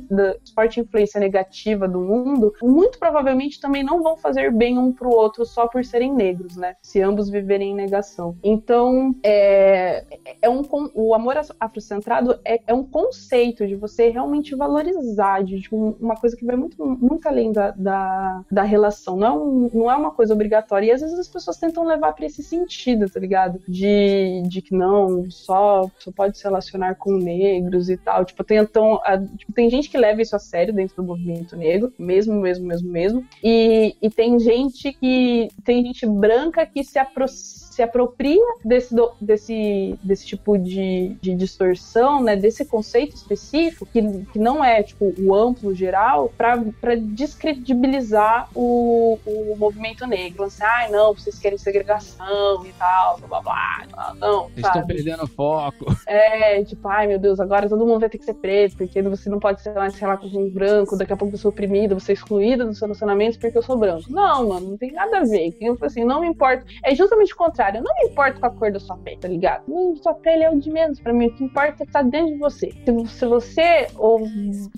Speaker 3: forte influência negativa do mundo, muito provavelmente também não vão fazer bem um pro outro só por serem negros, né? Se ambos viverem em negação. Então, é, é um, o amor afrocentrado é, é um conceito de você realmente valorizar, de tipo, uma coisa que vai muito, muito além da, da, da relação. Não é, um- não é uma coisa obrigatória. E às vezes as pessoas tentam levar pra esse sentido, tá ligado? De, de que não, só, só pode se relacionar com negros e tal. Tipo, tem, então, a- tipo, tem gente que leva isso a sério dentro do movimento negro, mesmo, mesmo, mesmo, mesmo. E, e tem gente que. Tem gente branca que se aproxima se apropria desse, desse, desse tipo de, de distorção, né, desse conceito específico, que, que não é tipo o amplo geral, para descredibilizar o, o movimento negro. Assim, ai, não, vocês querem segregação e tal, blá blá blá. Não,
Speaker 4: Eles estão perdendo foco.
Speaker 3: É, tipo, ai meu Deus, agora todo mundo vai ter que ser preto, porque você não pode ser mais, sei lá, com um branco, daqui a pouco eu sou oprimida, você é excluída dos relacionamentos porque eu sou branco. Não, mano, não tem nada a ver. Eu assim, não me importa. É justamente o contrário, eu não me importo com a cor da sua pele, tá ligado? Hum, sua pele é o de menos pra mim, o que importa é que tá dentro de você. Se, se você ou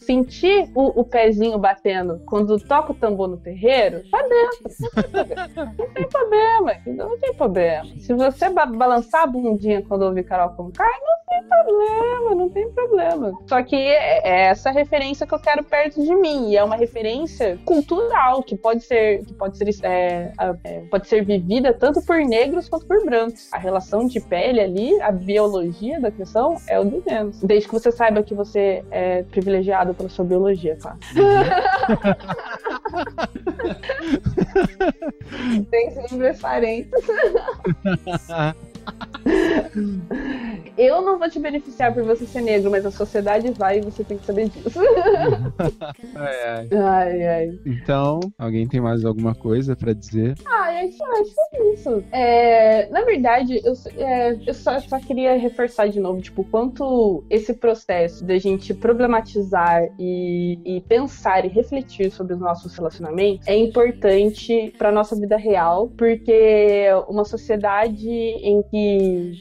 Speaker 3: sentir o, o pezinho batendo quando toca o tambor no terreiro, tá dentro. Não tem problema. Não tem problema. Se você ba- balançar a bundinha quando ouvir Carol com Kai, não tem problema, não tem problema. Só que é essa referência que eu quero perto de mim. E é uma referência cultural que pode ser, que pode ser, é, é, pode ser vivida tanto por negros quanto por brancos. A relação de pele ali, a biologia da questão é o de menos. Desde que você saiba que você é privilegiado pela sua biologia, claro. Tem sempre parentes. Eu não vou te beneficiar por você ser negro, mas a sociedade vai e você tem que saber disso.
Speaker 4: É, é.
Speaker 3: Ai, ai.
Speaker 4: Então, alguém tem mais alguma coisa pra dizer?
Speaker 3: Ah, eu acho, acho que é isso. É, na verdade, eu, é, eu só, só queria reforçar de novo, tipo, quanto esse processo da gente problematizar e, e pensar e refletir sobre os nossos relacionamentos é importante pra nossa vida real, porque uma sociedade em que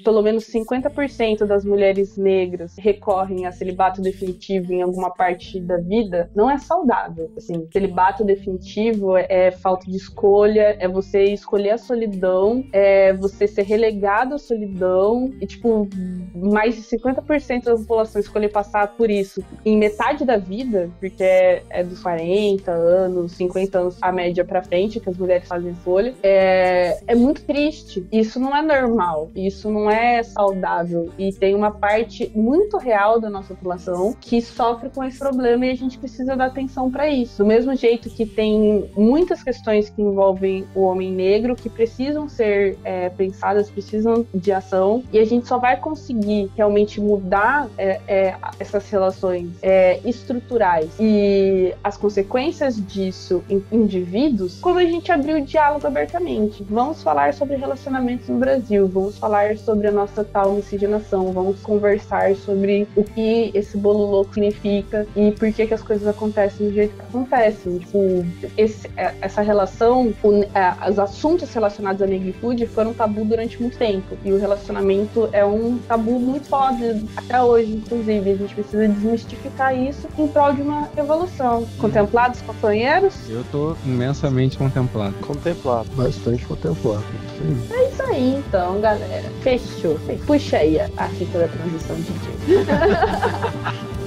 Speaker 3: pelo menos 50% das mulheres negras recorrem a celibato definitivo em alguma parte da vida não é saudável. Assim, celibato definitivo é, é falta de escolha, é você escolher a solidão, é você ser relegado à solidão e, tipo, mais de 50% da população escolher passar por isso em metade da vida, porque é, é dos 40 anos, 50 anos a média pra frente que as mulheres fazem escolha, é, é muito triste. Isso não é normal, isso não é saudável. E tem uma parte muito real da nossa população que sofre com esse problema e a gente precisa dar atenção para isso. Do mesmo jeito que tem muitas questões que envolvem o homem negro que precisam ser é, pensadas, precisam de ação, e a gente só vai conseguir realmente mudar é, é, essas relações é, estruturais e as consequências disso em indivíduos quando a gente abrir o diálogo abertamente. Vamos falar sobre relacionamentos no Brasil, vamos falar sobre a nossa tal miscigenação, vamos conversar sobre o que esse bolo louco significa e por que, que as coisas acontecem do jeito que acontecem. Tipo, esse, é, essa relação, o, é, os assuntos relacionados à negritude foram tabu durante muito tempo e o relacionamento é um tabu muito foda até hoje, inclusive. A gente precisa desmistificar isso em prol de uma evolução. Contemplados, companheiros?
Speaker 4: Eu tô imensamente contemplado.
Speaker 2: Contemplado.
Speaker 1: Bastante contemplado. Aí.
Speaker 3: É isso aí, então, galera. Fechou. Puxa aí a, fita da transição, DJ.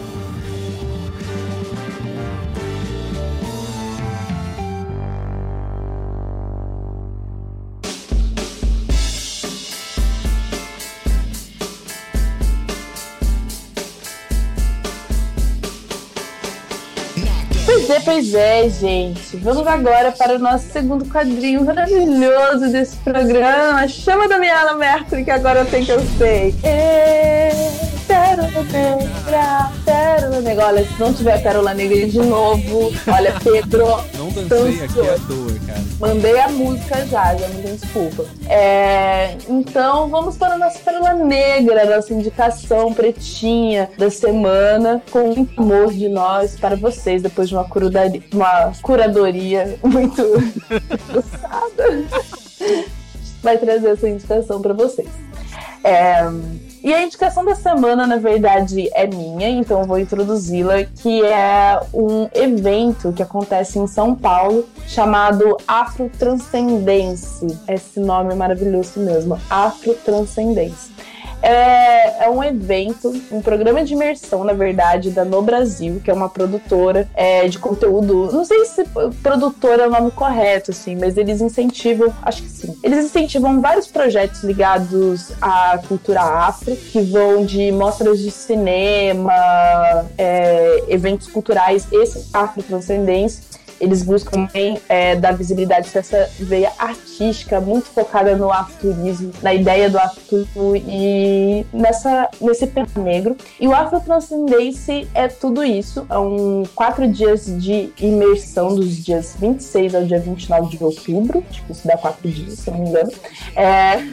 Speaker 3: É, pois é, gente. Vamos agora para o nosso segundo quadrinho maravilhoso desse programa. Chama a Daniela Mercury, que agora sei que eu sei. É, Pérola Negra, Pérola Negra. Olha, se não tiver Pérola Negra de novo, olha, Pedro.
Speaker 4: Não dancei aqui à toa, cara.
Speaker 3: Mandei a música já, já tem desculpa. É, então vamos para a nossa Pérola Negra, nossa indicação pretinha da semana, com muito amor de nós para vocês, depois de uma, curadoria, uma curadoria muito gostada. Vai trazer essa indicação para vocês. É, e a indicação da semana, na verdade, é minha, então eu vou introduzi-la, que é um evento que acontece em São Paulo, chamado Afrotranscendência. Esse nome é maravilhoso mesmo, Afrotranscendência. É, é, um evento, um programa de imersão, na verdade, da No Brasil, que é uma produtora é, de conteúdo. Não sei se produtora é o nome correto, assim, mas eles incentivam, acho que sim. Eles incentivam vários projetos ligados à cultura afro, que vão de mostras de cinema, é, eventos culturais, esse afro-transcendência eles buscam também é, dar visibilidade para essa veia artística muito focada no afroturismo, na ideia do afroturismo e nessa, nesse pé negro. E o Afrotranscendência é tudo isso. São quatro dias de imersão, dos dias 26 ao dia 29 de outubro. Que isso dá quatro dias, se não me engano. É,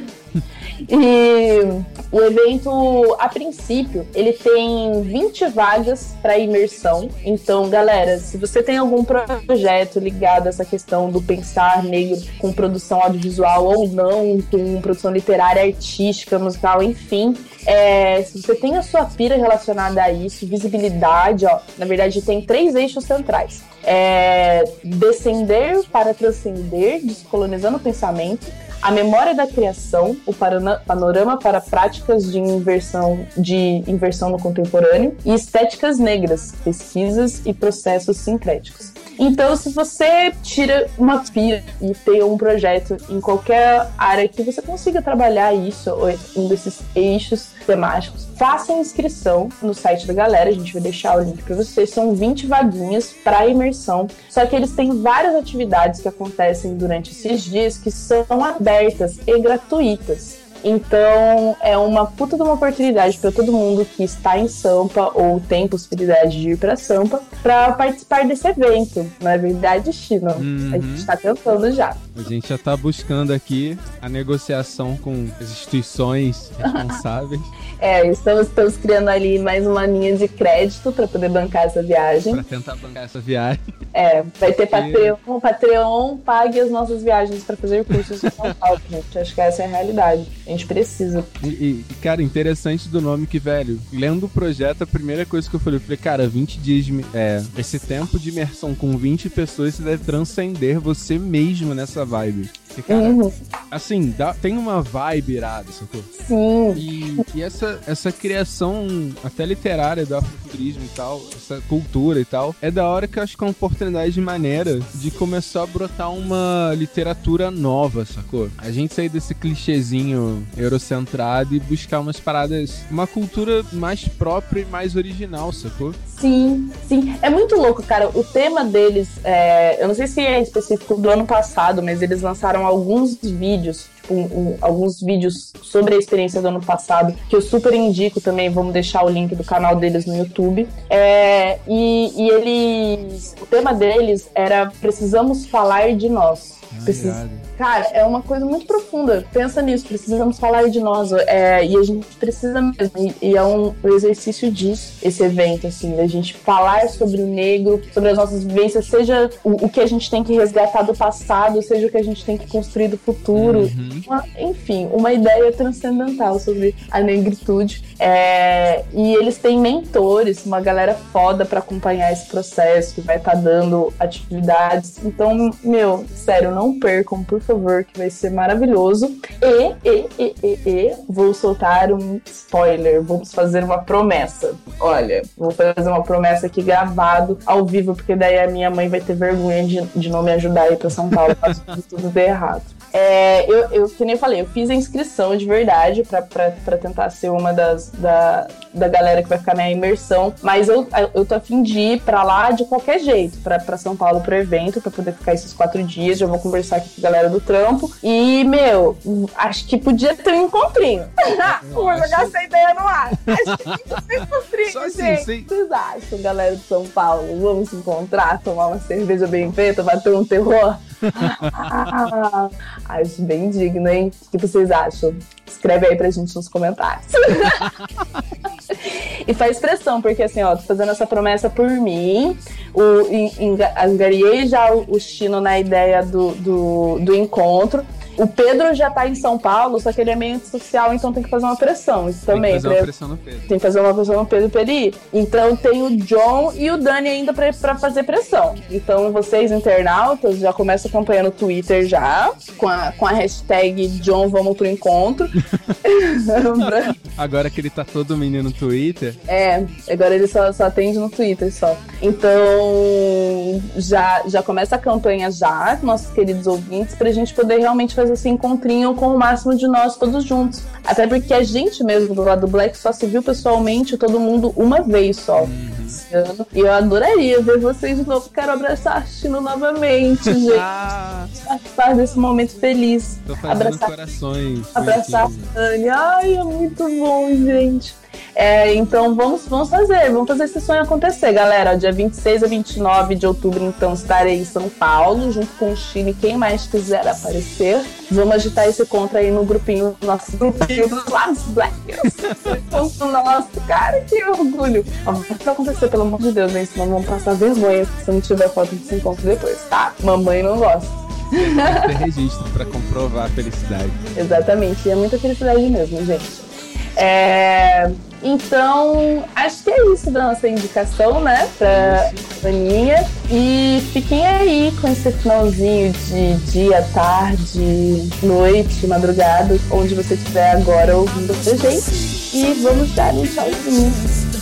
Speaker 3: e o evento, a princípio, ele tem 20 vagas para imersão. Então, galera, se você tem algum projeto ligado a essa questão do pensar negro com produção audiovisual ou não, com produção literária, artística, musical, enfim, é, se você tem a sua pira relacionada a isso, visibilidade, ó, na verdade tem três eixos centrais. É, descender para transcender, descolonizando o pensamento, a memória da criação, o panorama para práticas de inversão, de inversão no contemporâneo e estéticas negras, pesquisas e processos sincréticos. Então, se você tira uma pira e tem um projeto em qualquer área que você consiga trabalhar isso, ou um desses eixos temáticos, faça inscrição no site da galera, a gente vai deixar o link para vocês. São 20 vaguinhas para imersão. Só que eles têm várias atividades que acontecem durante esses dias que são abertas e gratuitas. Então é uma puta de uma oportunidade para todo mundo que está em Sampa ou tem possibilidade de ir para Sampa para participar desse evento. Não é verdade, Chino?
Speaker 4: Uhum.
Speaker 3: A gente está tentando já.
Speaker 4: A gente já tá buscando aqui a negociação com as instituições responsáveis
Speaker 3: É, estamos, estamos criando ali mais uma linha de crédito para poder bancar essa viagem.
Speaker 4: para tentar bancar essa viagem.
Speaker 3: É, vai ter Patreon. Patreon pague as nossas viagens para fazer cursos em São Paulo, gente. Acho que essa é a realidade. A gente precisa.
Speaker 4: E, e, cara, interessante do nome que, velho, lendo o projeto, a primeira coisa que eu falei, eu falei, cara, 20 dias de. É, esse tempo de imersão com 20 pessoas, você deve transcender você mesmo nessa essa vibe. Cara,
Speaker 3: Uhum.
Speaker 4: assim, dá- tem uma vibe irada, sacou?
Speaker 3: Sim.
Speaker 4: E, e essa, essa criação até literária do afrofuturismo e tal, essa cultura e tal, é da hora que eu acho que é uma oportunidade maneira de começar a brotar uma literatura nova, sacou? A gente sair desse clichêzinho eurocentrado e buscar umas paradas, uma cultura mais própria e mais original, sacou?
Speaker 3: Sim, sim. É muito louco, cara. O tema deles, é, eu não sei se é específico do ano passado, mas eles lançaram alguns vídeos, tipo, um- um- alguns vídeos sobre a experiência do ano passado, que eu super indico também. Vamos deixar o link do canal deles no YouTube. É, e, e eles. O tema deles era Precisamos falar de nós. Precis-
Speaker 4: irado.
Speaker 3: Cara, é uma coisa muito profunda. Pensa nisso, precisamos falar de nós. É, e a gente precisa mesmo. E, e é um, exercício disso, esse evento, assim, da gente falar sobre o negro, sobre as nossas vivências, seja o, o que a gente tem que resgatar do passado, seja o que a gente tem que construir do futuro.
Speaker 4: Uhum.
Speaker 3: Uma- enfim, uma ideia transcendental sobre a negritude. É, e eles têm mentores, uma galera foda pra acompanhar esse processo, que vai estar dando atividades. Então, meu, sério, não percam, por favor, que vai ser maravilhoso. E, e, e, e, e, vou soltar um spoiler, vamos fazer uma promessa. Olha, vou fazer uma promessa aqui gravado ao vivo, porque daí a minha mãe vai ter vergonha de, de não me ajudar a ir pra São Paulo caso tudo dê errado. É, eu, eu, que nem eu falei, eu fiz a inscrição de verdade pra tentar ser uma das da, da galera que vai ficar na imersão, mas eu, eu tô a fim de ir pra lá de qualquer jeito, pra, pra São Paulo pro evento, pra poder ficar esses quatro dias. Já vou conversar aqui com a galera do trampo. E, meu, acho que podia ter um encontrinho. vou jogar
Speaker 4: acho-
Speaker 3: essa ideia no ar. Acho que podia ter um encontrinho,
Speaker 4: Só assim,
Speaker 3: gente. O que vocês acham, galera de São Paulo? Vamos se encontrar, tomar uma cerveja bem feita, bater um terror? Acho bem digno, hein? O que vocês acham? Escreve aí pra gente nos comentários. e faz pressão, porque assim, ó, tô fazendo essa promessa por mim. O, en- enga- angariei já o, o Chino na ideia do, do, do encontro. O Pedro já tá em São Paulo, só que ele é meio antissocial, então tem que fazer uma pressão. Isso
Speaker 4: Tem que
Speaker 3: também.
Speaker 4: fazer
Speaker 3: pra-
Speaker 4: uma pressão no Pedro.
Speaker 3: tem que fazer uma pressão no Pedro pra ele ir. Então tem o John e o Dani ainda pra, pra fazer pressão. Então vocês, internautas, já começam acompanhando o Twitter já, com a, com a hashtag John Vamos pro Encontro.
Speaker 4: Agora que ele tá todo menino no Twitter,
Speaker 3: é, agora ele só, só atende no Twitter só. Então já, já começa a campanha já, nossos queridos ouvintes, pra gente poder realmente fazer esse encontrinho com o máximo de nós todos juntos. Até porque a gente mesmo do lado do Black só se viu pessoalmente todo mundo uma vez só. E eu adoraria ver vocês de novo. Quero abraçar a Chino novamente, gente.
Speaker 4: ah,
Speaker 3: Participar desse momento feliz.
Speaker 4: tô fazendo
Speaker 3: Abraçar-
Speaker 4: corações.
Speaker 3: Abraçar a. Dani. Ai, é muito bom, gente. É, então vamos, vamos fazer, vamos fazer esse sonho acontecer, galera. Dia 26 a 29 de outubro, então, estarei em São Paulo, junto com o Chile. Quem mais quiser aparecer, vamos agitar esse contra aí no grupinho, nosso grupinho dos Labs Blackers. Nossa, cara, que orgulho. Ó, Vai acontecer, pelo amor de Deus, hein? Senão vamos passar vergonha se não tiver foto desse encontro depois, tá? Mamãe não gosta.
Speaker 4: Tem registro pra comprovar a felicidade.
Speaker 3: Exatamente, e é muita felicidade mesmo, gente. É, Então, acho que é isso da nossa indicação, né, pra Aninha. E fiquem aí com esse finalzinho de dia, tarde, noite, madrugada, onde você estiver agora ouvindo a gente. E vamos dar um tchauzinho.